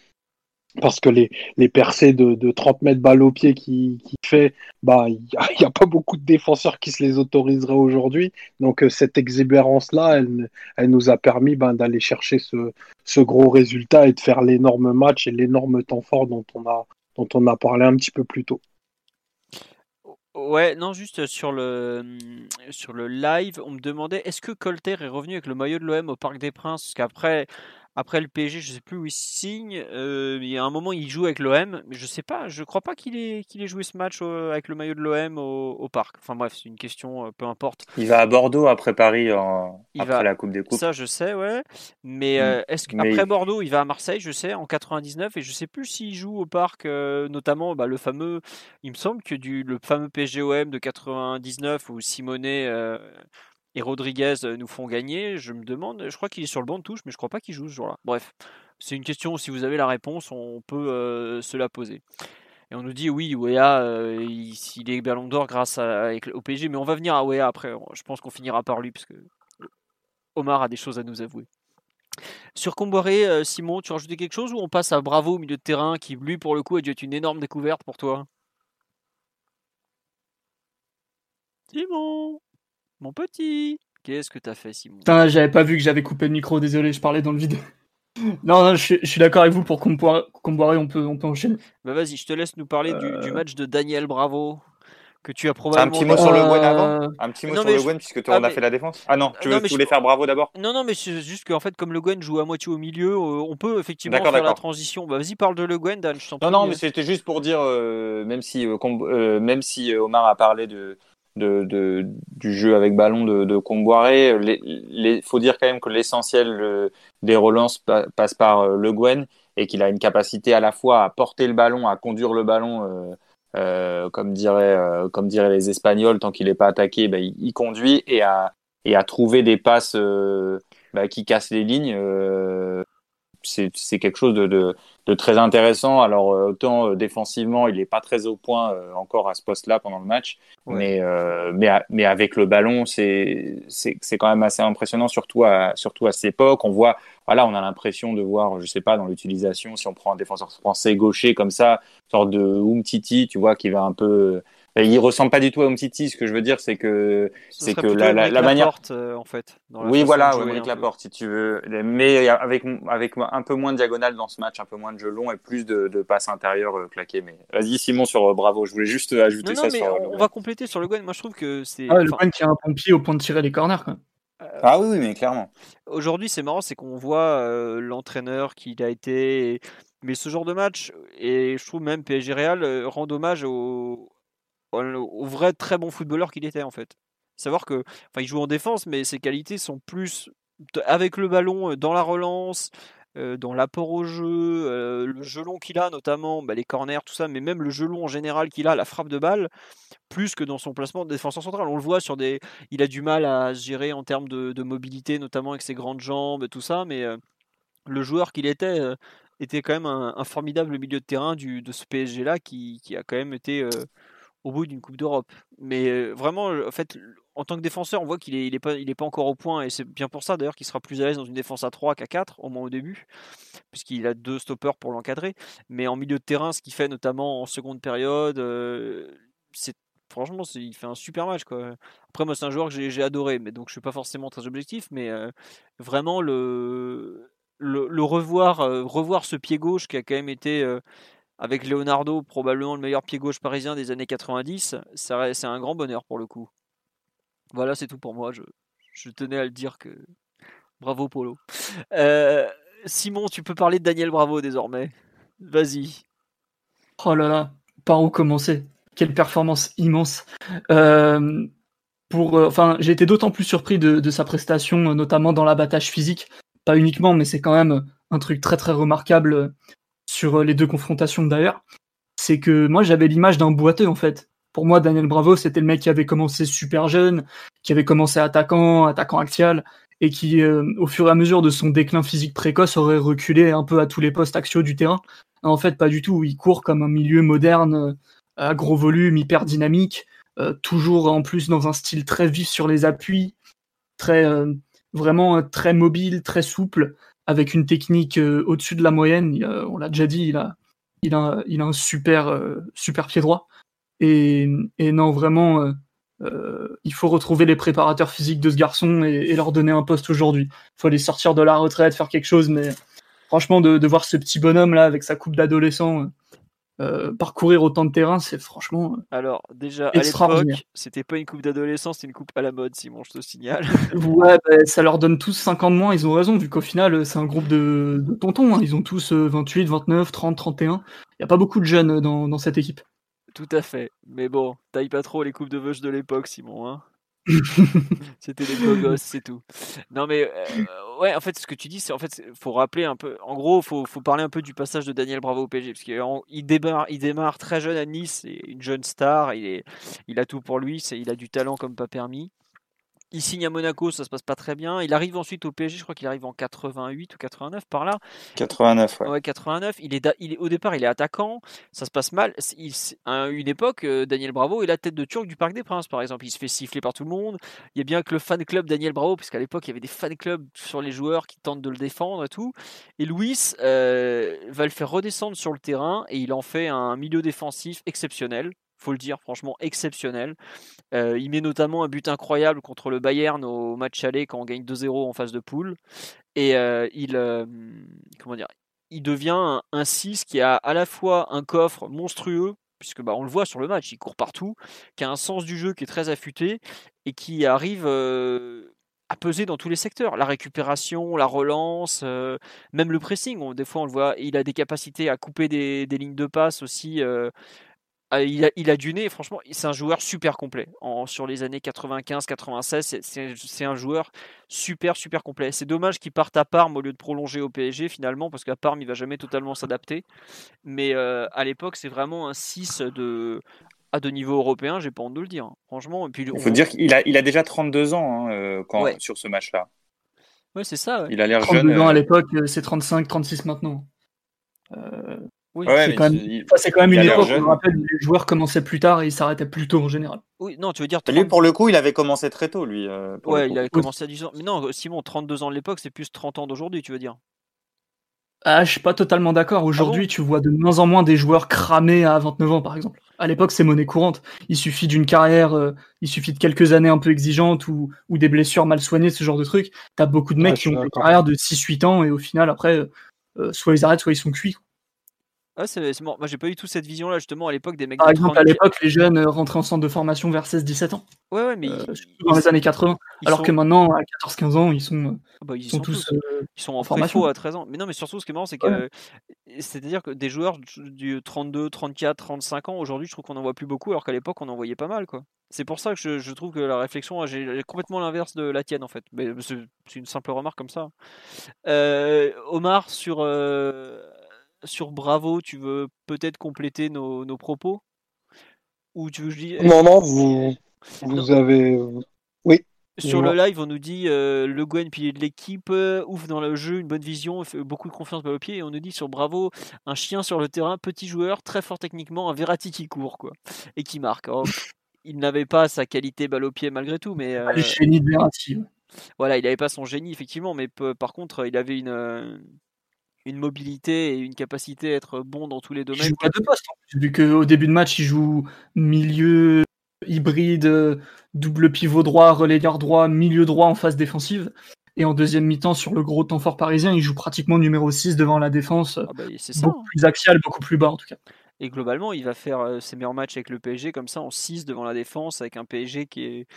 parce que les, les percées de, de 30 mètres balle au pied qui fait, bah il n'y (laughs) a, pas beaucoup de défenseurs qui se les autoriseraient aujourd'hui. Donc euh, cette exubérance-là, elle, elle nous a permis ben, d'aller chercher ce, ce gros résultat et de faire l'énorme match et l'énorme temps fort dont on a dont on a parlé un petit peu plus tôt. Ouais, non, juste sur le, sur le live, on me demandait est-ce que Colter est revenu avec le maillot de l'OM au Parc des Princes? Parce qu'après après le PSG, je sais plus où il signe. Euh, il y a un moment, il joue avec l'OM, mais je sais pas. Je crois pas qu'il ait qu'il ait joué ce match avec le maillot de l'OM au, parc. Enfin bref, c'est une question, euh, peu importe. Il va à Bordeaux après Paris en... après la Coupe des Coupes. Ça, je sais, ouais. Mais mm. euh, est-ce qu'après Bordeaux, il va à Marseille, je sais, en 99, et je sais plus s'il joue au parc, notamment bah, le fameux. Il me semble que du le fameux PGOM de 99 où Simonet et Rodriguez euh, nous font gagner, je me demande, je crois qu'il est sur le banc de touche, mais je crois pas qu'il joue ce jour-là. Bref, c'est une question, si vous avez la réponse, on peut euh, se la poser. Et on nous dit oui, Wea, euh, il, est ballon d'or grâce à, au PSG, mais on va venir à Wea après. Je pense qu'on finira par lui parce que Omar a des choses à nous avouer. Sur Comboiré, Simon, tu rajoutais quelque chose ou on passe à Bravo au milieu de terrain qui, lui, pour le coup, a dû être une énorme découverte pour toi? Simon mon petit, qu'est-ce que t'as fait, Simon? Putain, j'avais pas vu que j'avais coupé le micro, désolé, je parlais dans le vide. (laughs) Non, je, suis d'accord avec vous pour Comboiré, on peut, on peut enchaîner. Bah vas-y, je te laisse nous parler du, du, match de Daniel Bravo que tu as probablement. Un petit mot sur le Gwen avant euh, Un petit mot sur le Gwen, puisque tu ah, a fait la défense Ah non, tu, veux, voulais faire bravo d'abord? Non, non, mais c'est juste qu'en fait, comme le Gwen joue à moitié au milieu, euh, on peut effectivement faire la transition. Bah, vas-y, parle de le Gwen, Dan, je Non, non, mais c'était juste pour dire, euh, même, si, même si Omar a parlé de. Du jeu avec ballon de, de. Il faut dire quand même que l'essentiel des relances passe par Le Gwen et qu'il a une capacité à la fois à porter le ballon, à conduire le ballon euh, comme, euh, diraient les Espagnols, tant qu'il n'est pas attaqué, bah, il, conduit et à, trouver des passes euh, bah, qui cassent les lignes. C'est quelque chose de, de, de, très intéressant. Alors, autant défensivement, il n'est pas très au point encore à ce poste-là pendant le match, mais, mais, mais avec le ballon, c'est quand même assez impressionnant, surtout à, surtout à cette époque. On voit voilà, on a l'impression de voir, je sais pas, dans l'utilisation, si on prend un défenseur français gaucher comme ça, sorte de Umtiti, tu vois, qui va un peu. Il ressemble pas du tout à Umtiti. Ce que je veux dire, c'est que c'est que la, la, manière. Euh, en fait. oui, voilà, avec la porte, si tu veux, mais avec avec un peu moins de diagonale dans ce match, un peu moins de jeu long et plus de, de passes intérieures euh, claquées. Mais vas-y, Simon sur euh, Bravo. Je voulais juste ajouter ça. Mais on, va compléter sur le Gwen. Moi, je trouve que c'est. Ah, le Gwen qui a un pompier au point de tirer les corners. Quoi. Euh, ah oui, mais clairement. Aujourd'hui, c'est marrant, c'est qu'on voit euh, l'entraîneur qu'il a été. Mais ce genre de match, et je trouve même PSG Real euh, rend hommage au, au, vrai très bon footballeur qu'il était en fait. Savoir que, enfin, il joue en défense, mais ses qualités sont plus avec le ballon, dans la relance, dans l'apport au jeu, le jeu long qu'il a notamment, bah, les corners, tout ça, mais même le jeu long en général qu'il a, la frappe de balle, plus que dans son placement de défenseur central. On le voit sur des, il a du mal à gérer en termes de, mobilité, notamment avec ses grandes jambes, tout ça, mais le joueur qu'il était était quand même un, formidable milieu de terrain de ce PSG là qui, qui, a quand même été au bout d'une Coupe d'Europe. Mais vraiment, en fait, en tant que défenseur, on voit qu'il n'est est pas, pas encore au point, et c'est bien pour ça d'ailleurs qu'il sera plus à l'aise dans une défense à 3 qu'à 4, au moins au début, puisqu'il a deux stoppers pour l'encadrer. Mais en milieu de terrain, ce qu'il fait notamment en seconde période, c'est franchement, il fait un super match. Quoi. Après, moi, c'est un joueur que j'ai adoré, mais donc je suis pas forcément très objectif, mais vraiment le, revoir, revoir ce pied gauche qui a quand même été avec Leonardo, probablement le meilleur pied gauche parisien des années 90, c'est un grand bonheur pour le coup. Voilà, c'est tout pour moi. Je, tenais à le dire que. Bravo, Polo. Euh, Simon, tu peux parler de Daniel Bravo désormais. Vas-y. Oh là là, par où commencer? Quelle performance immense. Euh, pour, euh, enfin, j'ai été d'autant plus surpris de, sa prestation, notamment dans l'abattage physique. Pas uniquement, mais c'est quand même un truc très très remarquable sur les deux confrontations d'ailleurs. C'est que moi j'avais l'image d'un boiteux en fait pour moi, Daniel Bravo, c'était le mec qui avait commencé super jeune, qui avait commencé attaquant, attaquant axial, et qui, euh, au fur et à mesure de son déclin physique précoce, aurait reculé un peu à tous les postes axiaux du terrain. En fait, pas du tout. Il court comme un milieu moderne, euh, à gros volume, hyper dynamique, euh, toujours en plus dans un style très vif sur les appuis, très vraiment très mobile, très souple, avec une technique au-dessus de la moyenne. on l'a déjà dit, il a, il a, il a un super, super pied droit. Et, non, vraiment, euh, euh, il faut retrouver les préparateurs physiques de ce garçon et, leur donner un poste aujourd'hui. Il faut les sortir de la retraite, faire quelque chose, mais franchement, de, voir ce petit bonhomme là avec sa coupe d'adolescent euh, parcourir autant de terrain, c'est franchement. Alors, déjà, à l'époque, c'était pas une coupe d'adolescent, c'était une coupe à la mode, Simon, je te signale. (laughs) ouais, bah, ça leur donne tous 5 ans de moins, ils ont raison, vu qu'au final, c'est un groupe de, tontons, hein. ils ont tous 28, 29, 30, 31. Il n'y a pas beaucoup de jeunes dans cette équipe. Tout à fait. Mais bon, taille pas trop les coupes de veuche de l'époque, Simon. Hein (laughs) C'était des beaux gosses, c'est tout. Non, mais euh, ouais, en fait, ce que tu dis, c'est en fait, faut rappeler un peu. En gros, faut, faut parler un peu du passage de Daniel Bravo au PSG, parce qu'il démarre, il démarre très jeune à Nice, c'est une jeune star. Il est, il a tout pour lui, il a du talent comme pas permis. Il signe à Monaco, ça se passe pas très bien. Il arrive ensuite au PSG, je crois qu'il arrive en 88 ou 89 par là. 89, ouais. ouais 89. Il est, il est, au départ, il est attaquant, ça se passe mal. Il, à une époque, euh, Daniel Bravo est la tête de Turc du Parc des Princes, par exemple. Il se fait siffler par tout le monde. Il y a bien que le fan club Daniel Bravo, puisqu'à l'époque, il y avait des fan clubs sur les joueurs qui tentent de le défendre et tout. Et Luis euh, va le faire redescendre sur le terrain et il en fait un milieu défensif exceptionnel faut le dire, franchement exceptionnel. il met notamment un but incroyable contre le Bayern au match aller quand on gagne 2-0 en phase de poule. Et il, comment dire, il devient un, 6 qui a à la fois un coffre monstrueux, puisque bah, on le voit sur le match, il court partout, qui a un sens du jeu qui est très affûté et qui arrive à peser dans tous les secteurs. La récupération, la relance, même le pressing. des fois, on le voit, il a des capacités à couper des, lignes de passe aussi. Il, a, il a du nez, franchement, c'est un joueur super complet. En, sur les années 95-96, c'est un joueur super, super complet. C'est dommage qu'il parte à Parme au lieu de prolonger au PSG finalement, parce qu'à Parme, il va jamais totalement s'adapter. Mais à l'époque, c'est vraiment un 6 de, à de niveau européen, j'ai pas honte de le dire. Hein. Franchement, puis il faut dire qu'il a, il a déjà 32 ans hein, euh, sur ce match-là. Ouais, c'est ça. Il a l'air jeune. ans à euh, l'époque, euh, c'est 35, 36 maintenant. Oui, c'est quand, même une époque où je rappelle les joueurs commençaient plus tard et ils s'arrêtaient plus tôt en général. Oui, non, tu veux dire. Lui, pour le coup, il avait commencé très tôt, lui. ouais, il avait commencé à 10 ans. Mais non, Simon, 32 ans de l'époque, c'est plus 30 ans d'aujourd'hui, tu veux dire. Ah, je suis pas totalement d'accord. Aujourd'hui, ah tu vois de moins en moins des joueurs cramés à 29 ans, par exemple. À l'époque, c'est monnaie courante. Il suffit d'une carrière, euh, il suffit de quelques années un peu exigeantes ou, ou des blessures mal soignées, ce genre de trucs. T'as beaucoup de mecs qui ont une carrière de 6-8 ans et au final, après, euh, soit ils arrêtent, soit ils sont cuits. Ah, c'est Moi, j'ai pas eu tout cette vision-là, justement, à l'époque des mecs. Par exemple, à l'époque, les jeunes euh, rentraient en centre de formation vers 16-17 ans. Ouais, ouais, mais. dans les années 80. Alors que maintenant, à 14-15 ans, ils sont, ah bah, ils, sont, tous. ils sont en formation à 13 ans. Mais non, mais surtout, ce qui est marrant, c'est que. C'est-à-dire que des joueurs du 32, 34, 35 ans, aujourd'hui, je trouve qu'on en voit plus beaucoup, alors qu'à l'époque, on en voyait pas mal, quoi. C'est pour ça que je, trouve que la réflexion est complètement l'inverse de la tienne en fait. Mais c'est une simple remarque comme ça. Euh, Omar sur sur Bravo, tu veux peut-être compléter nos, propos? Ou tu veux je Non, non, vous, vous avez. Oui. Sur le live, on nous dit euh, Le Gwen, pilier de l'équipe, euh, ouf dans le jeu, une bonne vision, fait beaucoup de confiance balle au pied. Et on nous dit sur Bravo, un chien sur le terrain, petit joueur, très fort techniquement, un Verratti qui court, quoi. Et qui marque. Oh, il n'avait pas sa qualité balle au pied malgré tout, mais. Euh, génie de Verratti. Voilà, il n'avait pas son génie, effectivement, mais par contre, il avait une, euh, une mobilité et une capacité à être bon dans tous les domaines. Il joue pas de poste. Vu qu'au début de match, il joue milieu hybride, double pivot droit, relayeur droit, milieu droit en phase défensive. Et en deuxième mi-temps, sur le gros temps fort parisien, il joue pratiquement numéro 6 devant la défense. Ah bah, beaucoup hein. plus axial, beaucoup plus bas en tout cas. Et globalement, il va faire euh, ses meilleurs matchs avec le PSG comme ça en 6 devant la défense, avec un PSG qui est,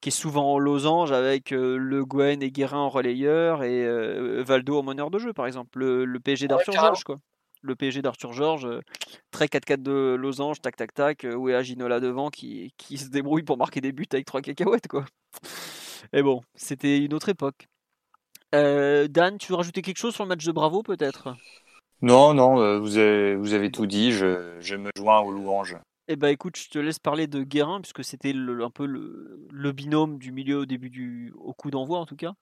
qui est souvent en losange avec euh, Le Guen et Guérin en relayeur et euh, Valdo en meneur de jeu, par exemple. Le, PSG d'Arthur Georges, quoi. Le PSG d'Arthur Georges, très 4-4 de losange, tac tac tac, où est Aginola devant qui, qui se débrouille pour marquer des buts avec trois cacahuètes, quoi. Et bon, c'était une autre époque. Dan, tu veux rajouter quelque chose sur le match de Bravo, peut-être? Non, non, euh, vous avez, vous avez tout dit, je, je me joins aux louanges. Eh ben écoute, je te laisse parler de Guérin, puisque c'était un peu le, binôme du milieu au début du au coup d'envoi en tout cas.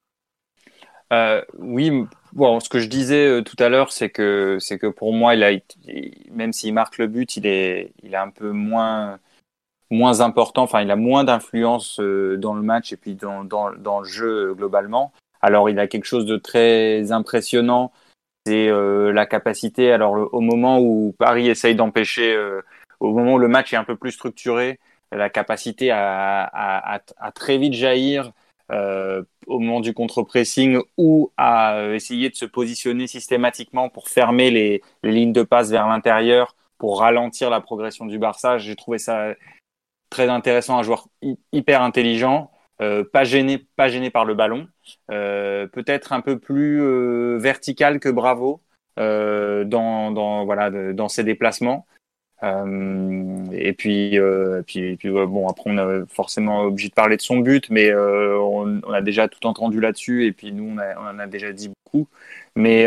Euh, oui, ce que je disais euh, tout à l'heure, c'est que que pour moi, il a, même s'il marque le but, il est, il est un peu moins moins important. Enfin, il a moins d'influence dans le match et puis dans, dans, le jeu globalement. Alors, il a quelque chose de très impressionnant c'est euh, la capacité, alors au moment où Paris essaye d'empêcher, euh, au moment où le match est un peu plus structuré, la capacité à, très vite jaillir euh, au moment du contre-pressing ou à essayer de se positionner systématiquement pour fermer les, lignes de passe vers l'intérieur, pour ralentir la progression du Barça. J'ai trouvé ça très intéressant, un joueur hyper intelligent. Euh, pas gêné, pas gêné par le ballon, euh, peut-être un peu plus euh, vertical que Bravo dans ses déplacements. Et puis, puis, puis bon, après on est forcément obligé de parler de son but, mais on, on, a déjà tout entendu là-dessus, et puis nous on, a, en a déjà dit beaucoup. Mais,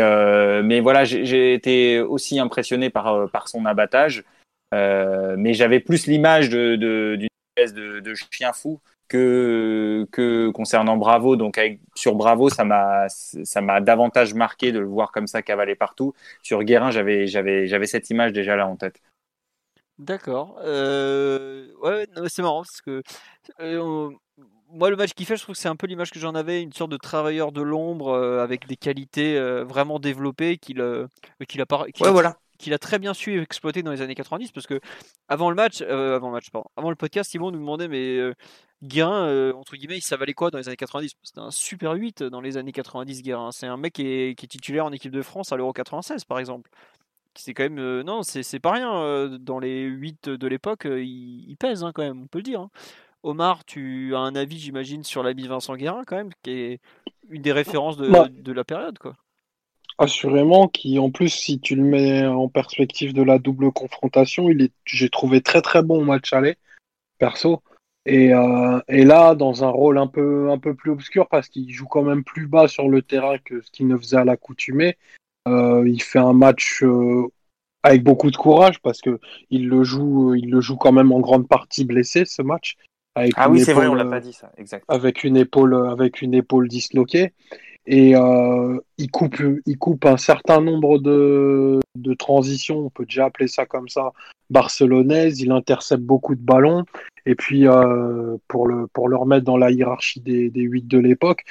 mais voilà, j'ai été aussi impressionné par, par son abattage, mais j'avais plus l'image d'une de, espèce de, de, chien fou que, que concernant Bravo. Donc sur Bravo, ça m'a davantage marqué de le voir comme ça cavaler partout. Sur Guérin, j'avais cette image déjà là en tête. D'accord. Euh, ouais, c'est marrant parce que euh, moi le match qui fait, je trouve que c'est un peu l'image que j'en avais, une sorte de travailleur de l'ombre euh, avec des qualités vraiment développées qu'il qu'il a ouais, voilà qu'il a très bien su exploiter dans les années 90 parce que avant le match, euh, avant le match, pardon, avant le podcast, Simon nous demandait mais Guérin, entre guillemets, il valait quoi dans les années 90 C'était un super 8 dans les années 90, Guérin. C'est un mec qui est, qui est, titulaire en équipe de France à l'Euro 96 par exemple. C'est quand même non, c'est pas rien dans les 8 de l'époque, il, il, pèse hein, quand même, on peut le dire. Hein. Omar, tu as un avis, j'imagine, sur l'ami Vincent Guérin, quand même, qui est une des références de, bah. de la période, quoi. Assurément, qui en plus, si tu le mets en perspective de la double confrontation, il est, j'ai trouvé très très bon au match aller, perso. Et, euh, et, là, dans un rôle un peu, un peu plus obscur, parce qu'il joue quand même plus bas sur le terrain que ce qu'il ne faisait à l'accoutumée, euh, il fait un match euh, avec beaucoup de courage, parce que il le joue, il le joue quand même en grande partie blessé ce match ah oui, c'est vrai, on l'a pas dit ça, exact. Avec une épaule, avec une épaule disloquée. Et euh, il, coupe, il coupe un certain nombre de, de transitions, on peut déjà appeler ça comme ça, barcelonaises. Il intercepte beaucoup de ballons. Et puis, euh, pour, le, pour le remettre dans la hiérarchie des, des 8 de l'époque,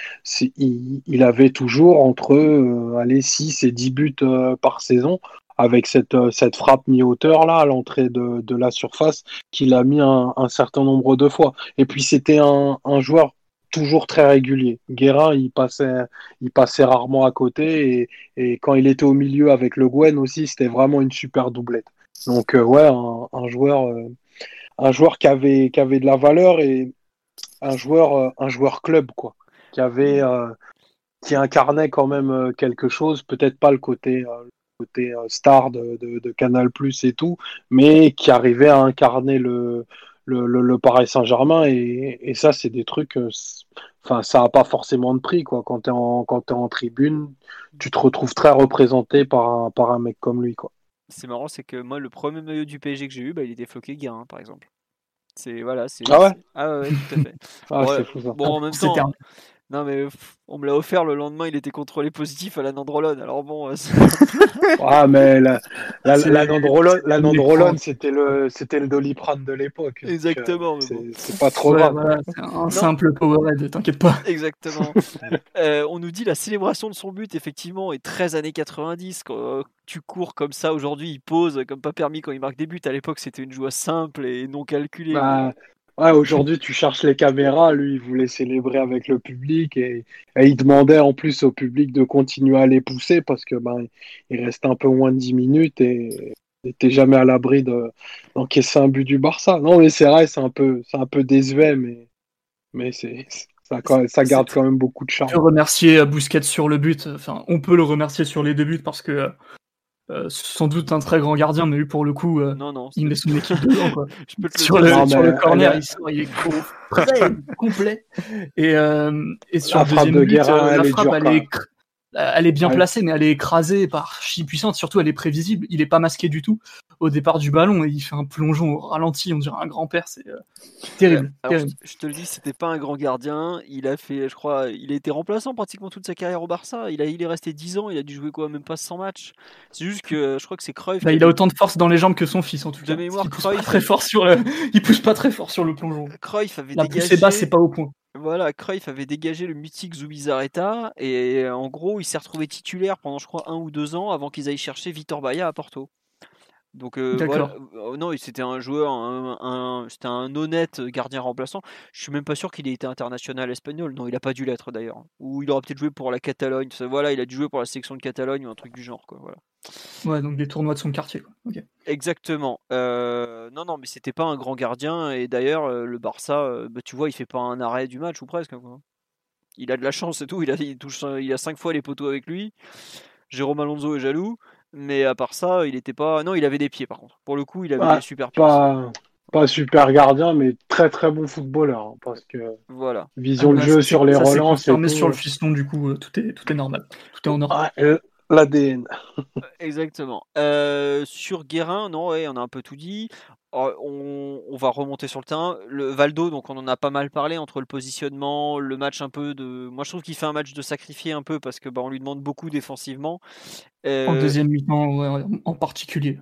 il, avait toujours entre euh, allez, 6 et 10 buts euh, par saison avec cette, cette frappe mi-hauteur là à l'entrée de, de, la surface qu'il a mis un, un, certain nombre de fois. Et puis c'était un, un, joueur toujours très régulier. Guérin, il passait, il passait rarement à côté et, quand il était au milieu avec Le Guen aussi, c'était vraiment une super doublette. Donc euh, ouais, un, un joueur, euh, un joueur qui avait, qui avait de la valeur et un joueur, un joueur club quoi, qui avait, qui incarnait quand même quelque chose, peut-être pas le côté côté euh, star de, de, Canal Plus et tout, mais qui arrivait à incarner le, le, le, Paris Saint-Germain et, et, ça c'est des trucs euh, enfin ça a pas forcément de prix quoi. Quand tu es en quand es en tribune tu te retrouves très représenté par un, par un mec comme lui quoi. C'est marrant c'est que moi le premier maillot du PSG que j'ai eu bah, il était floqué Guérin par exemple. C'est voilà c'est ah ouais? Ah ouais, tout à fait. (laughs) Ah, bon, fou, ça. bon en même temps non, mais on me l'a offert le lendemain, il était contrôlé positif à la nandrolone. Alors bon. Euh, (laughs) ah, mais la, la, la nandrolone, c'était le, c'était le doliprane de l'époque. Exactement. c'est pas trop grave. c'est un simple Powerade, t'inquiète pas. (laughs) Exactement. (laughs) euh, on nous dit la célébration de son but, effectivement, est 13 années 90. Quand euh, tu cours comme ça, aujourd'hui, il pose comme pas permis quand il marque des buts. À l'époque, c'était une joie simple et non calculée. Bah, Ouais, aujourd'hui, tu cherches les caméras. Lui, il voulait célébrer avec le public et, il demandait en plus au public de continuer à les pousser parce que ben, il reste un peu moins de 10 minutes et n'était jamais à l'abri d'encaisser un but du Barça. Non, mais c'est vrai, c'est un peu, c'est un peu désuet, mais, mais c'est, ça, ça garde quand même beaucoup de charme. On peut remercier Bousquet sur le but. Enfin, on peut le remercier sur les deux buts parce que euh, sans doute un très grand gardien, mais lui pour le coup, euh, non, non, il met son équipe dedans. Quoi. (laughs) Je peux te sur, le, sur le corner, il, sort, il, est très (laughs) complet. Et, euh, et sur la le deuxième de but, Guerra, la elle frappe, est, dure, elle, est, elle est bien ouais. placée, mais elle est écrasée par chi puissante. Surtout, elle est prévisible. Il est pas masqué du tout au départ du ballon et il fait un plongeon au ralenti. On dirait un grand-père. C'est euh, terrible. Alors, terrible. Je, je, te le dis, c'était pas un grand gardien. Il a fait, je crois, il a été remplaçant pratiquement toute sa carrière au Barça. Il, a, il est resté 10 ans. Il a dû jouer quoi, même pas 100 matchs. C'est juste que je crois que c'est Cruyff. Bah, il a autant de force dans les jambes que son fils en tout cas. De mémoire, il pousse Cruyff. pas très fort sur le, (laughs) il pousse pas très fort sur le plongeon. Cruyff avait La dégagé. poussée basse, c'est pas au point. Voilà, Cruyff avait dégagé le mythique Zubizarreta et en gros, il s'est retrouvé titulaire pendant, je crois, un ou deux ans avant qu'ils aillent chercher Vitor Baia à Porto. Donc euh, voilà, euh, non, c'était un joueur, un, un, c'était un honnête gardien remplaçant. Je suis même pas sûr qu'il ait été international espagnol. Non, il a pas dû l'être d'ailleurs. Ou il aura peut-être joué pour la Catalogne. Voilà, il a dû jouer pour la sélection de Catalogne ou un truc du genre, quoi. Voilà. Ouais, donc des tournois de son quartier. Quoi. Okay. Exactement. Euh, non, non, mais c'était pas un grand gardien. Et d'ailleurs, le Barça, bah, tu vois, il fait pas un arrêt du match ou presque. Quoi. Il a de la chance et tout. Il a, il touche, il a cinq fois les poteaux avec lui. Jérôme Alonso est jaloux. Mais à part ça, il était pas. Non, il avait des pieds par contre. Pour le coup, il avait pas, des super pieds. Pas, pas super gardien, mais très très bon footballeur. Hein, parce que voilà. vision ah, de jeu sur les ça, relances. Mais sur le fiston, du coup, tout est, tout est normal. Tout est en ordre. Ah, euh, L'ADN. Exactement. Euh, sur Guérin, non, ouais, on a un peu tout dit. Oh, on, on, va remonter sur le terrain. Le Valdo, donc on en a pas mal parlé entre le positionnement, le match un peu de. Moi, je trouve qu'il fait un match de sacrifié un peu parce que bah, on lui demande beaucoup défensivement. Euh... En deuxième mi-temps, ouais, en particulier.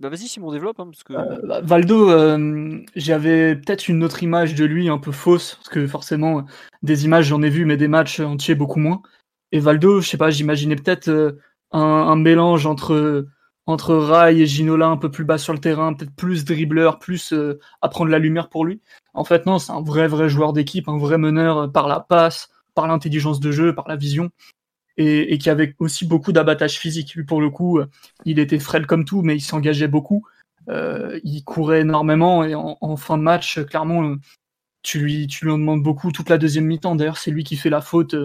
Bah vas-y Simon développe hein, parce que euh, bah, Valdo euh, j'avais peut-être une autre image de lui un peu fausse parce que forcément des images j'en ai vu mais des matchs entiers beaucoup moins et Valdo je sais pas j'imaginais peut-être euh, un, un, mélange entre entre Rai et Ginola un peu plus bas sur le terrain, peut-être plus dribbleur, plus euh, à prendre la lumière pour lui. En fait, non, c'est un vrai, vrai joueur d'équipe, un vrai meneur euh, par la passe, par l'intelligence de jeu, par la vision, et, qui avait aussi beaucoup d'abattage physique. Lui, pour le coup, euh, il était frêle comme tout, mais il s'engageait beaucoup. il courait énormément, et en, fin de match, clairement, tu lui, en demandes beaucoup toute la deuxième mi-temps. D'ailleurs, c'est lui qui fait la faute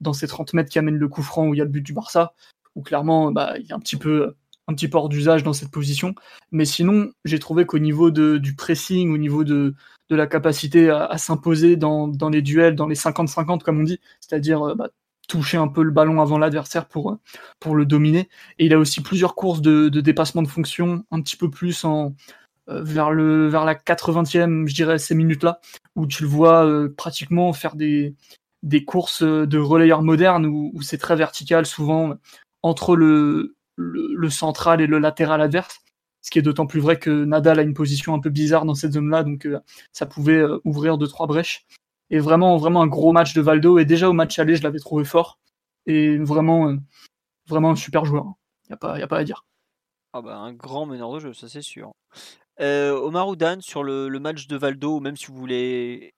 dans ces 30 mètres qui amènent le coup franc où il y a le but du Barça, où clairement, bah, il a un petit peu un petit peu hors d'usage dans cette position. Mais sinon, j'ai trouvé qu'au niveau du pressing, au niveau de, la capacité à, s'imposer dans, les duels, dans les 50-50 comme on dit, c'est-à-dire euh, bah, toucher un peu le ballon avant l'adversaire pour, pour le dominer. Et il a aussi plusieurs courses de, dépassement de fonction, un petit peu plus en, euh, vers, le, la 80e, je dirais, ces minutes-là, où tu le vois euh, pratiquement faire des, courses de relayeur moderne où, c'est très vertical, souvent entre le, central et le latéral adverse. Ce qui est d'autant plus vrai que Nadal a une position un peu bizarre dans cette zone-là, donc euh, ça pouvait euh, ouvrir deux trois brèches. Et vraiment, vraiment un gros match de Valdo. Et déjà au match aller, je l'avais trouvé fort et vraiment, euh, vraiment un super joueur. Il n'y a pas, y a pas à dire. Ah bah, un grand meneur de jeu, ça c'est sûr. Omar Oudan sur le, match de Valdo, même si vous voulez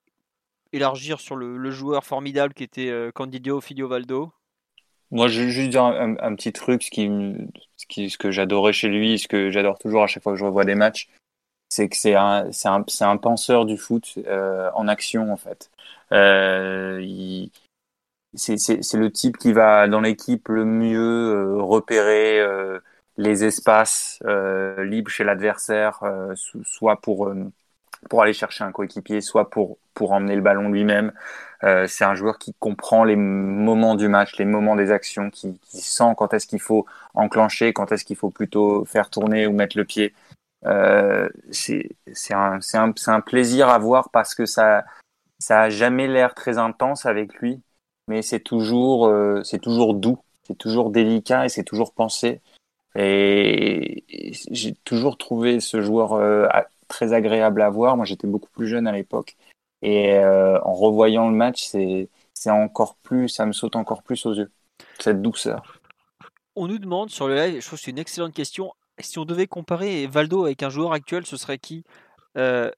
élargir sur le, joueur formidable qui était Candidio Filio Valdo. Moi, je vais juste dire un, petit truc, ce, qui, ce, qui, ce que j'adorais chez lui, ce que j'adore toujours à chaque fois que je revois des matchs, c'est que c'est un, c'est un, c'est un penseur du foot euh, en action en fait. Euh, il, c'est, c'est, c'est le type qui va dans l'équipe le mieux euh, repérer euh, les espaces euh, libres chez l'adversaire, soit pour pour aller chercher un coéquipier, soit pour pour emmener le ballon lui-même. Euh, c'est un joueur qui comprend les moments du match, les moments des actions, qui, sent quand est-ce qu'il faut enclencher, quand est-ce qu'il faut plutôt faire tourner ou mettre le pied. Euh, c'est un, plaisir à voir parce que ça ça jamais l'air très intense avec lui, mais c'est toujours euh, c'est toujours doux, c'est toujours délicat et c'est toujours pensé. Et j'ai toujours trouvé ce joueur très agréable à voir. Moi, j'étais beaucoup plus jeune à l'époque. Et euh, en revoyant le match, c'est, c'est encore plus, ça me saute encore plus aux yeux, cette douceur. On nous demande sur le live, je trouve que c'est une excellente question. Si on devait comparer Valdo avec un joueur actuel, ce serait qui? Euh,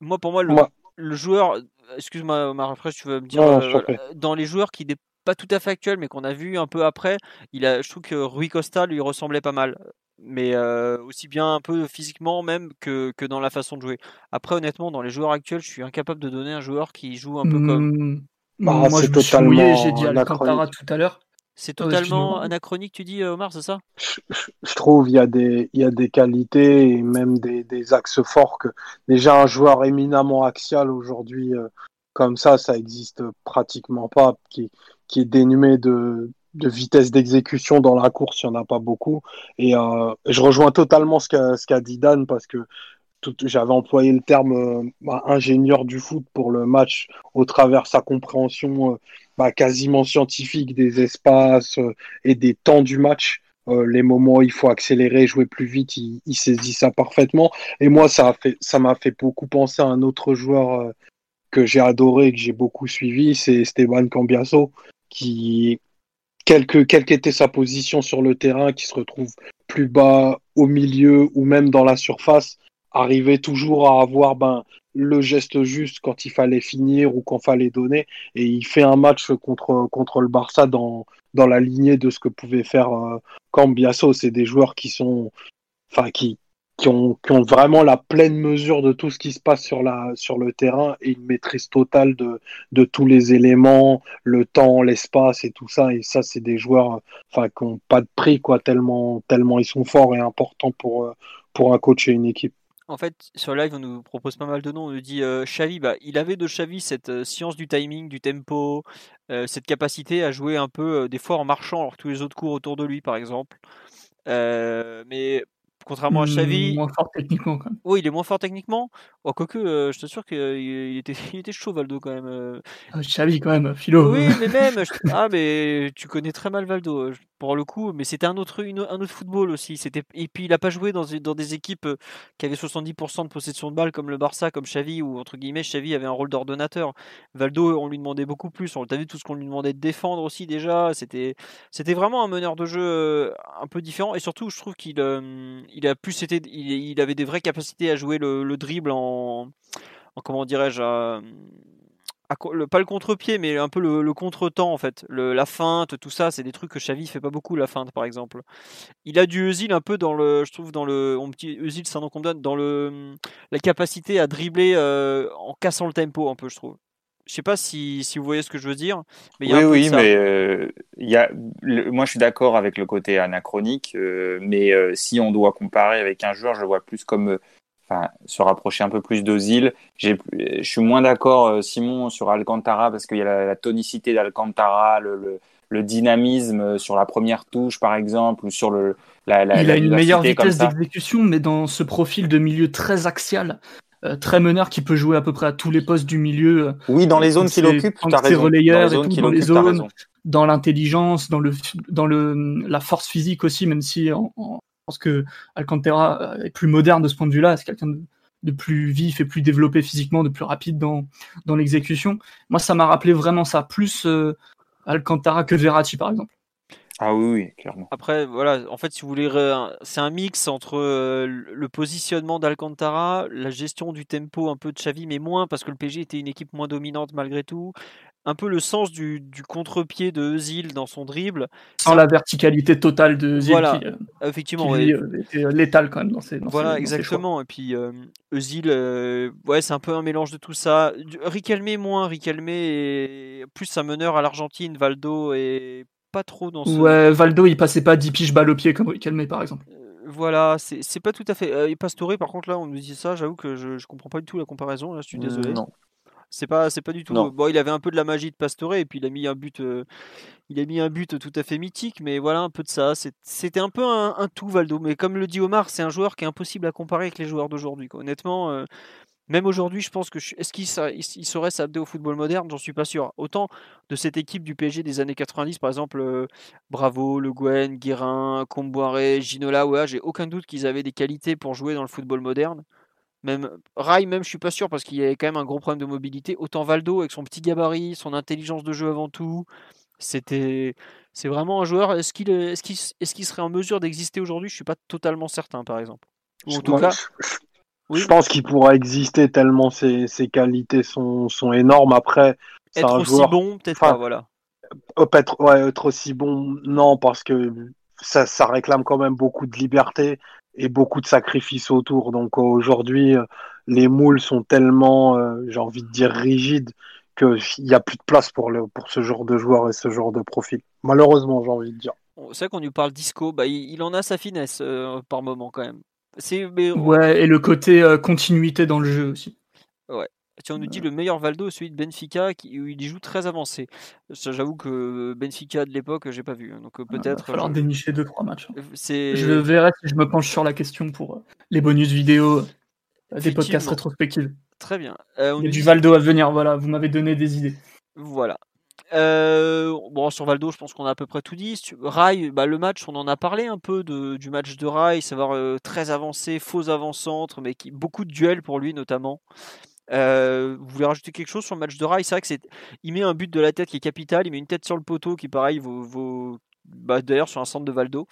Moi, pour moi, le, joueur, excuse-moi, après, tu veux me dire, euh, dans les joueurs qui n'est pas tout à fait actuel, mais qu'on a vu un peu après, il a, je trouve que Rui Costa lui ressemblait pas mal mais aussi bien un peu physiquement même que, que, dans la façon de jouer. Après, honnêtement, dans les joueurs actuels, je suis incapable de donner un joueur qui joue un peu comme. Mmh. Bah, moi, je totalement j'ai dit Alcantara tout à l'heure. C'est totalement anachronique, tu dis, Omar, c'est ça? Je, trouve il y, a des, il y a des qualités et même des, des axes forts que déjà un joueur éminemment axial aujourd'hui, comme ça, ça existe pratiquement pas, qui, qui est dénué de, de vitesse d'exécution dans la course, il n'y en a pas beaucoup. Et euh, je rejoins totalement ce qu'a dit Dan parce que j'avais employé le terme euh, bah, ingénieur du foot pour le match au travers sa compréhension euh, bah, quasiment scientifique des espaces et des temps du match. les moments où il faut accélérer, jouer plus vite, il, il saisit ça parfaitement. Et moi, ça fait, m'a fait beaucoup penser à un autre joueur que j'ai adoré et que j'ai beaucoup suivi, c'est Esteban Cambiaso, qui quelle qu'était sa position sur le terrain, qui se retrouve plus bas au milieu ou même dans la surface, arrivait toujours à avoir ben, le geste juste quand il fallait finir ou quand il fallait donner. Et il fait un match contre, contre le Barça dans, la lignée de ce que pouvait faire euh, Cambiaso. C'est des joueurs qui sont, enfin, qui, qui ont, vraiment la pleine mesure de tout ce qui se passe sur, la, sur le terrain et une maîtrise totale de, de tous les éléments, le temps, l'espace et tout ça. Et ça, c'est des joueurs qui n'ont pas de prix, quoi, tellement, tellement ils sont forts et importants pour, pour un coach et une équipe. En fait, sur live, on nous propose pas mal de noms. On nous dit euh, Xavi, bah, il avait de Xavi cette euh, science du timing, du tempo, euh, cette capacité à jouer un peu, des fois en marchant, alors tous les autres courent autour de lui, par exemple. mais Contrairement à Xavi. Mmh, moins fort techniquement quand même. Oui, il est moins fort techniquement. Oh, quoique, euh, je t'assure qu'il il était, (laughs) il était chaud, Valdo, quand même. Euh. Ah, Xavi, quand même, philo. Oui, mais (laughs) même. Ah, mais tu connais très mal Valdo. Pour le coup, mais c'était un autre, un autre football aussi. Et puis il a pas joué dans, dans des équipes euh, qui avaient 70% de possession de balle comme le Barça, comme Xavi ou entre guillemets Xavi avait un rôle d'ordonnateur. Valdo, on lui demandait beaucoup plus. On t'a vu tout ce qu'on lui demandait de défendre aussi déjà. C'était vraiment un meneur de jeu euh, un peu différent et surtout je trouve qu'il euh, il a plus été il, avait des vraies capacités à jouer le, dribble en comment dirais-je pas le contre-pied, mais un peu le, contre-temps en fait. la feinte, tout ça, c'est des trucs que Xavi fait pas beaucoup, la feinte par exemple. Il a du Eusil un peu dans le, je trouve, dans le, on petit Eusil, c'est un nom qu'on donne, dans le, la capacité à dribbler euh, en cassant le tempo un peu, je trouve. Je sais pas si, si vous voyez ce que je veux dire. Mais oui, oui, mais euh, y a, moi je suis d'accord avec le côté anachronique, euh, mais si on doit comparer avec un joueur, je le vois plus comme se rapprocher un peu plus d'Ozil. Je suis moins d'accord, euh, Simon, sur Alcantara parce qu'il y a la, tonicité d'Alcantara, le, le, dynamisme euh, sur la première touche, par exemple, ou sur le. La, il a une meilleure vitesse d'exécution, mais dans ce profil de milieu très axial. Euh, très meneur qui peut jouer à peu près à tous les postes du milieu. Oui, dans les zones qu'il occupe, tu as raison. Relayeurs dans les zones, et tout, dans, les zones dans l'intelligence, dans le dans le la force physique aussi, même si en, pense que Alcantara est plus moderne de ce point de vue-là. C'est quelqu'un de, plus vif et plus développé physiquement, de plus rapide dans, dans l'exécution. Moi, ça m'a rappelé vraiment ça, plus euh, Alcantara que Verratti, par exemple. Ah oui, oui, clairement. Après, voilà, en fait, si vous voulez, c'est un mix entre euh, le positionnement d'Alcantara, la gestion du tempo un peu de Xavi, mais moins parce que le PG était une équipe moins dominante malgré tout, un peu le sens du, contre-pied de Özil dans son dribble. Sans la verticalité totale de Özil. Voilà, qui, euh, effectivement. Qui, euh, était létal quand même dans ses dans Voilà, exactement. Et puis euh, Özil, ouais, c'est un peu un mélange de tout ça. Riquelme moins, et plus un meneur à l'Argentine, Valdo et pas trop dans ce... Ouais, Valdo, il passait pas 10 piges balle au pied comme Riquelme par exemple. Voilà, c'est pas tout à fait. et Pastore, par contre, là, on nous dit ça, j'avoue que je, je comprends pas du tout la comparaison, là, je suis désolé. non. C'est pas, c'est pas du tout. Bon, il avait un peu de la magie de Pastore et puis il a mis un but, euh, il a mis un but tout à fait mythique. Mais voilà un peu de ça. C'était un peu un, tout Valdo. Mais comme le dit Omar, c'est un joueur qui est impossible à comparer avec les joueurs d'aujourd'hui. Honnêtement, euh, même aujourd'hui, je pense que est-ce qu'il il saurait s'adapter au football moderne? J'en suis pas sûr. Autant de cette équipe du PSG des années 90, par exemple, euh, Bravo, Le Guen, Guérin, Comboiré, Ginola, ouais, j'ai aucun doute qu'ils avaient des qualités pour jouer dans le football moderne. Même Rai, même, je suis pas sûr parce qu'il y avait quand même un gros problème de mobilité. Autant Valdo avec son petit gabarit, son intelligence de jeu avant tout, c'était, c'est vraiment un joueur. Est-ce qu'il, qu'il, est-ce qu'il serait en mesure d'exister aujourd'hui? Je suis pas totalement certain, par exemple. en tout cas, je, pense qu'il pourra exister tellement ses, ses qualités sont, sont énormes. Après, être aussi bon, peut-être pas, voilà. Être, ouais, être aussi bon, non, parce que ça, ça réclame quand même beaucoup de liberté et beaucoup de sacrifices autour. Donc aujourd'hui, euh, les moules sont tellement, euh, j'ai envie de dire, rigides qu'il n'y a plus de place pour, le, pour ce genre de joueur et ce genre de profil. Malheureusement, j'ai envie de dire. C'est vrai qu'on lui parle disco, bah, il, en a sa finesse euh, par moment quand même. Ouais, et le côté continuité dans le jeu aussi. Ouais. Tiens, on nous dit le meilleur Valdo, celui de Benfica, qui, où il y joue très avancé. J'avoue que Benfica de l'époque, j'ai pas vu. Hein, donc peut-être. Il va falloir dénicher 2-3 matchs. Hein. Je verrai si je me penche sur la question pour les bonus vidéo des podcasts rétrospectifs. Très bien. il y a du Valdo à venir, voilà, vous m'avez donné des idées. Voilà. bon, sur Valdo, je pense qu'on a à peu près tout dit. Rai, bah, le match, on en a parlé un peu de, du match de Rai, savoir très avancé, faux avant-centre, mais qui, beaucoup de duels pour lui notamment. Euh, vous voulez rajouter quelque chose sur le match de Rai C'est vrai que c'est, il met un but de la tête qui est capital, il met une tête sur le poteau qui pareil vaut, bah, d'ailleurs sur un centre de Valdo.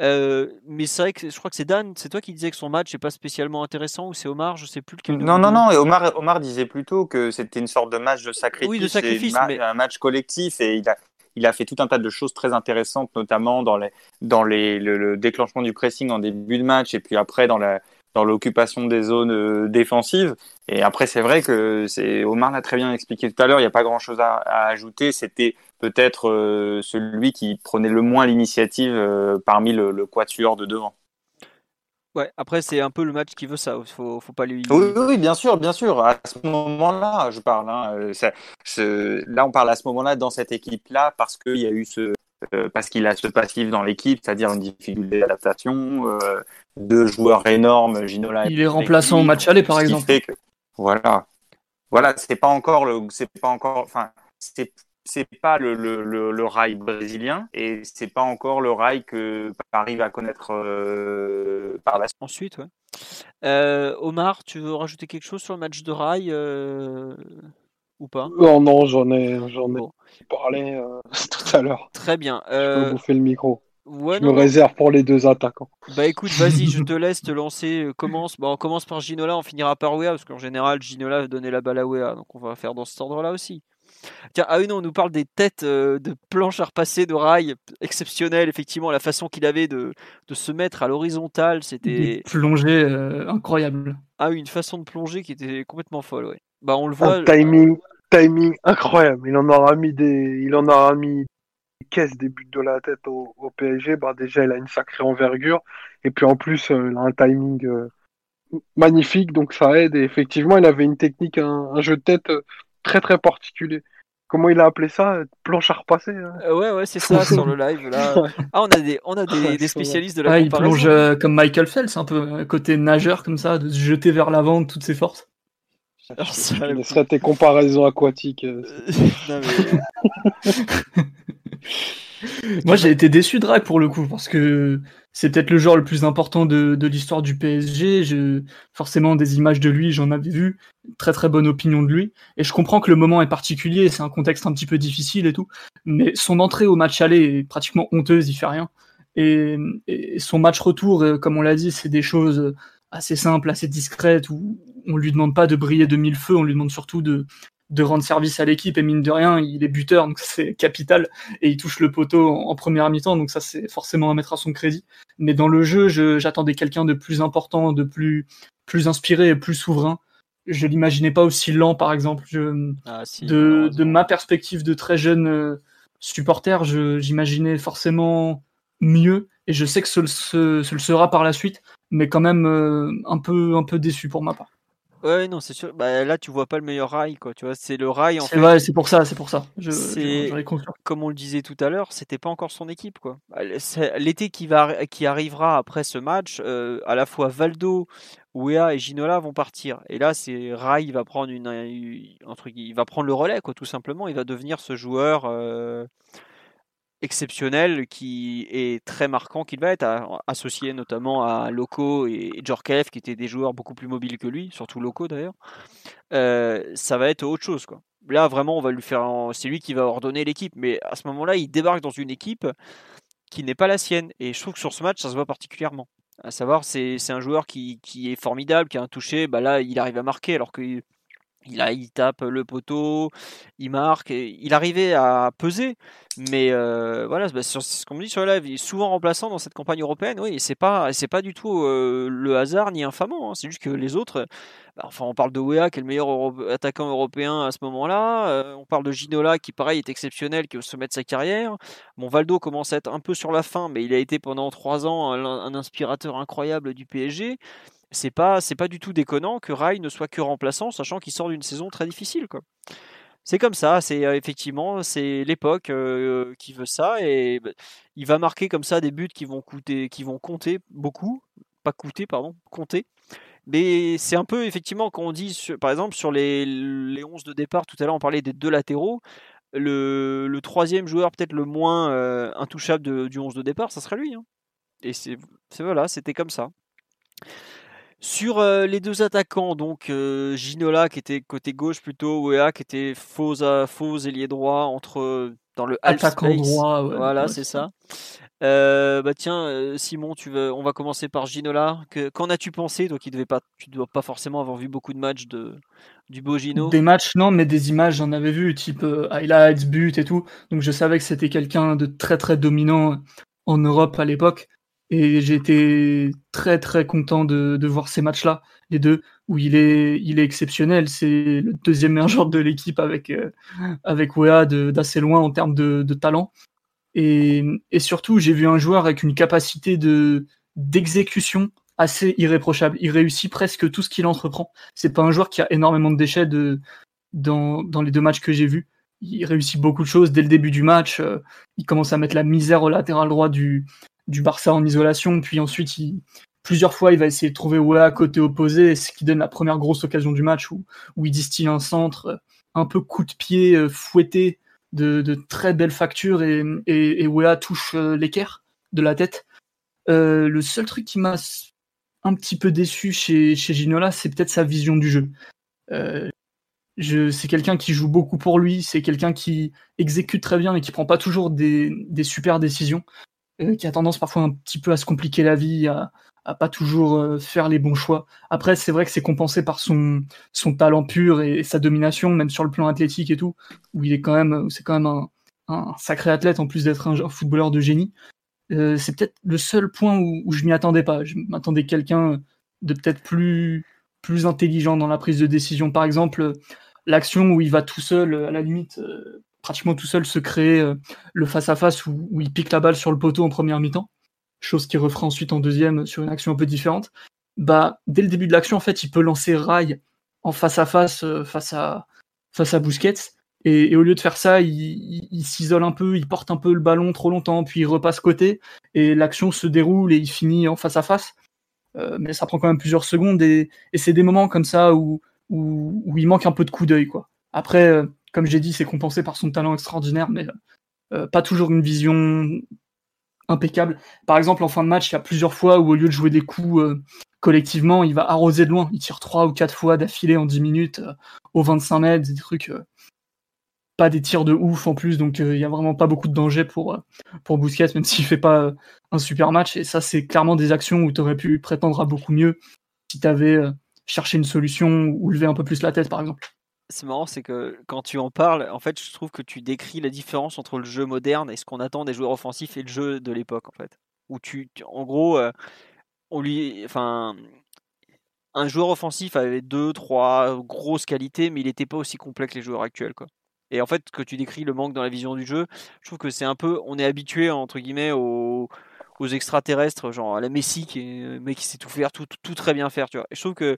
Euh, mais c'est vrai que je crois que c'est Dan, c'est toi qui disais que son match n'est pas spécialement intéressant ou c'est Omar, je sais plus lequel. Non non non, et Omar Omar disait plutôt que c'était une sorte de match de sacrifice, oui, de sacrifice mais... un match collectif et il a il a fait tout un tas de choses très intéressantes, notamment dans, les, dans les, le, déclenchement du pressing en début de match et puis après dans la, dans l'occupation des zones euh, défensives. Et après, c'est vrai que c'est Omar l'a très bien expliqué tout à l'heure. Il n'y a pas grand-chose à, ajouter. C'était peut-être euh, celui qui prenait le moins l'initiative euh, parmi le, le, quatuor de devant. Ouais, après c'est un peu le match qui veut ça. Faut, faut pas lui. Oui, oui, bien sûr, bien sûr. À ce moment-là, je parle. Hein, là, on parle à ce moment-là dans cette équipe-là parce qu'il y a eu ce, euh, parce qu'il a ce passif dans l'équipe, c'est-à-dire une difficulté d'adaptation, euh, deux joueurs énormes, Ginola. Il est remplaçant au match aller, par exemple. voilà, voilà, c'est pas encore le, c'est pas encore, enfin, c'est c'est pas le, le, le, rail brésilien et c'est pas encore le rail que Paris va connaître euh, par la suite. Ensuite, ouais. Euh, Omar, tu veux rajouter quelque chose sur le match de rail euh, ou pas? Non, non, j'en ai, j'en ai parlé (laughs) tout à l'heure. Très bien. Je peux bouffer le micro. Ouais, je me réserve pour les deux attaquants. Bah écoute, vas-y, je te laisse te lancer. Commence. Bah, on commence par Ginola, on finira par Wea, parce qu'en général, Ginola va donner la balle à Wea, donc on va faire dans cet ordre-là aussi. Tiens, ah oui, non, on nous parle des têtes euh, de planches à repasser de rail exceptionnelles. Effectivement, la façon qu'il avait de, de, se mettre à l'horizontale, c'était. Plongée euh, incroyable. Ah oui, une façon de plonger qui était complètement folle, ouais. Bah, on le voit. Un timing, timing incroyable. Il en aura mis des, il en aura mis des caisses des buts de la tête au, PSG. Bah, déjà, il a une sacrée envergure. Et puis en plus, euh, il a un timing magnifique, donc ça aide. Et effectivement, il avait une technique, un jeu de tête très très particulier. Comment il a appelé ça? Planche à repasser hein euh, Ouais, ouais, c'est ça sur le live. Là. (laughs) Ah, on a des, on a des, spécialistes de la ah, Il plonge euh, comme Michael Phelps, un peu côté nageur comme ça, de se jeter vers l'avant de toutes ses forces. Alors, ça, laisserai tes comparaisons aquatiques. Euh, (laughs) non, mais... (laughs) Moi, j'ai été déçu de Drake pour le coup, parce que c'est peut-être le joueur le plus important de, l'histoire du PSG. Je, forcément, des images de lui, j'en avais vu. Très très bonne opinion de lui. Et je comprends que le moment est particulier, c'est un contexte un petit peu difficile et tout. Mais son entrée au match aller est pratiquement honteuse, il fait rien. Et, son match retour, euh, comme on l'a dit, c'est des choses assez simples, assez discrètes, où on lui demande pas de briller de mille feux, on lui demande surtout de, de rendre service à l'équipe et mine de rien il est buteur donc c'est capital et il touche le poteau en, première mi-temps donc ça c'est forcément à mettre à son crédit. Mais dans le jeu j'attendais quelqu'un de plus important de plus plus inspiré et plus souverain. Je l'imaginais pas aussi lent par exemple. Ah, de, de ma perspective de très jeune euh, supporter j'imaginais forcément mieux et je sais que ce, ce, le sera par la suite mais quand même euh, un peu un peu déçu pour ma part Ouais, non, c'est sûr. Bah, là, tu vois pas le meilleur rail, quoi. Tu vois, c'est le rail en fait. Ouais, c'est pour ça, c'est pour ça. Je, comme on le disait tout à l'heure, c'était pas encore son équipe, quoi. Bah, l'été qui va, qui arrivera après ce match, euh, à la fois Valdo, Wea et Ginola vont partir. Et là, c'est Rai, il va prendre une, un truc, il va prendre le relais, quoi, tout simplement. Il va devenir ce joueur. Euh, exceptionnel qui est très marquant qu'il va être associé notamment à Loco et Djorkaeff qui étaient des joueurs beaucoup plus mobiles que lui, surtout Loco d'ailleurs. Euh, ça va être autre chose quoi. Là vraiment on va lui faire c'est lui qui va ordonner l'équipe mais à ce moment-là, il débarque dans une équipe qui n'est pas la sienne et je trouve que sur ce match ça se voit particulièrement. À savoir c'est un joueur qui, qui, est formidable, qui a un touché, bah là il arrive à marquer alors que il, a, tape le poteau, il marque, il arrivait à peser, mais voilà, bah, c'est ce qu'on me dit sur le live, il est souvent remplaçant dans cette campagne européenne, oui, c'est pas, c'est pas du tout le hasard ni infamant, hein. c'est juste que les autres, bah, enfin, on parle de Wea qui est le meilleur attaquant européen à ce moment-là, on parle de Ginola qui, pareil, est exceptionnel, qui est au sommet de sa carrière. Bon, Valdo commence à être un peu sur la fin, mais il a été pendant trois ans un inspirateur incroyable du PSG c'est pas c'est pas du tout déconnant que Rai ne soit que remplaçant, sachant qu'il sort d'une saison très difficile. Quoi. C'est comme ça, c'est euh, effectivement c'est l'époque euh, qui veut ça et bah, il va marquer comme ça des buts qui vont coûter, qui vont compter beaucoup, pas coûter pardon, compter. Mais c'est un peu effectivement quand on dit par exemple sur les, les 11 de départ, tout à l'heure on parlait des deux latéraux, le, le troisième joueur peut-être le moins euh, intouchable du 11 de départ, ça serait lui. Hein. Et c'est voilà, c'était comme ça. Sur euh, les deux attaquants, donc euh, Ginola qui était côté gauche plutôt, Wea qui était faux, faux ailier droit entre dans le attaquant droit. voilà, c'est ça. Euh, bah tiens, Simon, tu veux, on va commencer par Ginola. Qu'en as-tu pensé? Toi qui devais pas, tu dois pas forcément avoir vu beaucoup de matchs de du beau Gino. Des matchs, non, mais des images, j'en avais vu, type highlights, but et tout. Donc je savais que c'était quelqu'un de très très dominant en Europe à l'époque. Et été très très content de, de voir ces matchs-là, les deux, où il est, il est exceptionnel. C'est le deuxième meilleur joueur de l'équipe avec, euh, avec Wea d'assez loin en termes de, de talent. Et, et surtout, j'ai vu un joueur avec une capacité de d'exécution assez irréprochable. Il réussit presque tout ce qu'il entreprend. C'est pas un joueur qui a énormément de déchets de, dans, dans les deux matchs que j'ai vus. Il réussit beaucoup de choses dès le début du match. Euh, il commence à mettre la misère au latéral droit du, du Barça en isolation, puis ensuite plusieurs fois il va essayer de trouver à côté opposé, ce qui donne la première grosse occasion du match où, où il distille un centre, un peu coup de pied euh, fouetté de, très belles factures et, et, touche l'équerre de la tête. le seul truc qui m'a un petit peu déçu chez, chez Ginola, c'est peut-être sa vision du jeu. Euh, c'est quelqu'un qui joue beaucoup pour lui, c'est quelqu'un qui exécute très bien et qui prend pas toujours des super décisions, qui a tendance parfois un petit peu à se compliquer la vie, à, à pas toujours euh, faire les bons choix. Après, c'est vrai que c'est compensé par son, son talent pur et, sa domination, même sur le plan athlétique et tout, où il est quand même, c'est quand même un, un, sacré athlète en plus d'être un, footballeur de génie. Euh, c'est peut-être le seul point où, où je m'y attendais pas. Je m'attendais quelqu'un de peut-être plus plus intelligent dans la prise de décision. Par exemple, l'action où il va tout seul, à la limite, euh, pratiquement tout seul, se créer euh, le face-à-face où, il pique la balle sur le poteau en première mi-temps, chose qu'il refera ensuite en deuxième sur une action un peu différente. Bah, dès le début de l'action, en fait, il peut lancer Rail en face-à-face euh, face à face à Busquets. Et, au lieu de faire ça, il, s'isole un peu, il porte un peu le ballon trop longtemps, puis il repasse côté, et l'action se déroule et il finit en face à face. mais ça prend quand même plusieurs secondes, et, c'est des moments comme ça où, où, il manque un peu de coup d'œil. quoi. Après, euh, comme j'ai dit, c'est compensé par son talent extraordinaire, mais euh, pas toujours une vision impeccable. Par exemple, en fin de match, il y a plusieurs fois où au lieu de jouer des coups euh, collectivement, il va arroser de loin. Il tire trois ou quatre fois d'affilée en 10 minutes au 25 mètres, des trucs pas des tirs de ouf en plus, donc il y a vraiment pas beaucoup de danger pour, pour même (laughs) s'il fait pas un super match. Et ça, c'est clairement des actions où tu aurais pu prétendre à beaucoup mieux si tu avais chercher une solution ou lever un peu plus la tête, par exemple. C'est marrant, c'est que quand tu en parles, en fait, je trouve que tu décris la différence entre le jeu moderne et ce qu'on attend des joueurs offensifs et le jeu de l'époque, en fait. Où tu, en gros, euh, on lui, enfin, un joueur offensif avait deux, trois grosses qualités, mais il n'était pas aussi complet que les joueurs actuels, quoi. Et en fait, que tu décris le manque dans la vision du jeu, je trouve que c'est un peu, on est habitué entre guillemets au, aux extraterrestres, genre à la Messi, qui est mec qui sait tout faire, tout, tout, très bien faire, tu vois. Et je trouve que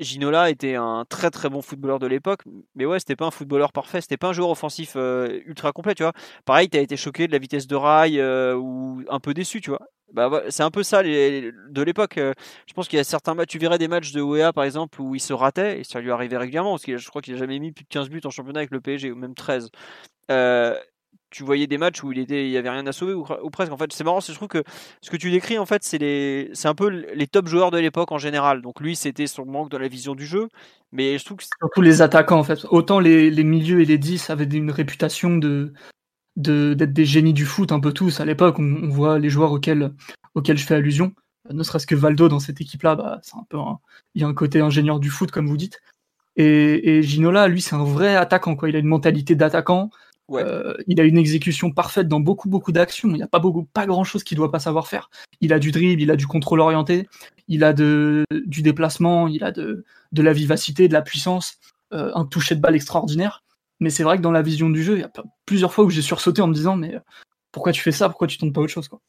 Ginola était un très très bon footballeur de l'époque, mais ouais, c'était pas un footballeur parfait, c'était pas un joueur offensif euh, ultra complet, tu vois. Pareil, t'as été choqué de la vitesse de rail euh, ou un peu déçu, tu vois. Bah, c'est un peu ça de l'époque. Euh. je pense qu'il y a certains matchs, tu verrais des matchs de OEA par exemple où il se ratait, et ça lui arrivait régulièrement, parce que je crois qu'il a jamais mis plus de 15 buts en championnat avec le PSG, ou même 13 tu voyais des matchs où il était, y avait rien à sauver ou, presque. En fait, c'est marrant, je trouve que ce que tu décris en fait, c'est un peu les top joueurs de l'époque en général. Donc lui, c'était son manque dans la vision du jeu, mais je trouve que surtout les attaquants en fait. Autant les, milieux et les 10 avaient une réputation de d'être des génies du foot un peu tous à l'époque. On, voit les joueurs auxquels auxquels je fais allusion. Ne serait-ce que Valdo dans cette équipe-là, bah, c'est un peu, il y a un côté ingénieur du foot comme vous dites. Et, Ginola, lui, c'est un vrai attaquant. Il a une mentalité d'attaquant. Euh, il a une exécution parfaite dans beaucoup beaucoup d'actions. Il n'y a pas beaucoup, pas grand chose qu'il doit pas savoir faire. Il a du dribble, il a du contrôle orienté, il a de, du déplacement, il a de, de la vivacité, de la puissance, euh, un toucher de balle extraordinaire. Mais c'est vrai que dans la vision du jeu, il y a plusieurs fois où j'ai sursauté en me disant mais pourquoi tu fais ça? Pourquoi tu tentes pas autre chose quoi?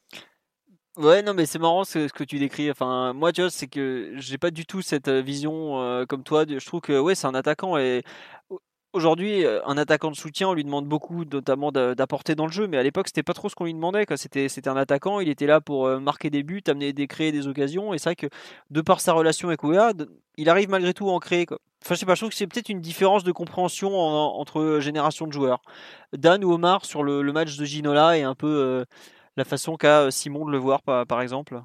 Ouais, non, mais c'est marrant ce, que tu décris. Enfin, moi, tu vois, c'est que j'ai pas du tout cette euh, vision comme toi. Je trouve que ouais, c'est un attaquant et Aujourd'hui, euh, un attaquant de soutien, on lui demande beaucoup, notamment d'apporter dans le jeu, mais à l'époque, c'était pas trop ce qu'on lui demandait. C'était, un attaquant, il était là pour euh, marquer des buts, amener, des, créer des occasions, et c'est vrai que de par sa relation avec Ouéa, il arrive malgré tout à en créer. Enfin, je sais pas, je trouve que c'est peut-être une différence de compréhension entre générations de joueurs. Dan ou Omar sur le, match de Ginola et un peu euh, la façon qu'a Simon de le voir, par exemple.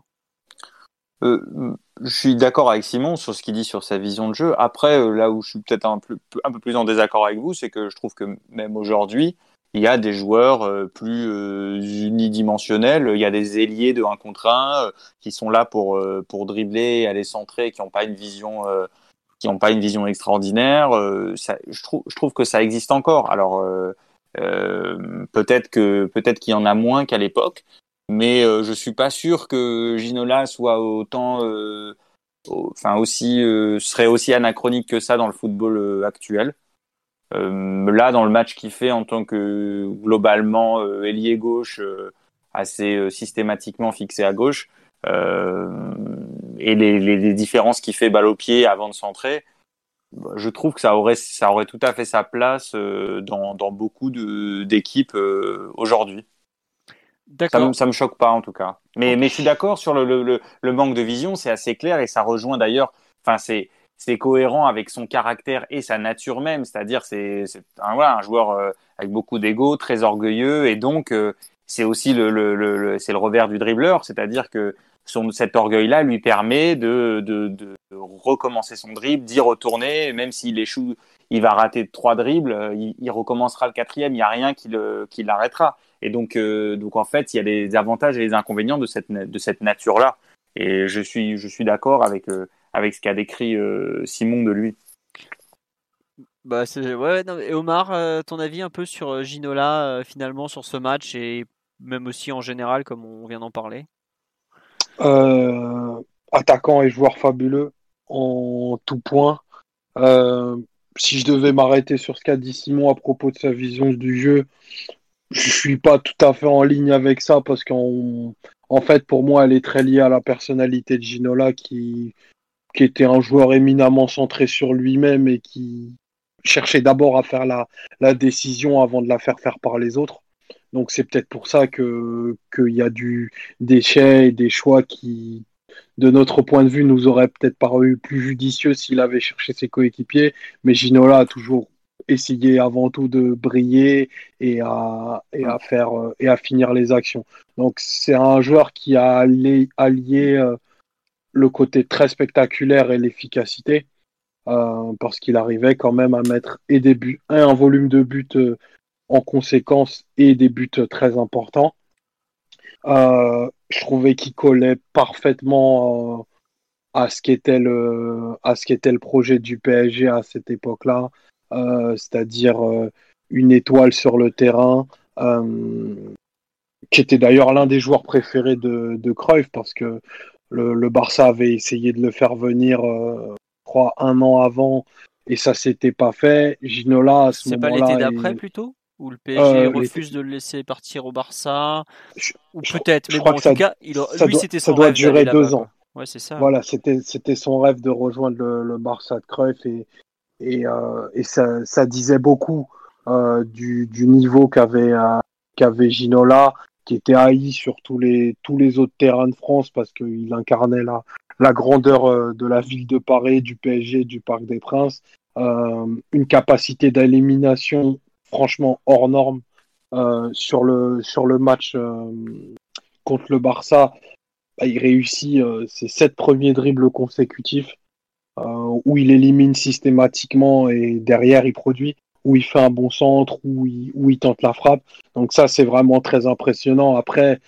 Euh, je suis d'accord avec Simon sur ce qu'il dit sur sa vision de jeu. Après, euh, là où je suis peut-être un, peu, plus en désaccord avec vous, c'est que je trouve que même aujourd'hui, il y a des joueurs euh, plus unidimensionnels. Il y a des ailiers de 1 contre 1 qui sont là pour, dribbler, aller centrer, qui n'ont pas une vision qui n'ont pas une vision extraordinaire. Ça, je, trouve, je trouve que ça existe encore. Alors peut-être que peut-être qu'il y en a moins qu'à l'époque, mais euh, je suis pas sûr que Ginola soit autant, euh, enfin aussi, euh, serait aussi anachronique que ça dans le football actuel. là, dans le match qu'il fait en tant que globalement ailier gauche, assez systématiquement fixé à gauche, et les, les, les différences qu'il fait balle au pied avant de centrer, bah, je trouve que ça aurait, ça aurait tout à fait sa place dans, dans beaucoup d'équipes aujourd'hui. Ça me, ça me choque pas en tout cas. Mais, mais je suis d'accord sur le, le, le, manque de vision, c'est assez clair et ça rejoint d'ailleurs. Enfin, c'est c'est cohérent avec son caractère et sa nature même, c'est-à-dire c'est un, voilà, un joueur euh, avec beaucoup d'ego, très orgueilleux, et donc euh, c'est aussi le, le, le, c'est le revers du dribbleur, c'est-à-dire que son, cet orgueil-là lui permet de, de, de, recommencer son dribble, d'y retourner, même s'il échoue, il va rater trois dribbles, euh, il, il recommencera le quatrième, il n'y a rien qui, le, qui l'arrêtera. Et donc, donc en fait, il y a des avantages et des inconvénients de cette, de cette nature-là. Et je suis, je suis d'accord avec, avec ce qu'a décrit euh, Simon de lui. Bah c'est ouais. et Omar, euh, ton avis un peu sur euh, Ginola finalement sur ce match et même aussi en général comme on vient d'en parler? attaquant et joueur fabuleux en tout point. Si je devais m'arrêter sur ce qu'a dit Simon à propos de sa vision du jeu, je suis pas tout à fait en ligne avec ça parce qu'en en fait pour moi elle est très liée à la personnalité de Ginola qui qui était un joueur éminemment centré sur lui-même et qui cherchait d'abord à faire la, décision avant de la faire faire par les autres. Donc c'est peut-être pour ça que qu'il y a du déchet et des choix qui, de notre point de vue, nous auraient peut-être paru plus judicieux s'il avait cherché ses coéquipiers. Mais Ginola a toujours essayé avant tout de briller et à, et à faire et à finir les actions. Donc c'est un joueur qui a allié, allié euh, le côté très spectaculaire et l'efficacité, euh, parce qu'il arrivait quand même à mettre et des buts, un, volume de buts euh, en conséquence et des buts très importants. Euh, je trouvais qu'il collait parfaitement à ce qu'était le à ce qu'était le projet du PSG à cette époque-là, c'est-à-dire une étoile sur le terrain, qui était d'ailleurs l'un des joueurs préférés de, de Cruyff parce que le, Barça avait essayé de le faire venir, euh, je crois, un an avant, et ça s'était pas fait. Ginola, à ce moment-là. C'est pas l'été d'après plutôt? Où le PSG euh, refuse de le laisser partir au Barça Ou peut-être, mais bon, en tout cas, il, lui, c'était son ça doit durer deux ans. Ouais, c'est ça. Voilà, c'était, c'était son rêve de rejoindre le, Barça de Cruyff et, et, euh, et ça, ça, disait beaucoup du, du, niveau qu'avait, qu'avait Ginola qui était haï sur tous les, tous les autres terrains de France parce qu'il incarnait la, la grandeur euh, de la ville de Paris, du PSG, du Parc des Princes, euh, une capacité d'élimination franchement hors norme euh, sur, le, match contre le Barça. Bah, il réussit ses sept premiers dribbles consécutifs où il élimine systématiquement et derrière il produit où il fait un bon centre, où il, tente la frappe. Donc ça, c'est vraiment très impressionnant. Après,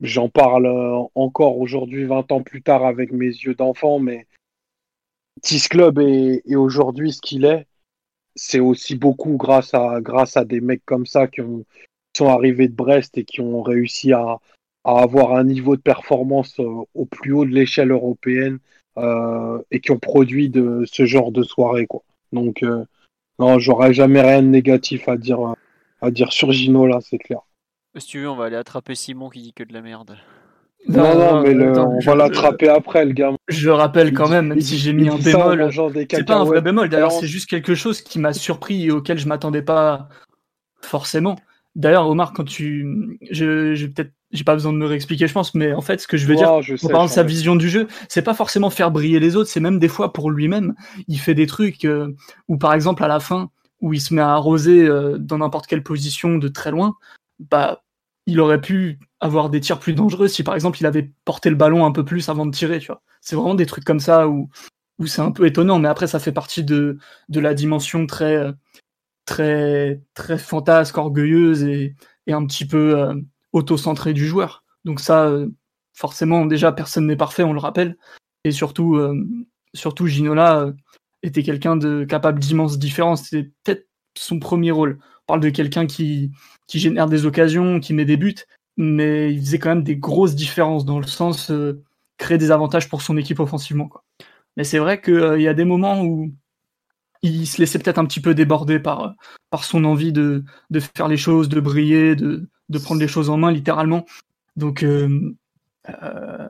j'en parle euh, encore aujourd'hui, 20 ans plus tard, avec mes yeux d'enfant, mais Tis Club est, aujourd'hui ce qu'il est. C'est aussi beaucoup grâce à, grâce à des mecs comme ça qui, ont, sont arrivés de Brest et qui ont réussi à, à avoir un niveau de performance euh, au plus haut de l'échelle européenne euh, et qui ont produit de ce genre de soirée. Quoi. Donc, euh, non, j'aurais jamais rien de négatif à dire, à dire sur Gino là, c'est clair. Si tu veux, on va aller attraper Simon qui dit que de la merde. Non, non, mais on va l'attraper après, le gars. Je rappelle quand même, même si j'ai mis un bémol, c'est pas un vrai bémol. D'ailleurs, c'est juste quelque chose qui m'a surpris et auquel je m'attendais pas forcément. D'ailleurs, Omar, quand tu, je, je peut-être, j'ai pas besoin de me réexpliquer, je pense, mais en fait, ce que je veux dire, en parlant de sa vision du jeu, c'est pas forcément faire briller les autres, c'est même des fois pour lui-même, il fait des trucs euh, où, par exemple, à la fin, où il se met à arroser euh, dans n'importe quelle position de très loin, bah, il aurait pu avoir des tirs plus dangereux si, par exemple, il avait porté le ballon un peu plus avant de tirer. C'est vraiment des trucs comme ça où, c'est un peu étonnant, mais après, ça fait partie de, la dimension très, euh, très très fantasque, orgueilleuse et, un petit peu euh, auto-centrée du joueur. Donc ça, euh, forcément, déjà personne n'est parfait, on le rappelle. Et surtout, euh, surtout Ginola était quelqu'un de capable d'immenses différences. C'était peut-être son premier rôle. On parle de quelqu'un qui, qui génère des occasions, qui met des buts, mais il faisait quand même des grosses différences dans le sens créer des avantages pour son équipe offensivement. Quoi. Mais c'est vrai qu'il y a des moments où il se laissait peut-être un petit peu déborder par, par son envie de, de faire les choses, de briller, de, de prendre les choses en main littéralement. Donc, euh, euh,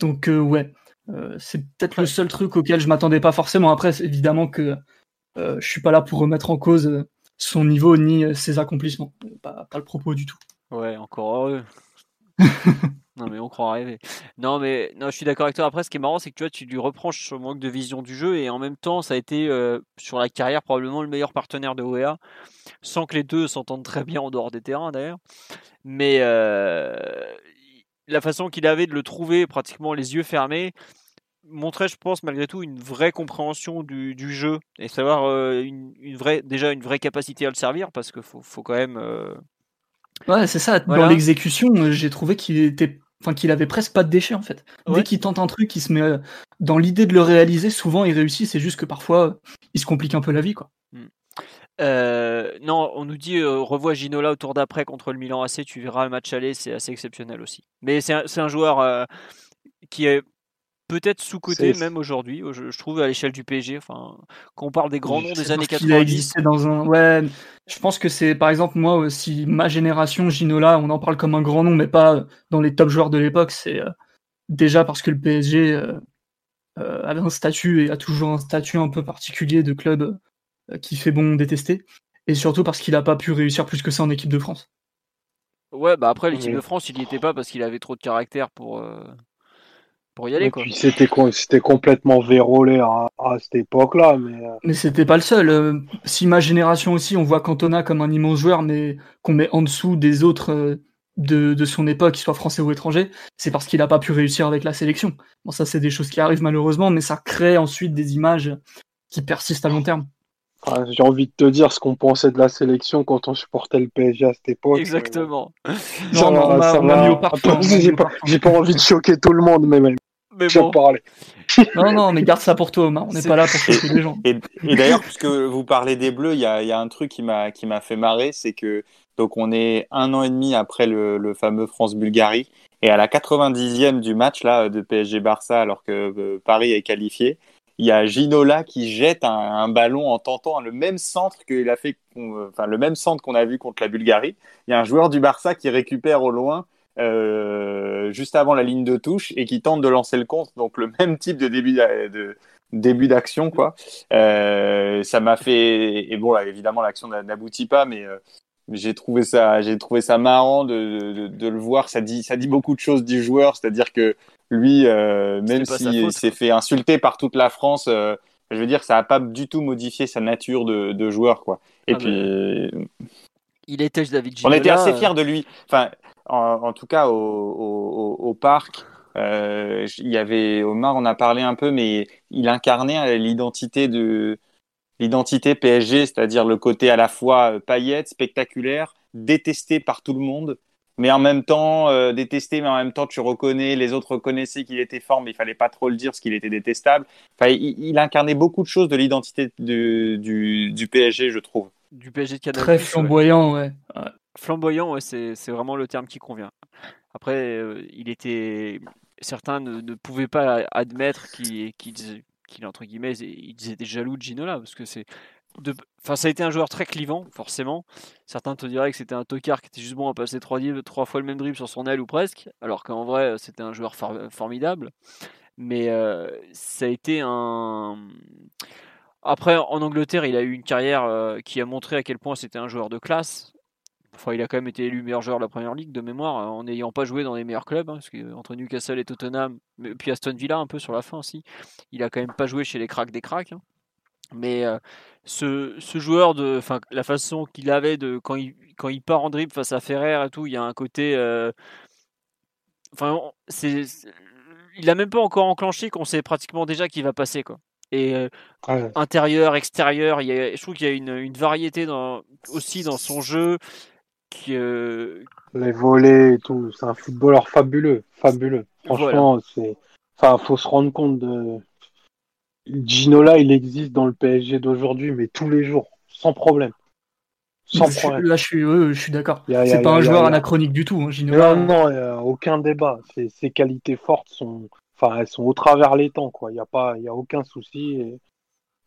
donc euh, ouais, c'est peut-être le seul truc auquel je m'attendais pas forcément. Après, évidemment que je suis pas là pour remettre en cause son niveau ni ses accomplissements. Pas, pas le propos du tout. Ouais, encore heureux. (laughs) Non, mais on croit rêver. Non, mais non, je suis d'accord avec toi. Après, ce qui est marrant, c'est que tu vois, tu lui reproches ce manque de vision du jeu et en même temps, ça a été euh, sur la carrière probablement le meilleur partenaire de OEA, sans que les deux s'entendent très bien en dehors des terrains d'ailleurs. Mais euh, la façon qu'il avait de le trouver pratiquement les yeux fermés montrait, je pense, malgré tout, une vraie compréhension du, jeu et savoir euh, une, vraie, déjà une vraie capacité à le servir parce qu'il faut, faut, quand même. Ouais, c'est ça. Dans l'exécution, j'ai trouvé qu'il était enfin qu'il avait presque pas de déchets en fait. Dès qu'il tente un truc, il se met euh, dans l'idée de le réaliser. Souvent, il réussit. C'est juste que parfois, il se complique un peu la vie, quoi. Hmm. Euh, non, on nous dit euh, revois Ginola au tour d'après contre le Milan AC. Tu verras le match aller, c'est assez exceptionnel aussi. Mais c'est un, un, joueur qui est peut-être sous-côté même aujourd'hui, je, trouve, à l'échelle du PSG. Enfin, quand on parle des grands noms des années 90. Il a existé dans un. Ouais, je pense que c'est, par exemple, moi aussi, ma génération, Ginola, on en parle comme un grand nom, mais pas dans les top joueurs de l'époque. C'est euh, déjà parce que le PSG euh, euh, avait un statut et a toujours un statut un peu particulier de club qui fait bon détester. Et surtout parce qu'il n'a pas pu réussir plus que ça en équipe de France. Ouais, bah après, l'équipe de France, il n'y était pas parce qu'il avait trop de caractère pour pour y aller. Quoi. c'était, c'était complètement vérolé à, cette époque-là. Mais, euh. mais c'était pas le seul. Euh, si ma génération aussi, on voit Cantona comme un immense joueur, mais qu'on met en dessous des autres euh, de, de, son époque, qu'ils soient français ou étrangers, c'est parce qu'il n'a pas pu réussir avec la sélection. Bon, ça, c'est des choses qui arrivent malheureusement, mais ça crée ensuite des images qui persistent à long terme. J'ai envie de te dire ce qu'on pensait de la sélection quand on supportait le PSG à cette époque. Exactement. Non, non, (laughs) J'ai pas envie de choquer tout le monde, mais même. Mais bon. non, non, mais garde ça pour toi, Omar. On n'est pas là pour choquer les gens. Et, d'ailleurs, puisque vous parlez des Bleus, il y a, y a, un truc qui m'a qui m'a fait marrer, c'est que donc on est un an et demi après le, le fameux France-Bulgarie, et à la 90e du match là de PSG-Barça, alors que euh, Paris est qualifié, il y a Ginola qui jette un, un ballon en tentant le même centre qu'il a fait, enfin le même centre qu'on a vu contre la Bulgarie. Il y a un joueur du Barça qui récupère au loin euh, juste avant la ligne de touche et qui tente de lancer le compte. Donc le même type de début de, début d'action quoi. Euh, ça m'a fait et bon là évidemment l'action n'aboutit pas mais euh, j'ai trouvé ça j'ai trouvé ça marrant de, de, de, le voir. Ça dit ça dit beaucoup de choses du joueur. C'est-à-dire que lui même s'il s'est fait insulter par toute la France je veux dire ça a pas du tout modifié sa nature de, de joueur quoi. Et ah, puis il était David Ginola, on était assez fiers de lui. Enfin en, tout cas au, parc. Euh, il y avait Omar, on a parlé un peu, mais il incarnait l'identité de l'identité PSG, c'est-à-dire le côté à la fois paillette, spectaculaire, détesté par tout le monde, mais en même temps euh, détesté, mais en même temps tu reconnais, les autres reconnaissaient qu'il était fort, mais il fallait pas trop le dire parce qu'il était détestable. Enfin, il, incarnait beaucoup de choses de l'identité du, du, PSG, je trouve. Du PSG de Canal. Très flamboyant, ouais. ouais. Flamboyant, c'est vraiment le terme qui convient. Après, euh, il était. Certains ne, pouvaient pas admettre qu'il entre guillemets, ils étaient jaloux de Ginola parce que c'est. Enfin, ça a été un joueur très clivant, forcément. Certains te diraient que c'était un tocard qui était juste bon à passer trois, trois fois le même dribble sur son aile ou presque, alors qu'en vrai, c'était un joueur formidable. Mais euh, ça a été un. Après, en Angleterre, il a eu une carrière euh, qui a montré à quel point c'était un joueur de classe. Enfin, il a quand même été élu meilleur joueur de la première ligue de mémoire, en n'ayant pas joué dans les meilleurs clubs, hein, parce que entre Newcastle et Tottenham, puis Aston Villa un peu sur la fin aussi, il a quand même pas joué chez les cracks des cracks. Hein. Mais euh, ce, joueur, de, la façon qu'il avait de quand il, quand il part en dribble face à Ferrer et tout, il y a un côté. Euh, enfin, c'est, il a même pas encore enclenché qu'on sait pratiquement déjà qu'il va passer quoi. Et euh, intérieur, extérieur, il y a, je trouve qu'il y a une, une variété dans, aussi dans son jeu euh, Les volets et tout, c'est un footballeur fabuleux, fabuleux. Franchement, c'est. Enfin, faut se rendre compte de. Ginola, il existe dans le PSG d'aujourd'hui, mais tous les jours, sans problème. Sans problème. là, je suis, je suis d'accord. C'est pas un joueur anachronique du tout, hein, Ginola. Non, non, aucun débat. Ses, qualités fortes sont, enfin, elles sont au travers les temps, quoi. Il n'y a pas, il y a aucun souci. Et...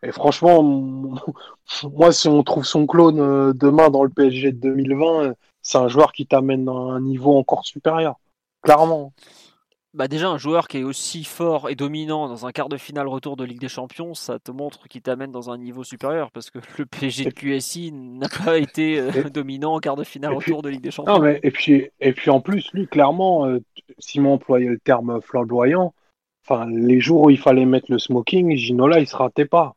Et franchement, (laughs) moi, si on trouve son clone euh, demain dans le PSG de 2020, c'est un joueur qui t'amène à un niveau encore supérieur. Clairement. Bah déjà, un joueur qui est aussi fort et dominant dans un quart de finale retour de Ligue des Champions, ça te montre qu'il t'amène dans un niveau supérieur parce que le PSG de QSI n'a pas été euh, (laughs) dominant en quart de finale retour de Ligue des Champions. Non, mais, et, puis, et puis en plus, lui, clairement, euh, Simon employait le terme flamboyant. Enfin, les jours où il fallait mettre le smoking, Ginola, il se ratait pas.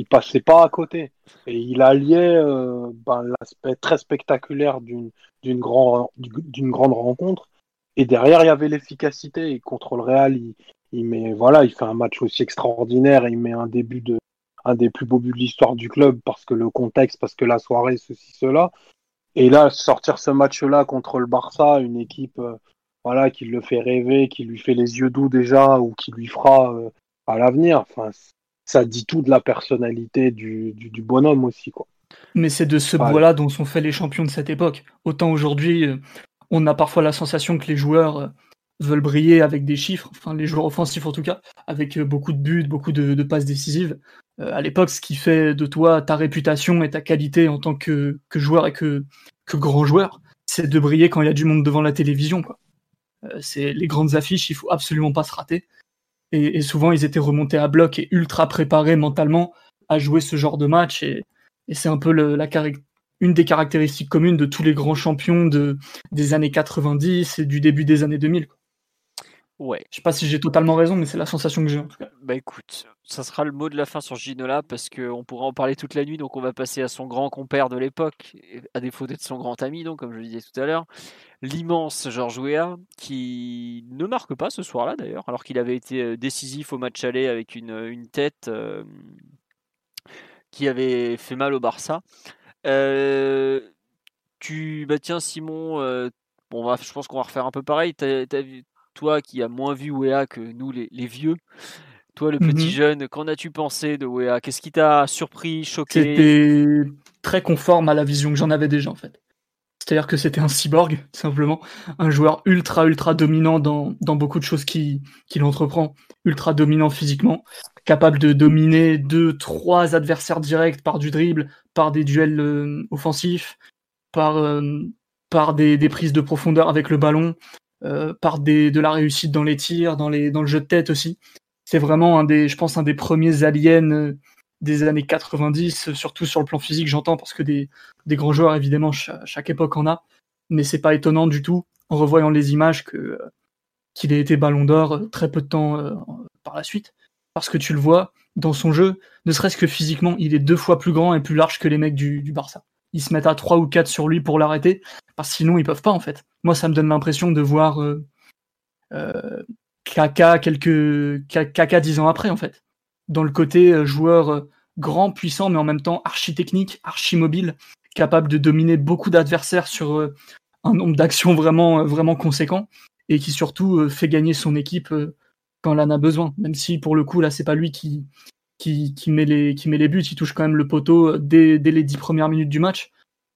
Il passait pas à côté. Et il alliait euh, ben, l'aspect très spectaculaire d'une d'une grand, d'une grande rencontre. Et derrière, il y avait l'efficacité. Et contre le Real, il, il met, voilà, il fait un match aussi extraordinaire. Et il met un début de, un des plus beaux buts de l'histoire du club parce que le contexte, parce que la soirée, ceci, cela. Et là, sortir ce match-là contre le Barça, une équipe euh, voilà, qui le fait rêver, qui lui fait les yeux doux déjà, ou qui lui fera euh, à l'avenir, enfin, ça dit tout de la personnalité du, du, bonhomme aussi. Quoi. Mais c'est de ce bois-là dont sont faits les champions de cette époque. Autant aujourd'hui, euh, on a parfois la sensation que les joueurs veulent briller avec des chiffres, enfin les joueurs offensifs en tout cas, avec beaucoup de buts, beaucoup de, de passes décisives. Euh, à l'époque, ce qui fait de toi ta réputation et ta qualité en tant que, joueur et que, grand joueur, c'est de briller quand il y a du monde devant la télévision. Euh, c'est les grandes affiches, il faut absolument pas se rater. Et, souvent, ils étaient remontés à bloc et ultra préparés mentalement à jouer ce genre de match. Et, c'est un peu une des caractéristiques communes de tous les grands champions de, des années 90 et du début des années 2000. Ouais. Je sais pas si j'ai totalement raison, mais c'est la sensation que j'ai en tout cas. Bah écoute, ça sera le mot de la fin sur Ginola parce qu'on pourra en parler toute la nuit, donc on va passer à son grand compère de l'époque, à défaut d'être son grand ami, donc comme je le disais tout à l'heure, l'immense Georges Weah, qui ne marque pas ce soir-là d'ailleurs, alors qu'il avait été euh, décisif au match aller avec une, une tête euh, qui avait fait mal au Barça. Euh, tu, bah tiens Simon, bon, je pense qu'on va refaire un peu pareil. As toi qui as moins vu Wea que nous les, vieux, toi le petit mhm. jeune, qu'en as-tu pensé de Wea Qu'est-ce qui t'a surpris, choqué? C'était très conforme à la vision que j'en avais déjà en fait. C'est-à-dire que c'était un cyborg, (laughs) simplement, un joueur ultra ultra dominant dans, beaucoup de choses qu'il entreprend, ultra dominant physiquement, capable de dominer deux, trois adversaires directs par du dribble, par des duels euh, offensifs, par, euh, par des, des, prises de profondeur avec le ballon, par des, de la réussite dans les tirs, dans, les, dans le jeu de tête aussi. C'est vraiment un des, je pense, un des premiers aliens euh, des années 90, surtout sur le plan physique, j'entends, parce que des, grands joueurs, évidemment, chaque, époque en a. Mais c'est pas étonnant du tout, en revoyant les images, que euh, qu'il ait été ballon d'or très peu de temps par la suite. Parce que tu le vois, dans son jeu, ne serait-ce que physiquement, il est deux fois plus grand et plus large que les mecs du Barça. Ils se mettent à trois ou quatre sur lui pour l'arrêter, parce que sinon ils peuvent pas en fait. Moi, ça me donne l'impression de voir euh, euh, Kaka quelques Kaka dix ans après en fait, dans le côté euh, joueur grand, puissant, mais en même temps archi technique, archi mobile, capable de dominer beaucoup d'adversaires sur un nombre d'actions vraiment vraiment conséquent et qui surtout fait gagner son équipe quand en a besoin. Même si pour le coup là c'est pas lui qui qui, met les qui met les buts, il touche quand même le poteau dès, dès les dix premières minutes du match.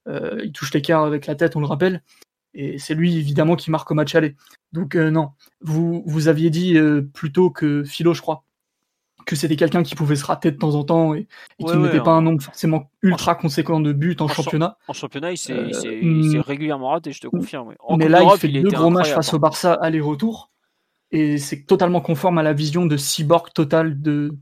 il touche l'écart avec la tête, on le rappelle. Et c'est lui, évidemment, qui marque au match aller. Donc, euh, non. Vous, vous aviez dit euh, plutôt que Philo, je crois, que c'était quelqu'un qui pouvait se rater de temps en temps et, qui ne mettait pas un nombre forcément ultra conséquent de buts en, championnat. En championnat, il s'est euh, régulièrement raté, je te confirme. mais là, il fait deux gros matchs face au Barça aller-retour. Et c'est totalement conforme à la vision de cyborg total de,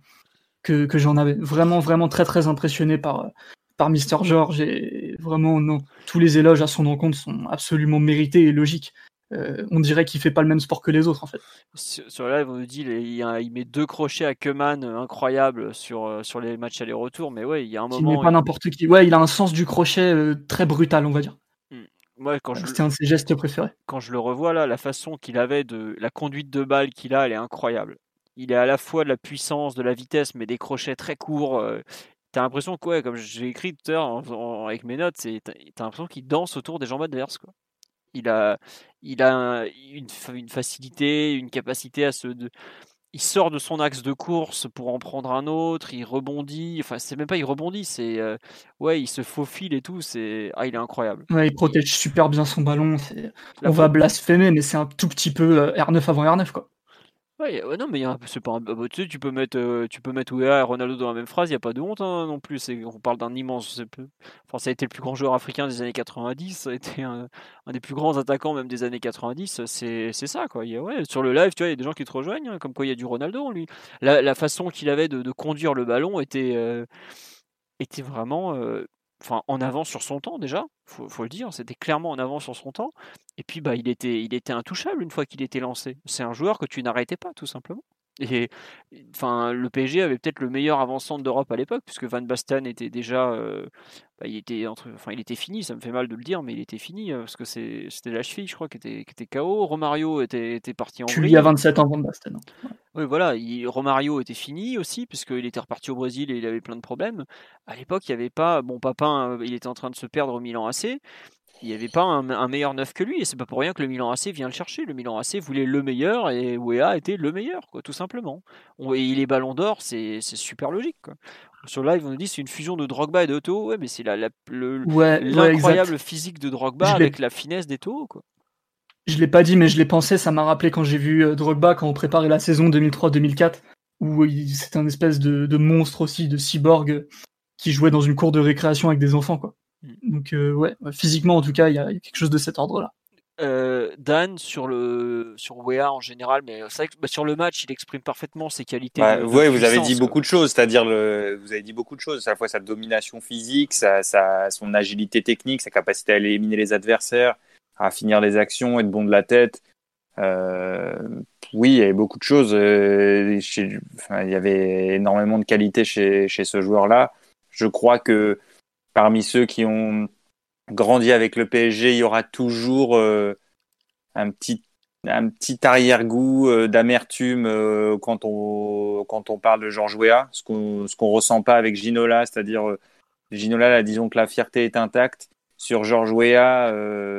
que, que j'en avais. Vraiment, vraiment très, très impressionné par, par Mister George et vraiment non, tous les éloges à son encontre sont absolument mérités et logiques. Euh, on dirait qu'il fait pas le même sport que les autres en fait. Sur, le live, on nous dit il, met deux crochets à Keman euh, incroyables sur, euh, sur les matchs aller-retour, mais ouais, il y a un moment. Il met pas n'importe qui. Ouais, il a un sens du crochet très brutal, on va dire. Hmm. Ouais, quand C'était un de ses gestes préférés. Quand je le revois là, la façon qu'il avait de la conduite de balle qu'il a, elle est incroyable. Il est à la fois de la puissance, de la vitesse, mais des crochets très courts. T'as l'impression que, comme j'ai écrit tout à l'heure avec mes notes, t'as l'impression qu'il danse autour des jambes adverses. Quoi. Il a, il a une, une, facilité, une capacité à se. De, il sort de son axe de course pour en prendre un autre, il rebondit. Enfin, c'est même pas il rebondit, c'est. Euh, ouais, il se faufile et tout. C'est, ah, il est incroyable. Ouais, il protège super bien son ballon. On va blasphémer, mais c'est un tout petit peu euh, R9 avant R9, quoi. Non, mais c'est pas bah, tu tu peux mettre, euh, tu peux mettre et Ronaldo dans la même phrase, il n'y a pas de honte hein, non plus. On parle d'un immense. Enfin, ça a été le plus grand joueur africain des années 90, ça a été un, des plus grands attaquants même des années 90. C'est ça, quoi. Sur le live, tu vois, il y a des gens qui te rejoignent, hein, comme quoi il y a du Ronaldo lui. La, façon qu'il avait de, conduire le ballon était, euh, vraiment. Euh, enfin en avance sur son temps déjà, faut, faut le dire, c'était clairement en avance sur son temps. Et puis bah il était, il était intouchable une fois qu'il était lancé. C'est un joueur que tu n'arrêtais pas tout simplement. Et enfin, le PSG avait peut-être le meilleur avant-centre d'Europe à l'époque, puisque Van Basten était déjà, euh, bah, il était entre, enfin, il était fini. Ça me fait mal de le dire, mais il était fini euh, parce que c'était la cheville, je crois, qui était, qui était KO. Romario était, était parti en. Tu lui as 27 ans, Van Basten. Oui, voilà. Romario était fini aussi, puisqu'il était reparti au Brésil et il avait plein de problèmes. À l'époque, il n'y avait pas. Bon, Papin, il était en train de se perdre au Milan AC il n'y avait pas un, meilleur neuf que lui, et c'est pas pour rien que le Milan AC vient le chercher. Le Milan AC voulait le meilleur, et Wea était le meilleur, quoi, tout simplement. et il est ballon d'or, c'est super logique. Quoi. Sur live, on nous dit c'est une fusion de Drogba et d'Eto. Ouais, mais c'est l'incroyable physique de Drogba avec la finesse d'Eto. Quoi. Je l'ai pas dit, mais je l'ai pensé. Ça m'a rappelé quand j'ai vu euh, Drogba quand on préparait la saison 2003-2004, où c'était un espèce de, de, monstre aussi, de cyborg qui jouait dans une cour de récréation avec des enfants. quoi. Donc euh, ouais, physiquement en tout cas, il y, a quelque chose de cet ordre-là. Euh, Dan sur le sur Wea en général, mais c'est vrai que bah, sur le match, il exprime parfaitement ses qualités. oui, vous avez dit beaucoup de choses, c'est-à-dire le, vous avez dit beaucoup de choses, à la fois sa domination physique, sa, sa, son agilité technique, sa capacité à éliminer les adversaires, à finir les actions, être bon de la tête. Euh, oui, il y avait beaucoup de choses. Euh, il y avait énormément de qualités chez, chez ce joueur-là. Je crois que parmi ceux qui ont grandi avec le PSG, il y aura toujours euh, un petit un petit arrière-goût euh, d'amertume euh, quand on quand on parle de Georges Weah, ce qu'on ce qu'on ressent pas avec Ginola, c'est-à-dire Ginola, là, disons que la fierté est intacte. Sur Georges Weah,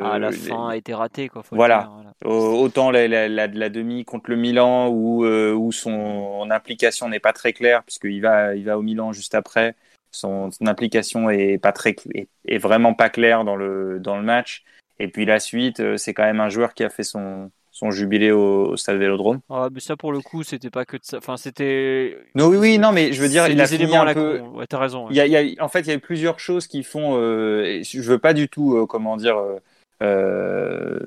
ah, la fin a été ratée quoi. voilà. Autant la, la, la, demi contre le Milan où où son implication n'est pas très claire puisqu'il va il va au Milan juste après son, implication est pas très est, vraiment pas claire dans le dans le match. Et puis la suite, euh, c'est quand même un joueur qui a fait son son jubilé au, stade Vélodrome. Ah, mais ça pour le coup, c'était pas que de ça. Enfin, c'était. Non, oui, oui, non, mais je veux dire, il a fini un peu. Ouais, t'as raison. Il, y a, il y a, en fait, il y a plusieurs choses qui font. Euh, je veux pas du tout, euh, comment dire. Euh,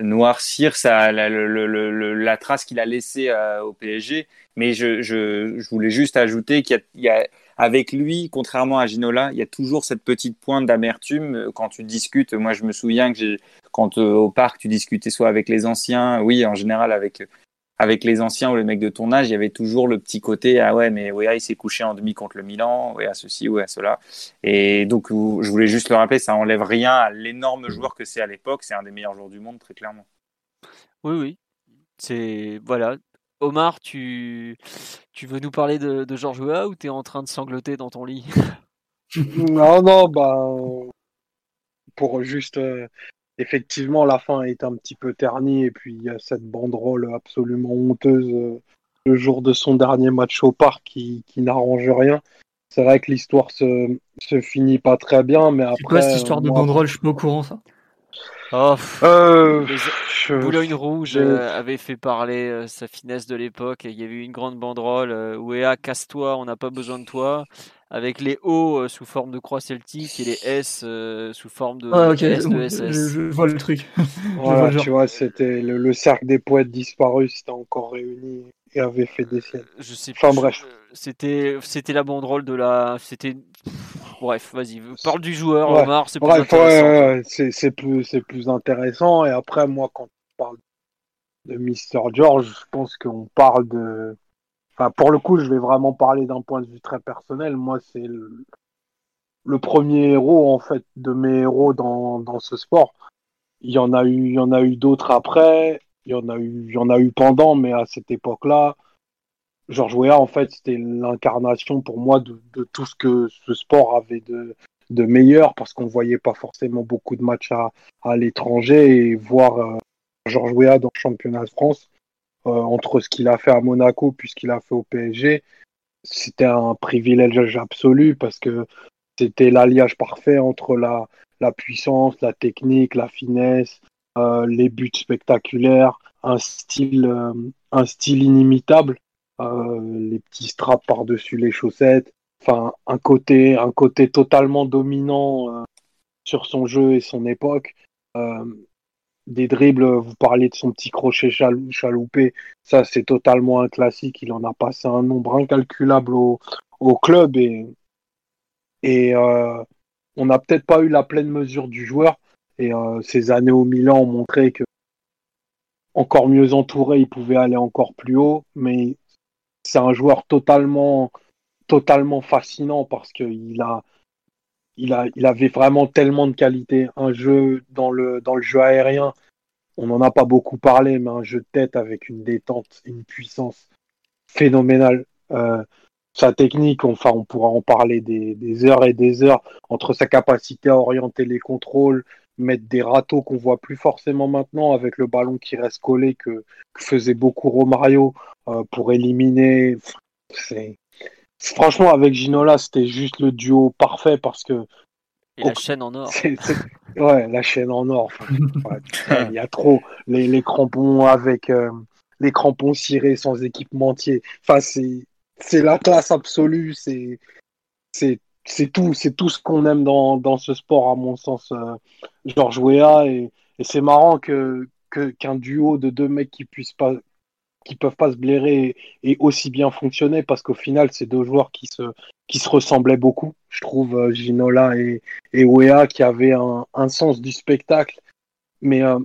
noircir ça, la, le, la trace qu'il a laissée au PSG, mais je, je, je voulais juste ajouter qu'il y, y a, avec lui, contrairement à Ginola, il y a toujours cette petite pointe d'amertume euh, quand tu discutes. Moi, je me souviens que quand euh, au parc, tu discutais soit avec les anciens, oui, en général avec avec les anciens ou les mecs de ton âge, il y avait toujours le petit côté ah ouais mais ouais il s'est couché en demi contre le Milan, ouais à ceci, ouais à cela. Et donc je voulais juste le rappeler, ça enlève rien à l'énorme joueur que c'est à l'époque, c'est un des meilleurs joueurs du monde très clairement. Oui oui, c'est voilà, Omar, tu, tu veux nous parler de, de Georges Weah ou tu es en train de sangloter dans ton lit? (laughs) Non, non, bah, pour juste. Euh, effectivement, la fin est un petit peu ternie et puis il y a cette banderole absolument honteuse euh, le jour de son dernier match au parc qui, qui n'arrange rien. C'est vrai que l'histoire se, se finit pas très bien, mais après. C'est quoi cette histoire de banderole? Je suis pas au courant, ça. Oh, euh, Boulogne Rouge euh, avait fait parler euh, sa finesse de l'époque. Il y avait eu une grande banderole Ouéa, casse-toi, on n'a pas besoin de toi. Avec les O sous forme de croix celtique et les S sous forme de, ah, S de SS. Je, vois le truc. (laughs) tu vois, c'était le, cercle des poètes disparus, c'était encore réuni et avait fait des siennes. Je sais enfin, bref. C'était, c'était la banderole de la. C'était bref, vas-y, parle du joueur, Omar, c'est plus intéressant. c'est plus, plus intéressant. Et après, moi, quand on parle de Mister George, je pense qu'on parle de. Enfin, pour le coup, je vais vraiment parler d'un point de vue très personnel. Moi, c'est le... le, premier héros, en fait, de mes héros dans, dans ce sport. Il y en a eu, il y en a eu d'autres après. Il y en a eu, il y en a eu pendant, mais à cette époque-là, Georges Weah, en fait, c'était l'incarnation pour moi de, tout ce que ce sport avait de, meilleur, parce qu'on voyait pas forcément beaucoup de matchs à, l'étranger et voir euh, Georges Weah dans le championnat de France, euh, entre ce qu'il a fait à Monaco puis ce qu'il a fait au PSG, c'était un privilège absolu parce que c'était l'alliage parfait entre la, puissance, la technique, la finesse, euh, les buts spectaculaires, un style, style inimitable. euh, les petits straps par-dessus les chaussettes. Enfin, un côté, un côté totalement dominant euh, sur son jeu et son époque. Euh, des dribbles, vous parlez de son petit crochet chaloupé, ça c'est totalement un classique. Il en a passé un nombre incalculable au, club et, on n'a peut-être pas eu la pleine mesure du joueur. Et ces années au Milan ont montré que encore mieux entouré, il pouvait aller encore plus haut. Mais c'est un joueur totalement, totalement fascinant parce qu'il a, il a, il avait vraiment tellement de qualité. Un jeu dans le, dans le jeu aérien, on n'en a pas beaucoup parlé, mais un jeu de tête avec une détente, une puissance phénoménale. Euh, sa technique, enfin, on pourra en parler des, heures et des heures entre sa capacité à orienter les contrôles, mettre des râteaux qu'on voit plus forcément maintenant avec le ballon qui reste collé que, faisait beaucoup Romario euh, pour éliminer. Franchement, avec Ginola, c'était juste le duo parfait parce que. Et la chaîne en or. Ouais, la chaîne en or. (laughs) il y a trop. Les, les crampons avec. Euh, les crampons cirés sans équipementier. Enfin, c'est c'est la classe absolue, c'est c'est tout, c'est tout ce qu'on aime dans, dans, ce sport à mon sens, euh, Georges Weah et, c'est marrant que qu'un duo de deux mecs qui puissent pas qui peuvent pas se blairer et, aussi bien fonctionner parce qu'au final c'est deux joueurs qui se qui se ressemblaient beaucoup. Je trouve euh, Ginola et, et Weah qui avaient un, un sens du spectacle, mais euh,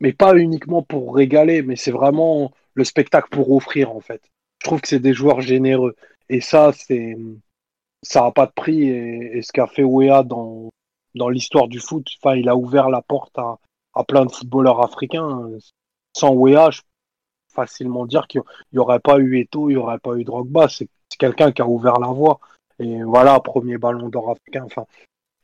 mais pas uniquement pour régaler, mais c'est vraiment le spectacle pour offrir en fait je trouve que c'est des joueurs généreux. Et ça, c'est ça n'a pas de prix. Et, ce qu'a fait Wea dans, dans l'histoire du foot, enfin, il a ouvert la porte à, à plein de footballeurs africains. Sans Wea, je peux facilement dire qu'il n'y aurait pas eu Eto, il n'y aurait pas eu Drogba. C'est quelqu'un qui a ouvert la voie. Et voilà, premier ballon d'or africain. Enfin,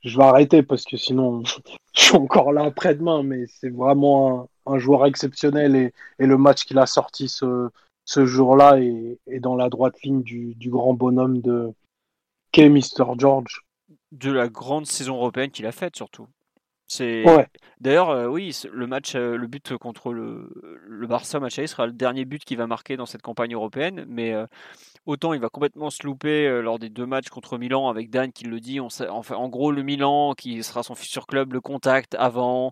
je vais arrêter parce que sinon, (laughs) je suis encore là après-demain. Mais c'est vraiment un, joueur exceptionnel. Et, et le match qu'il a sorti ce, ce jour-là est, dans la droite ligne du, grand bonhomme de Mr. George? De la grande saison européenne qu'il a faite surtout. C'est d'ailleurs euh, oui le match euh, le but contre le, le Barça match aller sera le dernier but qu'il va marquer dans cette campagne européenne. Mais euh, autant il va complètement se louper lors des deux matchs contre Milan avec Dan qui le dit on enfin en gros le Milan qui sera son futur club le contact avant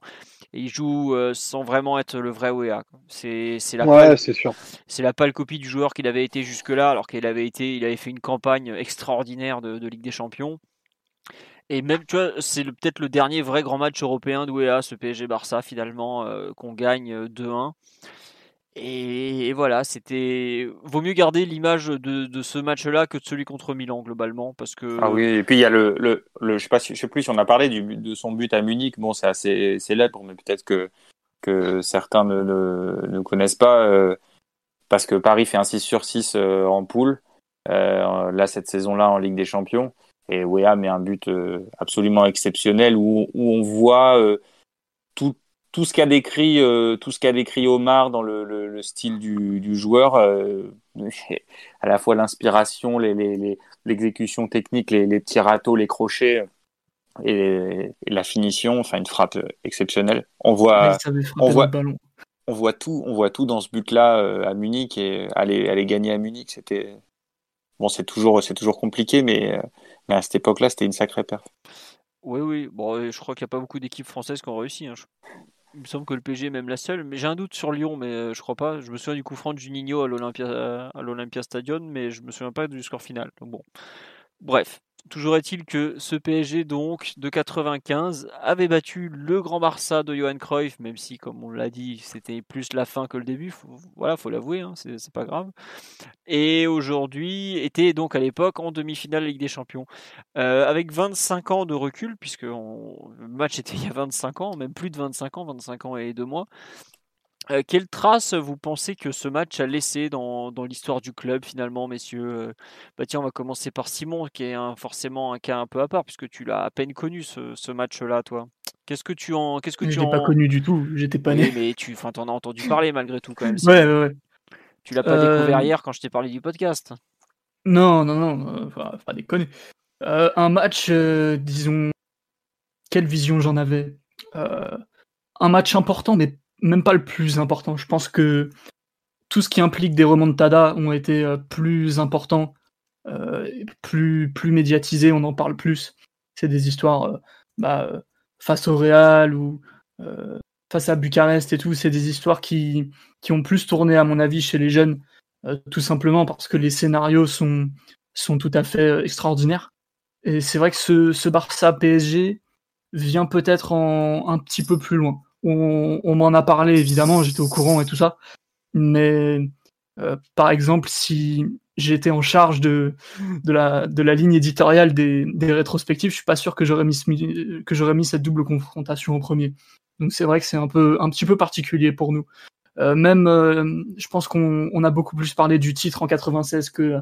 et il joue sans vraiment être le vrai OEA c'est c'est la ouais, c'est sûr. c'est la pâle copie du joueur qu'il avait été jusque là alors qu'il avait été il avait fait une campagne extraordinaire de, de Ligue des Champions et même, tu vois, c'est peut-être le dernier vrai grand match européen d'UEA, ce PSG-Barça, finalement, euh, qu'on gagne 2-1. Euh, et, voilà, c'était. Vaut mieux garder l'image de, ce match-là que de celui contre Milan, globalement, parce que. Ah oui, et puis il y a le. le, je sais sais plus si on a parlé de son but à Munich. Bon, c'est assez célèbre, mais peut-être que, que certains ne, ne, connaissent pas, euh, parce que Paris fait un 6 sur 6 en poule, là, cette saison-là, en Ligue des Champions. Et Wea met un but euh, absolument exceptionnel où, où on voit euh, tout, tout ce qu'a décrit euh, tout ce qu'a décrit Omar dans le, le, style du, du joueur, (laughs) à la fois l'inspiration, l'exécution les, les, technique, les, les petits râteaux, les crochets et, la finition, enfin une frappe exceptionnelle. On voit, on voit, on voit tout, on voit tout dans ce but-là à Munich et aller, aller gagner à Munich, c'était bon, c'est toujours, c'est toujours compliqué, mais mais à cette époque-là, c'était une sacrée perf. Oui, oui. Bon, je crois qu'il n'y a pas beaucoup d'équipes françaises qui ont réussi. Hein. Il me semble que le PG est même la seule. Mais j'ai un doute sur Lyon, mais euh, je crois pas. Je me souviens du coup franc de Juninho à l'Olympia, Stadium, mais je me souviens pas du score final. Bref, Toujours est-il que ce PSG donc de 95 avait battu le Grand Barça de Johan Cruyff, même si comme on l'a dit c'était plus la fin que le début. Voilà, faut l'avouer, hein, c'est pas grave. Et aujourd'hui était donc à l'époque en demi-finale Ligue des Champions, euh, avec 25 ans de recul puisque le match était il y a 25 ans, même plus de 25 ans, 25 ans et deux mois. Euh, quelle trace vous pensez que ce match a laissé dans, dans l'histoire du club finalement, messieurs? Euh, bah Tiens, on va commencer par Simon, qui est forcément un cas un peu à part, puisque tu l'as à peine connu ce, ce match-là, toi. Qu'est-ce que tu en, qu'est-ce que tu l'ai pas connu du tout, j'étais pas né. mais tu, t'en as entendu parler malgré tout quand même. ouais, ouais, ouais. Tu l'as pas découvert euh, hier quand je t'ai parlé du podcast. Non, non, non, enfin, pas déconner. un match, disons, quelle vision j'en avais? Un match important, mais même pas le plus important. Je pense que tout ce qui implique des remontadas ont été euh, plus importants, euh, plus, plus médiatisés, on en parle plus. C'est des histoires euh, bah, face au Real ou face à Bucarest et tout. C'est des histoires qui, qui ont plus tourné, à mon avis, chez les jeunes, tout simplement parce que les scénarios sont, sont tout à fait extraordinaires. Et c'est vrai que ce, ce Barça PSG vient peut-être un petit peu plus loin. On, m'en a parlé évidemment, j'étais au courant et tout ça, mais euh, par exemple, si j'étais en charge de, de, la, de la ligne éditoriale des, des rétrospectives, je suis pas sûr que j'aurais mis, que j'aurais mis cette double confrontation en premier. Donc c'est vrai que c'est un peu un petit peu particulier pour nous. Euh, même, euh, je pense qu'on on a beaucoup plus parlé du titre en 96 que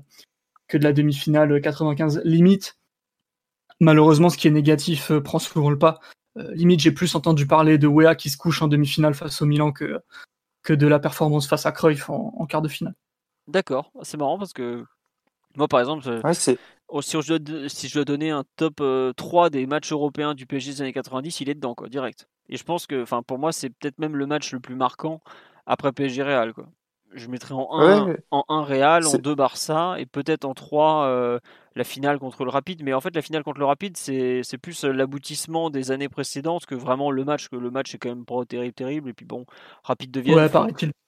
que de la demi-finale 95. Limite, malheureusement, ce qui est négatif prend souvent le pas. Limite, j'ai plus entendu parler de Wea qui se couche en demi-finale face au Milan que que de la performance face à Cruyff en, quart de finale. D'accord, c'est marrant parce que moi par exemple, si, je dois, si, je dois, donner un top 3 euh, des matchs européens du PSG des années 90, il est dedans, quoi, direct. Et je pense que pour moi, c'est peut-être même le match le plus marquant après PSG Real. Quoi. Je mettrais en 1, en 1 Real, en 2 Barça et peut-être en 3 la finale contre le Rapide. Mais en fait, la finale contre le Rapide, c'est plus euh, l'aboutissement des années précédentes que vraiment le match. Que le match est quand même pas terrible, terrible. Et puis bon, Rapide de Vienne.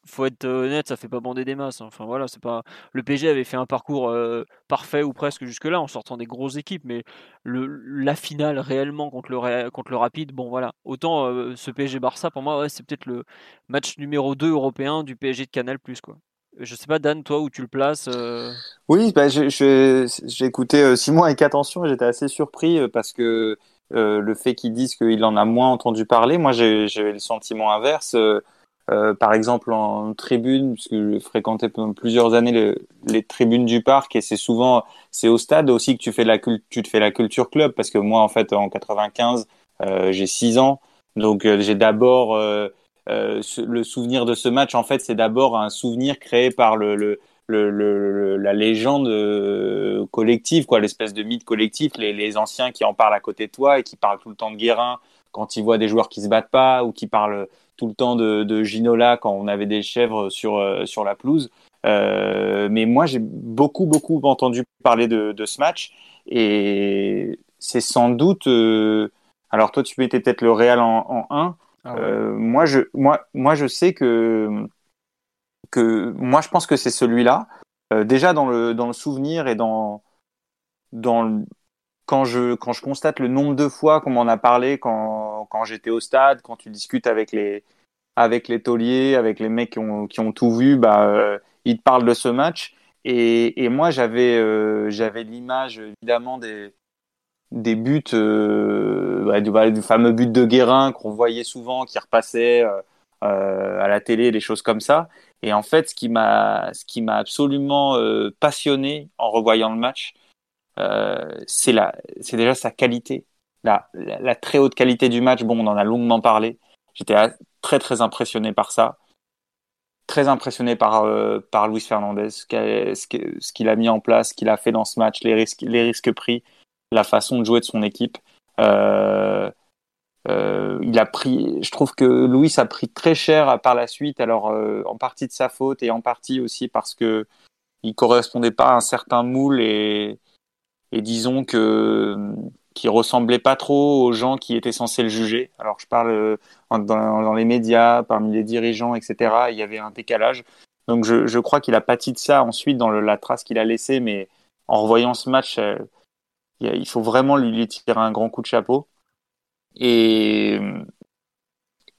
faut, être euh, honnête, ça fait pas bander des masses. Hein. Enfin voilà, c'est pas. Le PSG avait fait un parcours euh, parfait ou presque jusque-là en sortant des grosses équipes, mais le, la finale réellement contre le, contre le Rapide, bon voilà. Autant ce PSG Barça, pour moi, ouais, c'est peut-être le match numéro 2 européen du PSG de Canal quoi. Je sais pas, Dan, toi, où tu le places euh Oui, bah, j'ai écouté euh, Simon avec attention et j'étais assez surpris euh, parce que le fait qu'ils disent qu'il en a moins entendu parler, moi j'ai le sentiment inverse. par exemple, en tribune, puisque je fréquentais pendant plusieurs années les tribunes du parc et c'est souvent, c'est au stade aussi que tu fais la, te fais la culture club parce que moi, en fait, en 95, j'ai 6 ans. Donc j'ai d'abord euh, le souvenir de ce match, en fait, c'est d'abord un souvenir créé par le, la légende euh, collective, quoi, l'espèce de mythe collectif, les, anciens qui en parlent à côté de toi et qui parlent tout le temps de Guérin quand ils voient des joueurs qui se battent pas ou qui parlent tout le temps de, Ginola quand on avait des chèvres sur, euh, sur la pelouse. Mais moi, j'ai beaucoup, beaucoup entendu parler de, ce match et c'est sans doute. Alors, toi, tu mettais peut-être le Real en, en 1. Ah euh, moi, je, moi, moi, je sais que, que moi, je pense que c'est celui-là. Euh, déjà dans le, dans le souvenir et dans, dans quand je, quand je constate le nombre de fois qu'on m'en a parlé quand, quand j'étais au stade, quand tu discutes avec les, avec les tauliers, avec les mecs qui ont, qui ont tout vu, bah, euh, ils te parlent de ce match. Et, et moi, j'avais, j'avais l'image évidemment des, des buts, euh, du, fameux but de Guérin qu'on voyait souvent, qui repassait euh, euh, à la télé, des choses comme ça. Et en fait, ce qui m'a, ce qui m'a absolument passionné en revoyant le match, c'est la, c'est déjà sa qualité, la, très haute qualité du match. Bon, on en a longuement parlé. J'étais très très impressionné par ça très impressionné par par Luis Fernandez, ce qu'il a mis en place, ce qu'il a fait dans ce match, les risques les risques pris la façon de jouer de son équipe. Euh, euh, il a pris, je trouve que Louis a pris très cher par la suite, alors euh, en partie de sa faute et en partie aussi parce que il correspondait pas à un certain moule et, disons que qui ressemblait pas trop aux gens qui étaient censés le juger. Alors je parle dans, les médias, parmi les dirigeants, etc. Il y avait un décalage. Donc je, crois qu'il a pâti de ça ensuite dans la trace qu'il a laissée, mais en revoyant ce match, il faut vraiment lui, tirer un grand coup de chapeau. Et,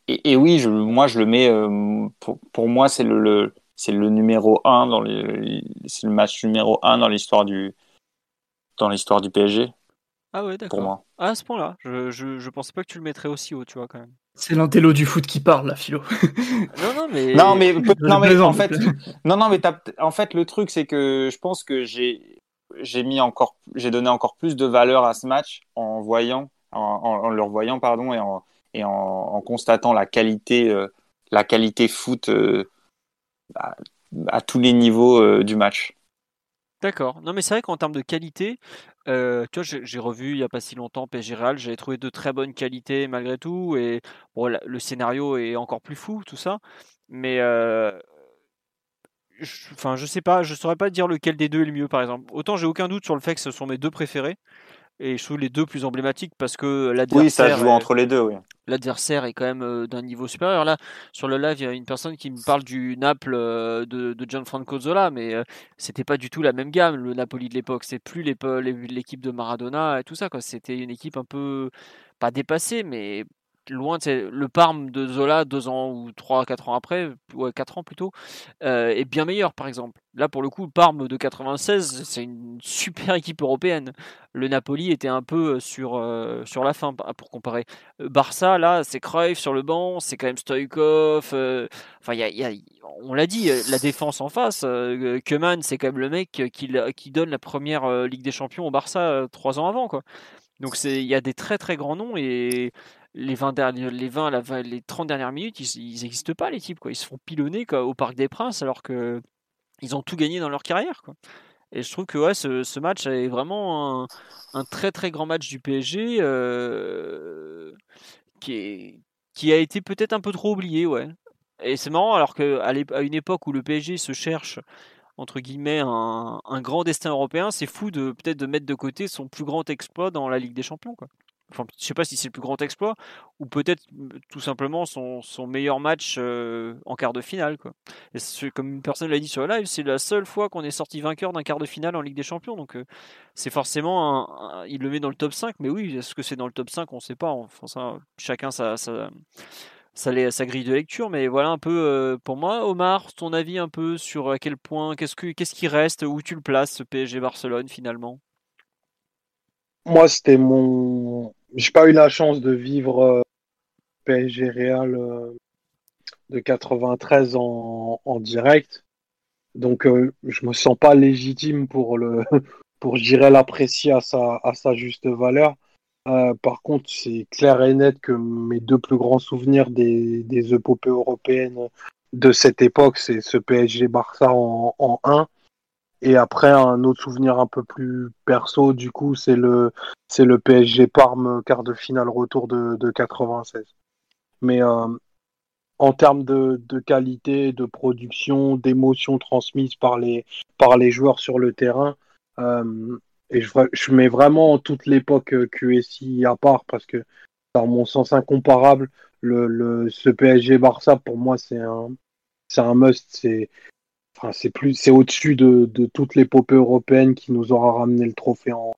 et, oui, je, moi je le mets, euh, pour, pour moi c'est le, c'est le numéro 1 dans les, c'est le match numéro 1 dans l'histoire du, dans l'histoire du PSG. Ah ouais, d'accord. Pour moi. Ah, à ce point-là, je, je, je, pensais pas que tu le mettrais aussi haut, tu vois, quand même. C'est l'intello du foot qui parle, la philo. (laughs) non, non, mais. Non, mais, non, mais en fait, non, non, mais en fait, le truc, c'est que je pense que j'ai, j'ai mis encore, j'ai donné encore plus de valeur à ce match en voyant, en, en, le revoyant pardon, et en, et en, constatant la qualité, euh, la qualité foot euh, à, tous les niveaux euh, du match. D'accord. Non, mais c'est vrai qu'en termes de qualité, tu vois, j'ai revu il n'y a pas si longtemps PSG Real, j'avais trouvé de très bonnes qualités malgré tout, et bon, le scénario est encore plus fou, tout ça. Mais enfin, je sais pas, je saurais pas dire lequel des deux est le mieux, par exemple. Autant j'ai aucun doute sur le fait que ce sont mes deux préférés. Et je trouve les deux plus emblématiques parce que l'adversaire. Oui, ça joue entre les deux, oui. L'adversaire est quand même d'un niveau supérieur. Là, sur le live, il y a une personne qui me parle du Naples de, de Gianfranco Zola, mais c'était pas du tout la même gamme, le Napoli de l'époque. C'est plus l'équipe de Maradona et tout ça. C'était une équipe un peu, pas dépassée, mais loin de le Parme de Zola deux ans ou trois quatre ans après ou quatre ans plutôt euh, est bien meilleur par exemple. Là pour le coup Parme de 96 c'est une super (laughs) équipe européenne. Le Napoli était un peu euh, sur euh, sur la fin pour comparer. Barça là c'est Cruyff sur le banc c'est quand même Stoïkov enfin il y a, on l'a dit la défense en face Keman c'est quand même le mec qui, qui donne la première Ligue des Champions au Barça trois ans avant quoi. Donc il y a des très très grands noms et les 20, derniers, les 20 les 30 dernières minutes, ils n'existent pas, les types. Ils se font pilonner au Parc des Princes alors que ils ont tout gagné dans leur carrière. Et je trouve que ouais, ce, match est vraiment un, très très grand match du PSG euh, qui, a été peut-être un peu trop oublié. Ouais. Et c'est marrant alors qu'à une époque où le PSG se cherche entre guillemets un, grand destin européen, c'est fou de peut-être de mettre de côté son plus grand exploit dans la Ligue des Champions. Enfin, je sais pas si c'est le plus grand exploit ou peut-être tout simplement son, meilleur match en quart de finale. Comme une personne l'a dit sur le live, c'est la seule fois qu'on est sorti vainqueur d'un quart de finale en Ligue des Champions. Donc c'est forcément il le met dans le top 5, mais oui, est-ce que c'est dans le top 5 On ne sait pas. Enfin, ça, chacun sa, grille de lecture. Mais voilà un peu pour moi. Omar, ton avis un peu sur à quel point, qu'est-ce, que, qu'est-ce qui reste, où tu le places, ce PSG Barcelone finalement? Moi, c'était mon. J'ai pas eu la chance de vivre euh, PSG Real euh, de 93 en, en direct. Donc, euh, je me sens pas légitime pour le (laughs) pour j'irai l'apprécier à sa, à sa juste valeur. par contre, c'est clair et net que mes deux plus grands souvenirs des, des épopées européennes de cette époque, c'est ce PSG Barça en, en 1 et après, un autre souvenir un peu plus perso, du coup, c'est le, c'est le PSG Parme quart de finale retour de, de 96. Mais euh, en termes de, qualité, de production, d'émotion transmise par les, par les joueurs sur le terrain, euh, et je, je, mets vraiment toute l'époque QSI à part parce que, dans mon sens incomparable, le, le, ce PSG Barça, pour moi, c'est un, c'est un must. C'est, c'est plus, c'est au-dessus de, de toute l'épopée européenne qui nous aura ramené le trophée en,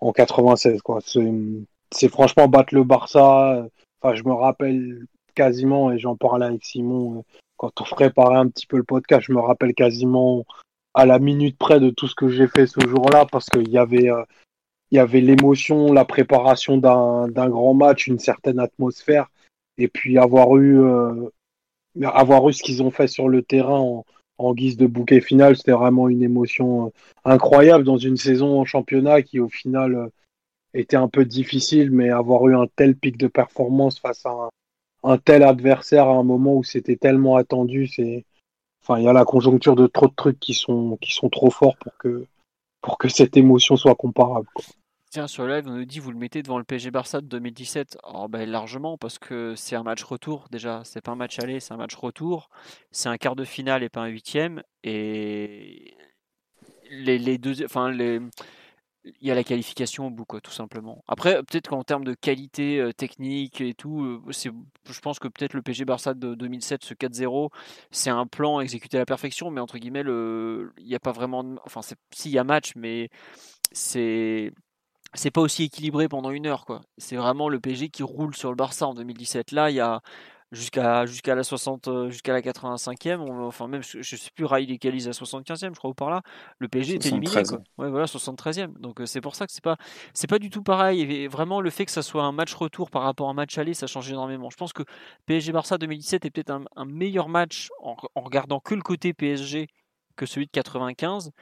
en 96. Quoi. C'est, franchement battre le Barça. Enfin, je me rappelle quasiment, et j'en parlais avec Simon euh, quand on préparait un petit peu le podcast, je me rappelle quasiment à la minute près de tout ce que j'ai fait ce jour-là parce qu'il y avait, euh, il y avait l'émotion, la préparation d'un, d'un grand match, une certaine atmosphère, et puis avoir eu, euh, avoir eu ce qu'ils ont fait sur le terrain en, en guise de bouquet final, c'était vraiment une émotion euh, incroyable dans une saison en championnat qui au final euh, était un peu difficile, mais avoir eu un tel pic de performance face à un, tel adversaire à un moment où c'était tellement attendu, c'est enfin il y a la conjoncture de trop de trucs qui sont qui sont trop forts pour que pour que cette émotion soit comparable. Tiens, sur le live, on nous dit vous le mettez devant le PSG Barça de 2017. Oh, ben, largement, parce que c'est un match retour déjà. C'est pas un match aller, c'est un match retour. C'est un quart de finale et pas un huitième. Et les, les deux. Enfin, les il y a la qualification au bout, quoi, tout simplement. Après, peut-être qu'en termes de qualité euh, technique et tout, euh, je pense que peut-être le PSG Barça de 2007, ce 4-0, c'est un plan exécuté à la perfection, mais entre guillemets, il n'y a pas vraiment. Enfin, s'il y a match, mais c'est c'est pas aussi équilibré pendant une heure quoi. C'est vraiment le PSG qui roule sur le Barça en 2017. Là, il y a jusqu'à jusqu'à la 60 euh, jusqu'à la 85e, enfin même je, sais plus Rai égalise à 75e, je crois ou par là. Le PSG est éliminé Ouais voilà, 73e. Donc euh, c'est pour ça que c'est pas c'est pas du tout pareil et vraiment le fait que ça soit un match retour par rapport à un match aller, ça change énormément. Je pense que PSG Barça 2017 est peut-être un, meilleur match en, en regardant que le côté PSG que celui de 95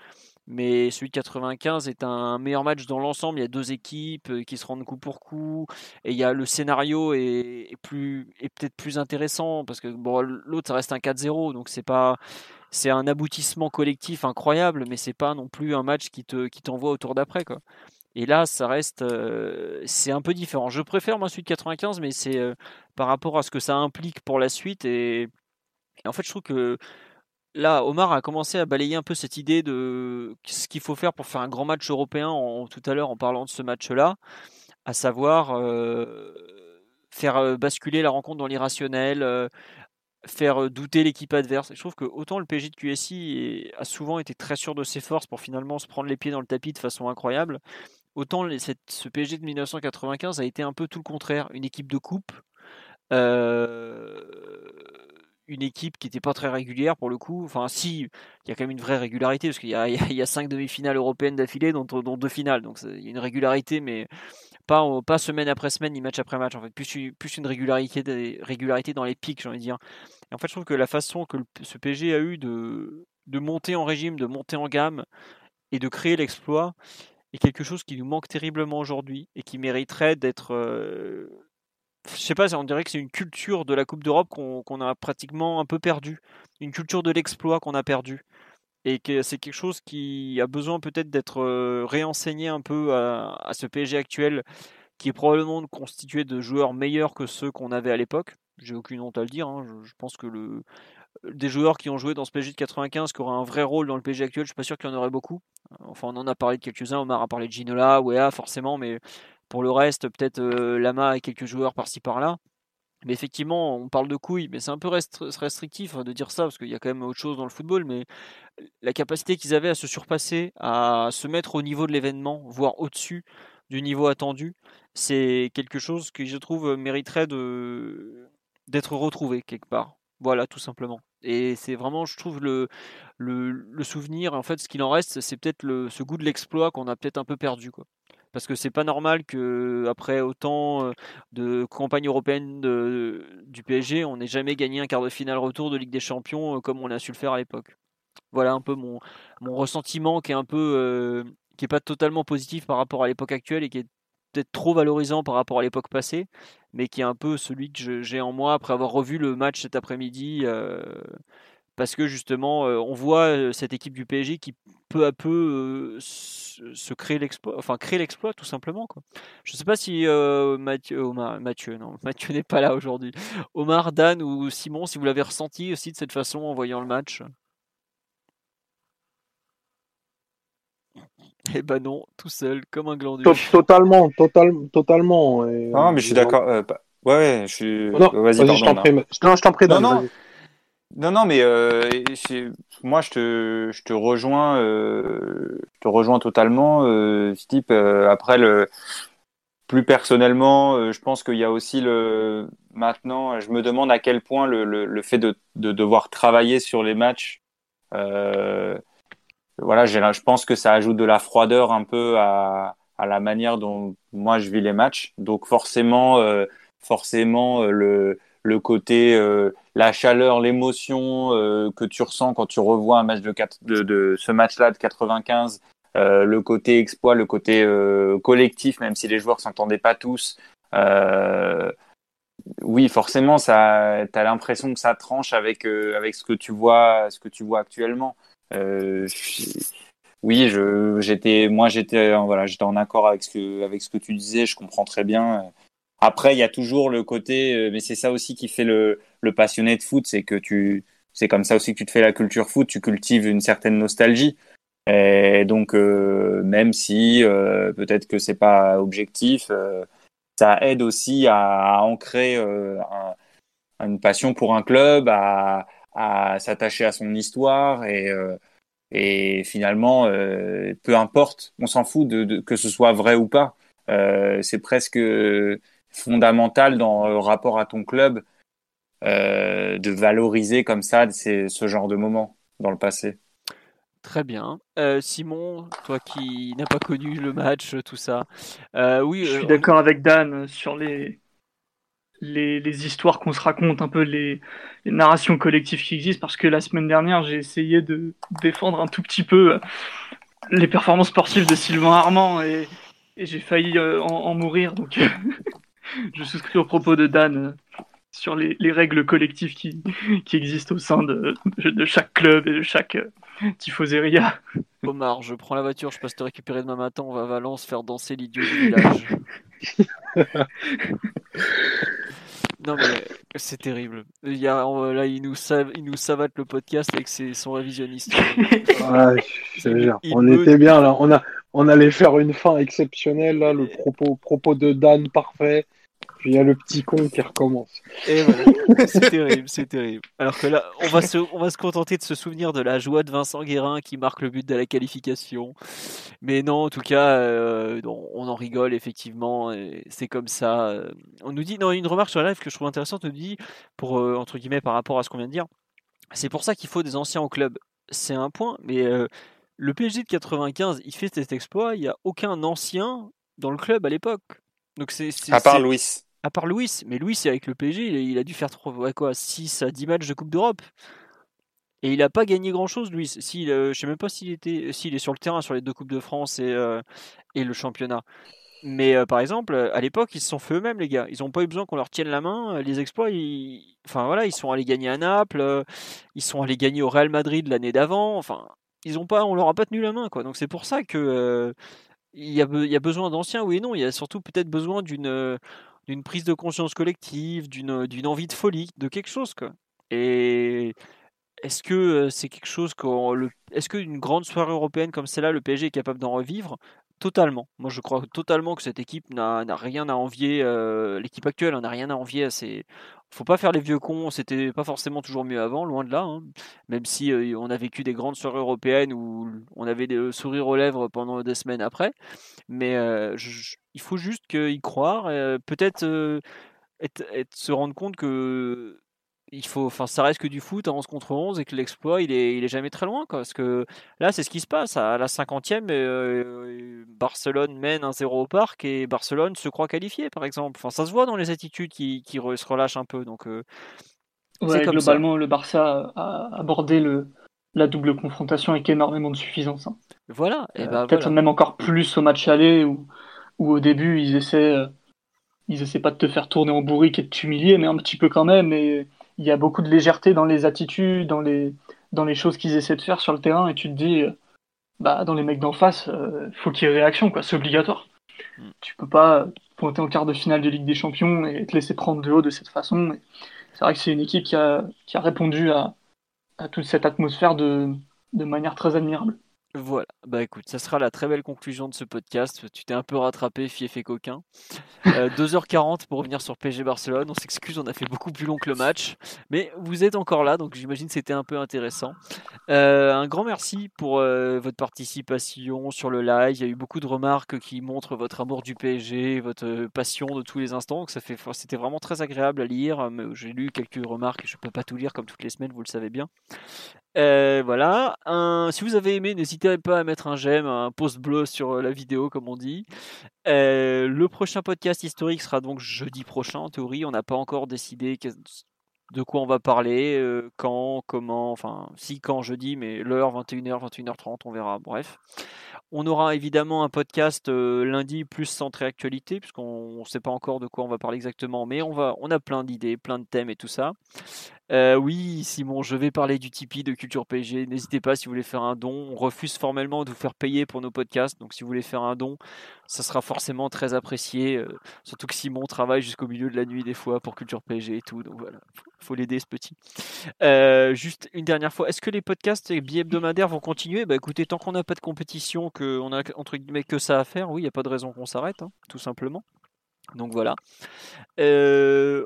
mais celui de 95 est un meilleur match dans l'ensemble. Il y a deux équipes euh, qui se rendent coup pour coup, et il y a le scénario est, plus est peut-être plus intéressant parce que bon, l'autre ça reste un 4-0, donc c'est pas c'est un aboutissement collectif incroyable, mais c'est pas non plus un match qui te qui t'envoie au tour d'après quoi. Et là, ça reste, euh, c'est un peu différent. Je préfère moi celui de 95, mais c'est euh, par rapport à ce que ça implique pour la suite. Et, et, en fait, je trouve que là, Omar a commencé à balayer un peu cette idée de ce qu'il faut faire pour faire un grand match européen en, tout à l'heure en parlant de ce match-là, à savoir faire basculer la rencontre dans l'irrationnel, faire douter l'équipe adverse. je trouve que autant le PJ de QSI a souvent été très sûr de ses forces pour finalement se prendre les pieds dans le tapis de façon incroyable, autant ce PG de 1995 a été un peu tout le contraire. Une équipe de coupe, euh, une équipe qui n'était pas très régulière pour le coup. Enfin, si, il y a quand même une vraie régularité, parce qu'il y, a (laughs) cinq demi-finales européennes d'affilée, dont, deux finales. Donc il y a une régularité, mais pas, semaine après semaine, ni match après match. En fait, plus, une régularité, dans les pics, j'ai envie de dire. En fait, je trouve que la façon que ce PG a eu de, de monter en régime, de monter en gamme et de créer l'exploit, est quelque chose qui nous manque terriblement aujourd'hui et qui mériterait d'être. Euh, je sais pas, on dirait que c'est une culture de la Coupe d'Europe qu'on a pratiquement un peu perdu, une culture de l'exploit qu'on a perdu et c'est quelque chose qui a besoin peut-être d'être euh, réenseigné un peu à, ce PSG actuel qui est probablement constitué de joueurs meilleurs que ceux qu'on avait à l'époque. J'ai aucune honte à le dire. Hein. Je, pense que le, des joueurs qui ont joué dans ce PSG de 95 qui auraient un vrai rôle dans le PSG actuel, je suis pas sûr qu'il y en aurait beaucoup. Enfin, on en a parlé de quelques-uns. Omar a parlé de Ginola, Wea, forcément, mais pour le reste, peut-être euh, Lama et quelques joueurs par-ci par-là. Mais effectivement, on parle de couilles, mais c'est un peu restrictif de dire ça, parce qu'il y a quand même autre chose dans le football, mais la capacité qu'ils avaient à se surpasser, à se mettre au niveau de l'événement, voire au-dessus du niveau attendu, c'est quelque chose qui, je trouve, mériterait d'être retrouvé quelque part. Voilà, tout simplement. Et c'est vraiment, je trouve, le, souvenir, en fait, ce qu'il en reste, c'est peut-être ce goût de l'exploit qu'on a peut-être un peu perdu. Parce que c'est pas normal que après autant de campagnes européennes du PSG, on n'ait jamais gagné un quart de finale retour de Ligue des Champions comme on a su le faire à l'époque. Voilà un peu mon, ressentiment qui est un peu qui est pas totalement positif par rapport à l'époque actuelle et qui est peut-être trop valorisant par rapport à l'époque passée, mais qui est un peu celui que j'ai en moi après avoir revu le match cet après-midi. Euh, parce que justement, euh, on voit euh, cette équipe du PSG qui peu à peu se, crée l'exploit, enfin crée l'exploit tout simplement. Quoi. Je ne sais pas si Mathieu, Mathieu, non, (laughs) Mathieu n'est pas là aujourd'hui. Omar, Dan ou Simon, si vous l'avez ressenti aussi de cette façon en voyant le match? Eh ben non, tout seul, comme un glandu. Totalement, total, totalement. non, mais je suis d'accord. Euh, ouais, je suis. Non, vas-y, vas je t'en prie. Non, je t'en prie. Non, non. Non, non, mais euh, moi, je te, rejoins, euh, je te rejoins totalement, euh, type. après, le, plus personnellement, je pense qu'il y a aussi le. Maintenant, je me demande à quel point le, fait de, de, devoir travailler sur les matchs voilà, je pense que ça ajoute de la froideur un peu à, à la manière dont moi je vis les matchs. Donc forcément, euh, forcément euh, le, le côté, euh, la chaleur, l'émotion que tu ressens quand tu revois un match de, ce match-là de 95, le côté exploit, le côté collectif, même si les joueurs s'entendaient pas tous. oui, forcément, ça, as l'impression que ça tranche avec avec ce que tu vois, ce que tu vois actuellement. Euh, oui, j'étais, moi j'étais, voilà, j'étais en accord avec ce avec ce que tu disais. Je comprends très bien. Après, il y a toujours le côté, euh, mais c'est ça aussi qui fait le, passionné de foot, c'est que tu, c'est comme ça aussi que tu te fais la culture foot. Tu cultives une certaine nostalgie. Et donc, euh, même si peut-être que c'est pas objectif, ça aide aussi à, ancrer une passion pour un club, à, s'attacher à son histoire et, euh, finalement, euh, peu importe, on s'en fout de, que ce soit vrai ou pas. Euh, c'est presque fondamental dans le rapport à ton club de valoriser comme ça ce genre de moments dans le passé. Très bien. Simon, toi qui n'as pas connu le match, tout ça. oui, je suis d'accord avec Dan sur les, les, histoires qu'on se raconte, un peu les, narrations collectives qui existent, parce que la semaine dernière, j'ai essayé de défendre un tout petit peu euh, les performances sportives de Sylvain Armand et, j'ai failli euh, en, mourir. Donc, je souscris au propos de Dan euh, sur les, règles collectives qui, existent au sein de, de, chaque club et de chaque tifoseria. Omar, je prends la voiture, je passe te récupérer demain matin, on va à Valence faire danser l'idiot du village. (laughs) Non mais c'est terrible. Il y a, là, il nous, sav... il nous savate le podcast avec ses... son révisionniste. Ouais, je jure. On était bien là. On, a... on allait faire une fin exceptionnelle là. Le propos, propos de Dan parfait. Puis il y a le petit con qui recommence. Voilà, (laughs) c'est terrible, c'est terrible. Alors que là, on va, se, on va se contenter de se souvenir de la joie de Vincent Guérin qui marque le but de la qualification. Mais non, en tout cas, euh, on en rigole effectivement. C'est comme ça. On nous dit, non, une remarque sur la live que je trouve intéressante, on nous dit, pour, euh, entre guillemets, par rapport à ce qu'on vient de dire, c'est pour ça qu'il faut des anciens au club. C'est un point, mais euh, le PSG de 95, il fait cet exploit, il n'y a aucun ancien dans le club à l'époque. Donc c'est, à part Louis à part Louis, mais Louis avec le PSG, il a dû faire quoi, 6 à 10 matchs de Coupe d'Europe. Et il n'a pas gagné grand chose, Louis. Si, euh, je sais même pas s'il était, s'il est sur le terrain sur les deux Coupes de France et, euh, et le championnat. Mais euh, par exemple, à l'époque, ils se sont fait eux-mêmes, les gars. Ils n'ont pas eu besoin qu'on leur tienne la main. Les exploits, ils... enfin voilà, ils sont allés gagner à Naples, ils sont allés gagner au Real Madrid l'année d'avant. Enfin, ils ont pas, on leur a pas tenu la main, quoi. Donc c'est pour ça que il y, a, y a besoin d'anciens, oui et non. Il y a surtout peut-être besoin d'une d'une prise de conscience collective, d'une, d'une envie de folie, de quelque chose. Quoi. Et est-ce que c'est quelque chose que le, est-ce qu'une grande soirée européenne comme celle-là, le PSG est capable d'en revivre? Totalement. Moi, je crois totalement que cette équipe n'a, rien à envier. l'équipe actuelle n'a rien à envier à ces. Faut pas faire les vieux cons. C'était pas forcément toujours mieux avant, loin de là. Hein. Même si on a vécu des grandes soirées européennes où on avait des sourires aux lèvres pendant des semaines après. Mais je, il faut juste y croire, peut-être se rendre compte que il faut, enfin, ça reste que du foot à 11 contre 11 et que l'exploit, il est, il est jamais très loin. Quoi, parce que là, c'est ce qui se passe. À la 50e, Barcelone mène un 0 au parc et Barcelone se croit qualifié, par exemple. Enfin, ça se voit dans les attitudes qui, qui se relâchent un peu. Donc, globalement, le Barça a abordé le, la double confrontation avec énormément de suffisance. Hein. Voilà. Bah, Peut-être même encore plus au match aller où où au début ils essaient, euh, ils essaient pas de te faire tourner en bourrique et de t'humilier, mais un petit peu quand même. Et il y a beaucoup de légèreté dans les attitudes, dans les, dans les choses qu'ils essaient de faire sur le terrain, et tu te dis, euh, bah dans les mecs d'en face, euh, faut qu'il y ait réaction, quoi. C'est obligatoire. Mm. Tu peux pas pointer en quart de finale de Ligue des Champions et te laisser prendre de haut de cette façon. C'est vrai que c'est une équipe qui a, qui a répondu à, à toute cette atmosphère de, de manière très admirable. Voilà, bah écoute, ça sera la très belle conclusion de ce podcast. Tu t'es un peu rattrapé, fief et coquin. 2h40 euh, (laughs) pour revenir sur PSG Barcelone. On s'excuse, on a fait beaucoup plus long que le match. Mais vous êtes encore là, donc j'imagine que c'était un peu intéressant. Euh, un grand merci pour euh, votre participation sur le live. Il y a eu beaucoup de remarques qui montrent votre amour du PSG, votre passion de tous les instants. Donc ça fait, c'était vraiment très agréable à lire. J'ai lu quelques remarques, je ne peux pas tout lire comme toutes les semaines, vous le savez bien. Euh, voilà. si vous avez aimé, n'hésitez pas à mettre un j'aime, un post bleu sur euh, la vidéo, comme on dit. Euh, le prochain podcast historique sera donc jeudi prochain, en théorie. On n'a pas encore décidé de quoi on va parler, quand, comment, enfin, si, quand, jeudi, mais l'heure, 21h, 21h30, on verra. Bref. On aura évidemment un podcast lundi plus centré actualité, puisqu'on ne sait pas encore de quoi on va parler exactement, mais on, va, on a plein d'idées, plein de thèmes et tout ça. Euh, oui, Simon, je vais parler du Tipeee de Culture PSG. N'hésitez pas si vous voulez faire un don. On refuse formellement de vous faire payer pour nos podcasts. Donc, si vous voulez faire un don, ça sera forcément très apprécié. Euh, surtout que Simon travaille jusqu'au milieu de la nuit des fois pour Culture PSG et tout. Donc voilà, faut, faut l'aider ce petit. Euh, juste une dernière fois, est-ce que les podcasts et billets hebdomadaires vont continuer? Bah écoutez, tant qu'on n'a pas de compétition, qu'on a entre guillemets que ça à faire, oui, il n'y a pas de raison qu'on s'arrête, hein, tout simplement. Donc voilà. Euh,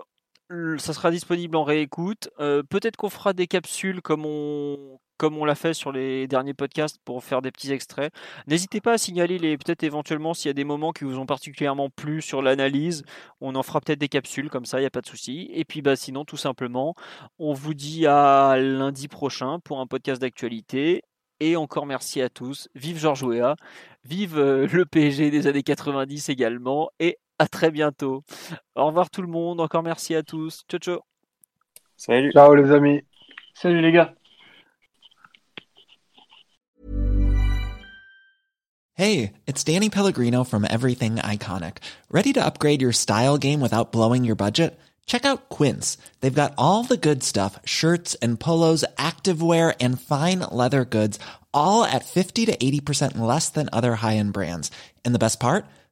ça sera disponible en réécoute. Euh, peut-être qu'on fera des capsules comme on, comme on l'a fait sur les derniers podcasts pour faire des petits extraits. N'hésitez pas à signaler les peut-être éventuellement s'il y a des moments qui vous ont particulièrement plu sur l'analyse. On en fera peut-être des capsules comme ça, il n'y a pas de souci. Et puis bah sinon tout simplement, on vous dit à lundi prochain pour un podcast d'actualité. Et encore merci à tous. Vive Georges Weah, vive euh, le PSG des années 90 également. Et à très bientôt. Au revoir tout le monde. Encore merci à tous. Ciao, ciao. Salut. Ciao les amis. Salut les gars. Hey, it's Danny Pellegrino from Everything Iconic. Ready to upgrade your style game without blowing your budget? Check out Quince. They've got all the good stuff shirts and polos, activewear, and fine leather goods, all at 50 to 80% less than other high end brands. And the best part?